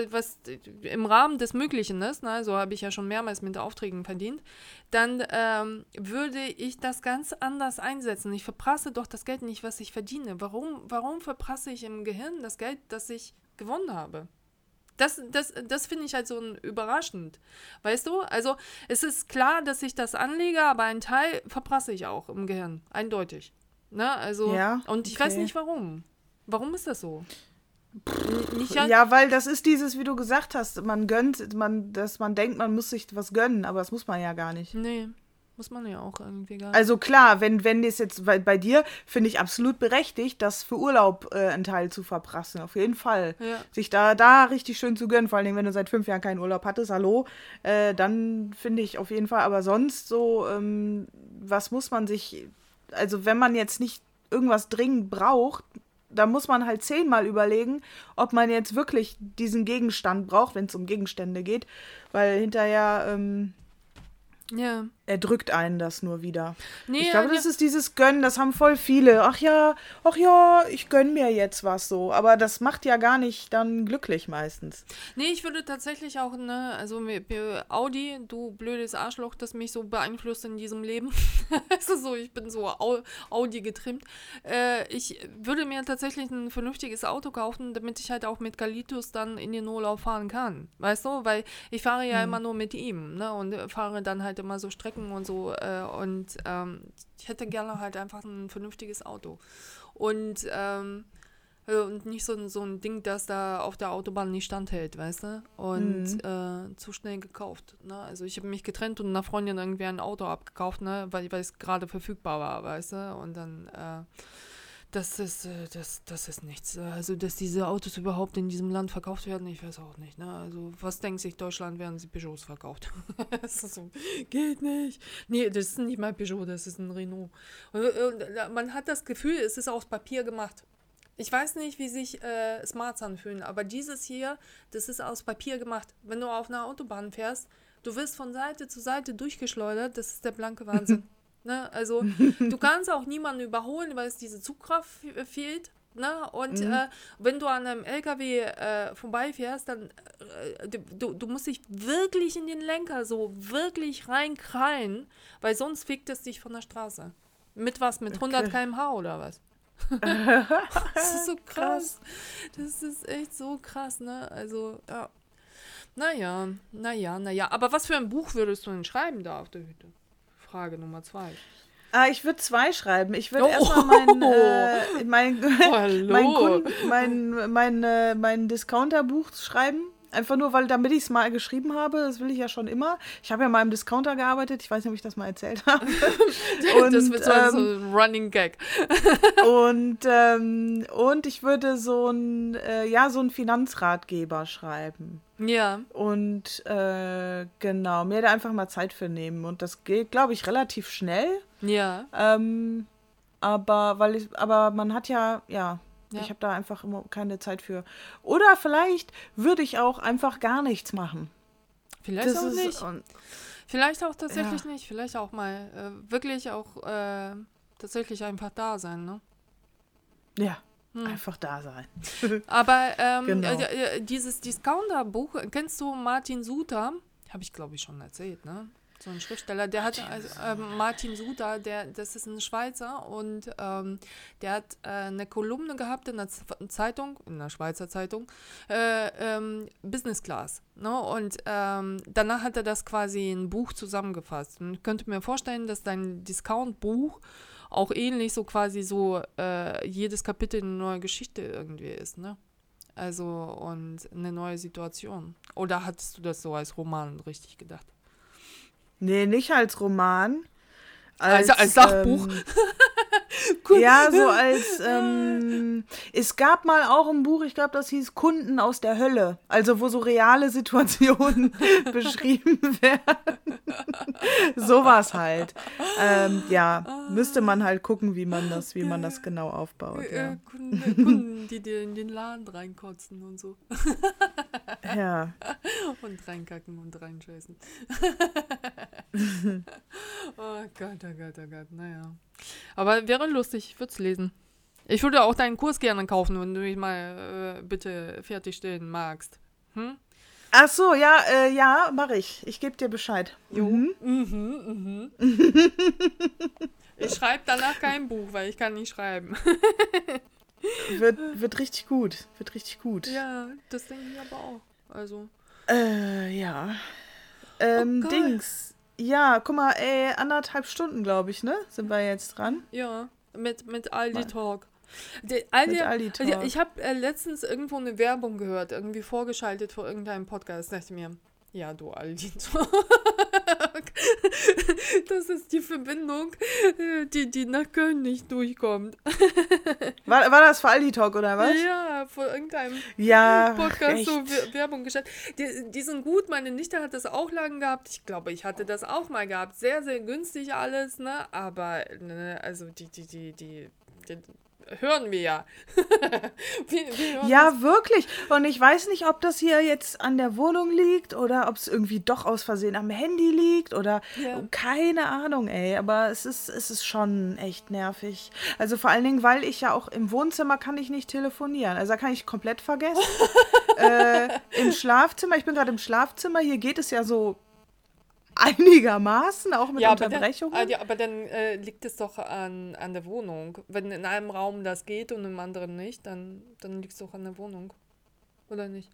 was im Rahmen des Möglichen ist, ne, so habe ich ja schon mehrmals mit Aufträgen verdient, dann ähm, würde ich das ganz anders einsetzen. Ich verprasse doch das Geld nicht, was ich verdiene. Warum, warum verprasse ich im Gehirn das Geld, das ich gewonnen habe? Das, das, das finde ich halt so ein überraschend. Weißt du? Also es ist klar, dass ich das anlege, aber einen Teil verprasse ich auch im Gehirn. Eindeutig. Ne? Also, Ja, und ich weiß okay. nicht warum. Warum ist das so? Ja, weil das ist dieses, wie du gesagt hast, man gönnt, man, dass man denkt, man muss sich was gönnen, aber das muss man ja gar nicht. Nee, muss man ja auch irgendwie gar nicht. Also klar, wenn, wenn das jetzt bei, bei dir, finde ich absolut berechtigt, das für Urlaub äh, einen Teil zu verprassen. Auf jeden Fall. Ja. Sich da, da richtig schön zu gönnen, vor allen Dingen, wenn du seit fünf Jahren keinen Urlaub hattest, hallo, äh, dann finde ich auf jeden Fall. Aber sonst so, ähm, was muss man sich, also wenn man jetzt nicht irgendwas dringend braucht, da muss man halt zehnmal überlegen, ob man jetzt wirklich diesen Gegenstand braucht, wenn es um Gegenstände geht, weil hinterher ähm, ja. Erdrückt einen das nur wieder. Nee, ich glaube, ja, das ist dieses Gönnen, das haben voll viele. Ach ja, ach ja, ich gönn mir jetzt was so. Aber das macht ja gar nicht dann glücklich meistens. Nee, ich würde tatsächlich auch, ne, also Audi, du blödes Arschloch, das mich so beeinflusst in diesem Leben. Es ist so, ich bin so Au- Audi getrimmt. Äh, ich würde mir tatsächlich ein vernünftiges Auto kaufen, damit ich halt auch mit Galitus dann in den Urlaub fahren kann. Weißt du? Weil ich fahre ja immer nur mit ihm, ne? Und fahre dann halt immer so Strecken und so. Äh, und ähm, ich hätte gerne halt einfach ein vernünftiges Auto. Und ähm, äh, Und nicht so, ein- so ein Ding, das da auf der Autobahn nicht standhält, weißt du? Und äh, zu schnell gekauft. Ne? Also ich habe mich getrennt und einer Freundin irgendwie ein Auto abgekauft, ne? weil, weil es gerade verfügbar war, weißt du? Und dann, äh, das ist, äh, das, das ist nichts. Also, dass diese Autos überhaupt in diesem Land verkauft werden, ich weiß auch nicht. Ne? Also, was denkt sich Deutschland, werden sie Peugeots verkauft? so, geht nicht. Nee, das ist nicht mal Peugeot, das ist ein Renault. Und, und, äh, man hat das Gefühl, es ist aus Papier gemacht. Ich weiß nicht, wie sich äh, Smarts anfühlen, aber dieses hier, das ist aus Papier gemacht. Wenn du auf einer Autobahn fährst, du wirst von Seite zu Seite durchgeschleudert, das ist der blanke Wahnsinn. Ne? Also du kannst auch niemanden überholen, weil es diese Zugkraft fe- fehlt. Ne? Und äh, wenn du an einem LKW äh, vorbeifährst, dann äh, du, du musst dich wirklich in den Lenker so wirklich reinkrallen, weil sonst fickt es dich von der Straße. Mit was? Mit 100 km/h oder was? das ist so krass. Das ist echt so krass, ne? Also, ja. Naja, naja, naja. Aber was für ein Buch würdest du denn schreiben da auf der Hütte? Frage Nummer zwei. Ah, ich würde zwei schreiben. Ich würde Oh. erstmal mein, äh, mein, Hallo. mein, Kunden, mein, mein, äh, mein Discounter-Buch schreiben. Einfach nur, weil damit ich es mal geschrieben habe, das will ich ja schon immer. Ich habe ja mal im Discounter gearbeitet, ich weiß nicht, ob ich das mal erzählt habe. Und, das wird so, ähm, so ein Running Gag. Und, ähm, und ich würde so ein, äh, ja, so einen Finanzratgeber schreiben. Ja. Und äh, genau, mir da einfach mal Zeit für nehmen. Und das geht, glaube ich, relativ schnell. Ja. Ähm, aber weil ich, aber man hat ja, ja, Ja. Ich habe da einfach immer keine Zeit für. Oder vielleicht würde ich auch einfach gar nichts machen. Vielleicht das auch nicht. Vielleicht auch tatsächlich ja. nicht. Vielleicht auch mal äh, wirklich auch äh, tatsächlich einfach da sein, ne? Ja. Hm. Einfach da sein. Aber ähm, genau. dieses Discounter-Buch, kennst du Martin Suter? Habe ich, glaube ich, schon erzählt, ne? so ein Schriftsteller, der hat, also, äh, Martin Suda, der, das ist ein Schweizer und ähm, der hat äh, eine Kolumne gehabt in der Zeitung, in der Schweizer Zeitung, äh, ähm, Business Class. Ne? Und ähm, danach hat er das quasi in ein Buch zusammengefasst. Und ich könnte mir vorstellen, dass dein Discount-Buch auch ähnlich so quasi so äh, jedes Kapitel eine neue Geschichte irgendwie ist, ne? Also und eine neue Situation. Oder hattest du das so als Roman richtig gedacht? Nee, nicht als Roman. Als, also als Sachbuch. Ähm, ja, so als, ähm, es gab mal auch ein Buch, ich glaube, das hieß Kunden aus der Hölle. Also, wo so reale Situationen beschrieben werden. Sowas halt. Ähm, ja, müsste man halt gucken, wie man das, wie man das genau aufbaut. Ja. Äh, Kunden, Kunden, die dir in den Laden reinkotzen und so. ja. Und reinkacken und reinscheißen. oh Gott, oh Gott, oh Gott, naja. Aber wäre lustig, ich würde es lesen. Ich würde auch deinen Kurs gerne kaufen, wenn du mich mal äh, bitte fertigstellen magst. Hm? Ach so, ja, äh, ja, mache ich. Ich gebe dir Bescheid. Mhm. Mhm, mhm. ich schreibe danach kein Buch, weil ich kann nicht schreiben. wird, wird richtig gut. Wird richtig gut. Ja, das denke ich aber auch. Also. Äh, ja. Ähm, oh Dings. Ja, guck mal, ey, anderthalb Stunden, glaube ich, ne? Sind wir jetzt dran? Ja, mit, mit Aldi Talk. Der, Aldi, mit Aldi Talk. Ich habe äh, letztens irgendwo eine Werbung gehört, irgendwie vorgeschaltet vor irgendeinem Podcast. Da dachte ich mir, ja, du Aldi Talk. das ist die Verbindung, äh, die, die nach Köln nicht durchkommt. War, war das für Aldi Talk oder was? Ja, vor irgendeinem ja, Podcast echt. so Werbung gestellt. Die, die sind gut, meine Nichte hat das auch lang gehabt. Ich glaube, ich hatte das auch mal gehabt. Sehr, sehr günstig alles, ne? Aber, ne, also die, die, die, die, die hören wir ja. wir, wir ja, das. wirklich. Und ich weiß nicht, ob das hier jetzt an der Wohnung liegt oder ob es irgendwie doch aus Versehen am Handy liegt oder ja. keine Ahnung, ey. Aber es ist, es ist schon echt nervig. Also vor allen Dingen, weil ich ja auch im Wohnzimmer kann ich nicht telefonieren. Also da kann ich komplett vergessen. äh, Im Schlafzimmer, ich bin gerade im Schlafzimmer, hier geht es ja so einigermaßen, auch mit ja, Unterbrechungen. Aber dann, ja, aber dann äh, liegt es doch an, an der Wohnung. Wenn in einem Raum das geht und im anderen nicht, dann, dann liegt es doch an der Wohnung. Oder nicht?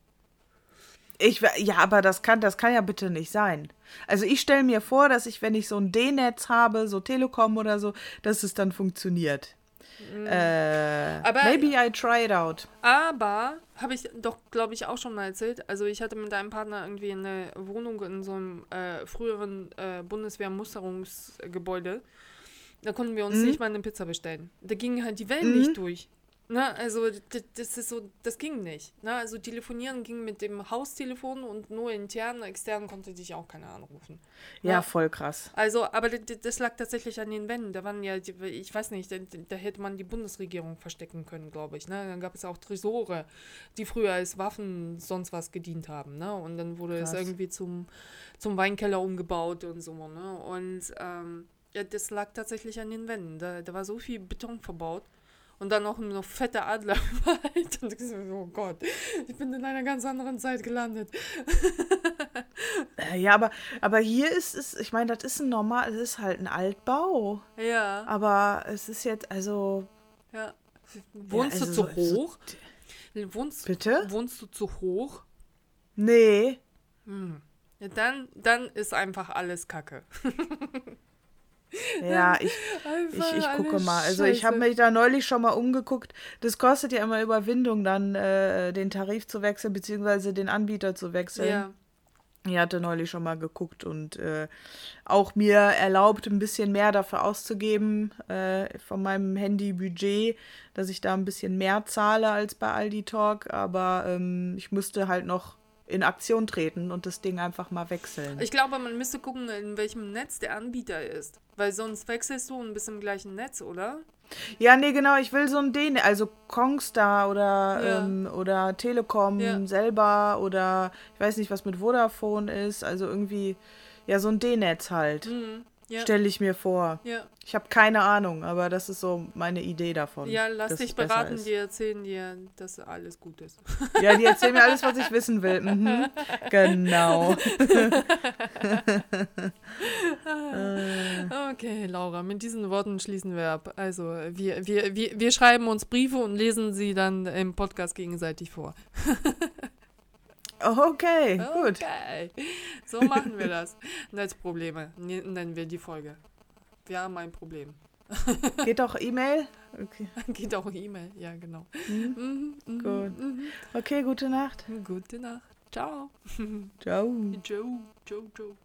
Ich, ja, aber das kann, das kann ja bitte nicht sein. Also ich stelle mir vor, dass ich, wenn ich so ein D-Netz habe, so Telekom oder so, dass es dann funktioniert. Äh, aber, maybe I try it out. Aber, habe ich doch, glaube ich, auch schon mal erzählt. Also ich hatte mit einem Partner irgendwie eine Wohnung in so einem äh, früheren äh, Bundeswehr-Musterungsgebäude. Da konnten wir uns mhm. nicht mal eine Pizza bestellen. Da gingen halt die Wellen mhm. nicht durch. Ne, also das ist so, das ging nicht. Ne? Also telefonieren ging mit dem Haustelefon und nur intern, extern konnte dich auch keiner anrufen. Ja, ne? voll krass. Also, aber das lag tatsächlich an den Wänden. Da waren ja, ich weiß nicht, da, da hätte man die Bundesregierung verstecken können, glaube ich. Ne? Dann gab es auch Tresore, die früher als Waffen sonst was gedient haben. Ne? Und dann wurde krass. es irgendwie zum, zum Weinkeller umgebaut und so. Ne? Und ähm, ja, das lag tatsächlich an den Wänden. Da, da war so viel Beton verbaut und dann noch eine fette Adler Und ich so, oh Gott, ich bin in einer ganz anderen Zeit gelandet. Äh, ja, aber, aber hier ist es, ich meine, das ist ein normal, es ist halt ein Altbau. Ja. Aber es ist jetzt, also. Ja. Wohnst ja, also, du zu hoch? So, wohnst, Bitte? Wohnst du zu hoch? Nee. Hm. Ja, dann, dann ist einfach alles Kacke. Ja, ich, ich, ich gucke mal. Also ich habe mich da neulich schon mal umgeguckt. Das kostet ja immer Überwindung, dann äh, den Tarif zu wechseln, beziehungsweise den Anbieter zu wechseln. Ja. Ich hatte neulich schon mal geguckt und äh, auch mir erlaubt, ein bisschen mehr dafür auszugeben äh, von meinem Handybudget, dass ich da ein bisschen mehr zahle als bei Aldi Talk. Aber ähm, ich musste halt noch in Aktion treten und das Ding einfach mal wechseln. Ich glaube, man müsste gucken, in welchem Netz der Anbieter ist. Weil sonst wechselst du und bist im gleichen Netz, oder? Ja, nee, genau, ich will so ein D, also Kongstar oder, Ja. ähm, oder Telekom Ja. selber oder ich weiß nicht, was mit Vodafone ist, also irgendwie, ja, so ein D-Netz halt, Mhm. Ja. stelle ich mir vor. Ja. Ich habe keine Ahnung, aber das ist so meine Idee davon. ja, lass dich beraten, die erzählen dir, dass alles gut ist. Ja, die erzählen mir alles, was ich wissen will. Mhm. Genau. Okay, Laura, mit diesen Worten schließen wir ab. Also, wir, wir, wir, wir schreiben uns Briefe und lesen sie dann im Podcast gegenseitig vor. Okay, gut. Okay, so machen wir das. Netzprobleme ne- nennen wir die Folge. Wir haben ein Problem. Geht doch E-Mail? Okay. Geht auch E-Mail, ja, genau. Mhm. Mhm, mhm, Gut. mhm. okay, gute Nacht. Gute Nacht. Ciao. Ciao. Ciao, ciao, ciao.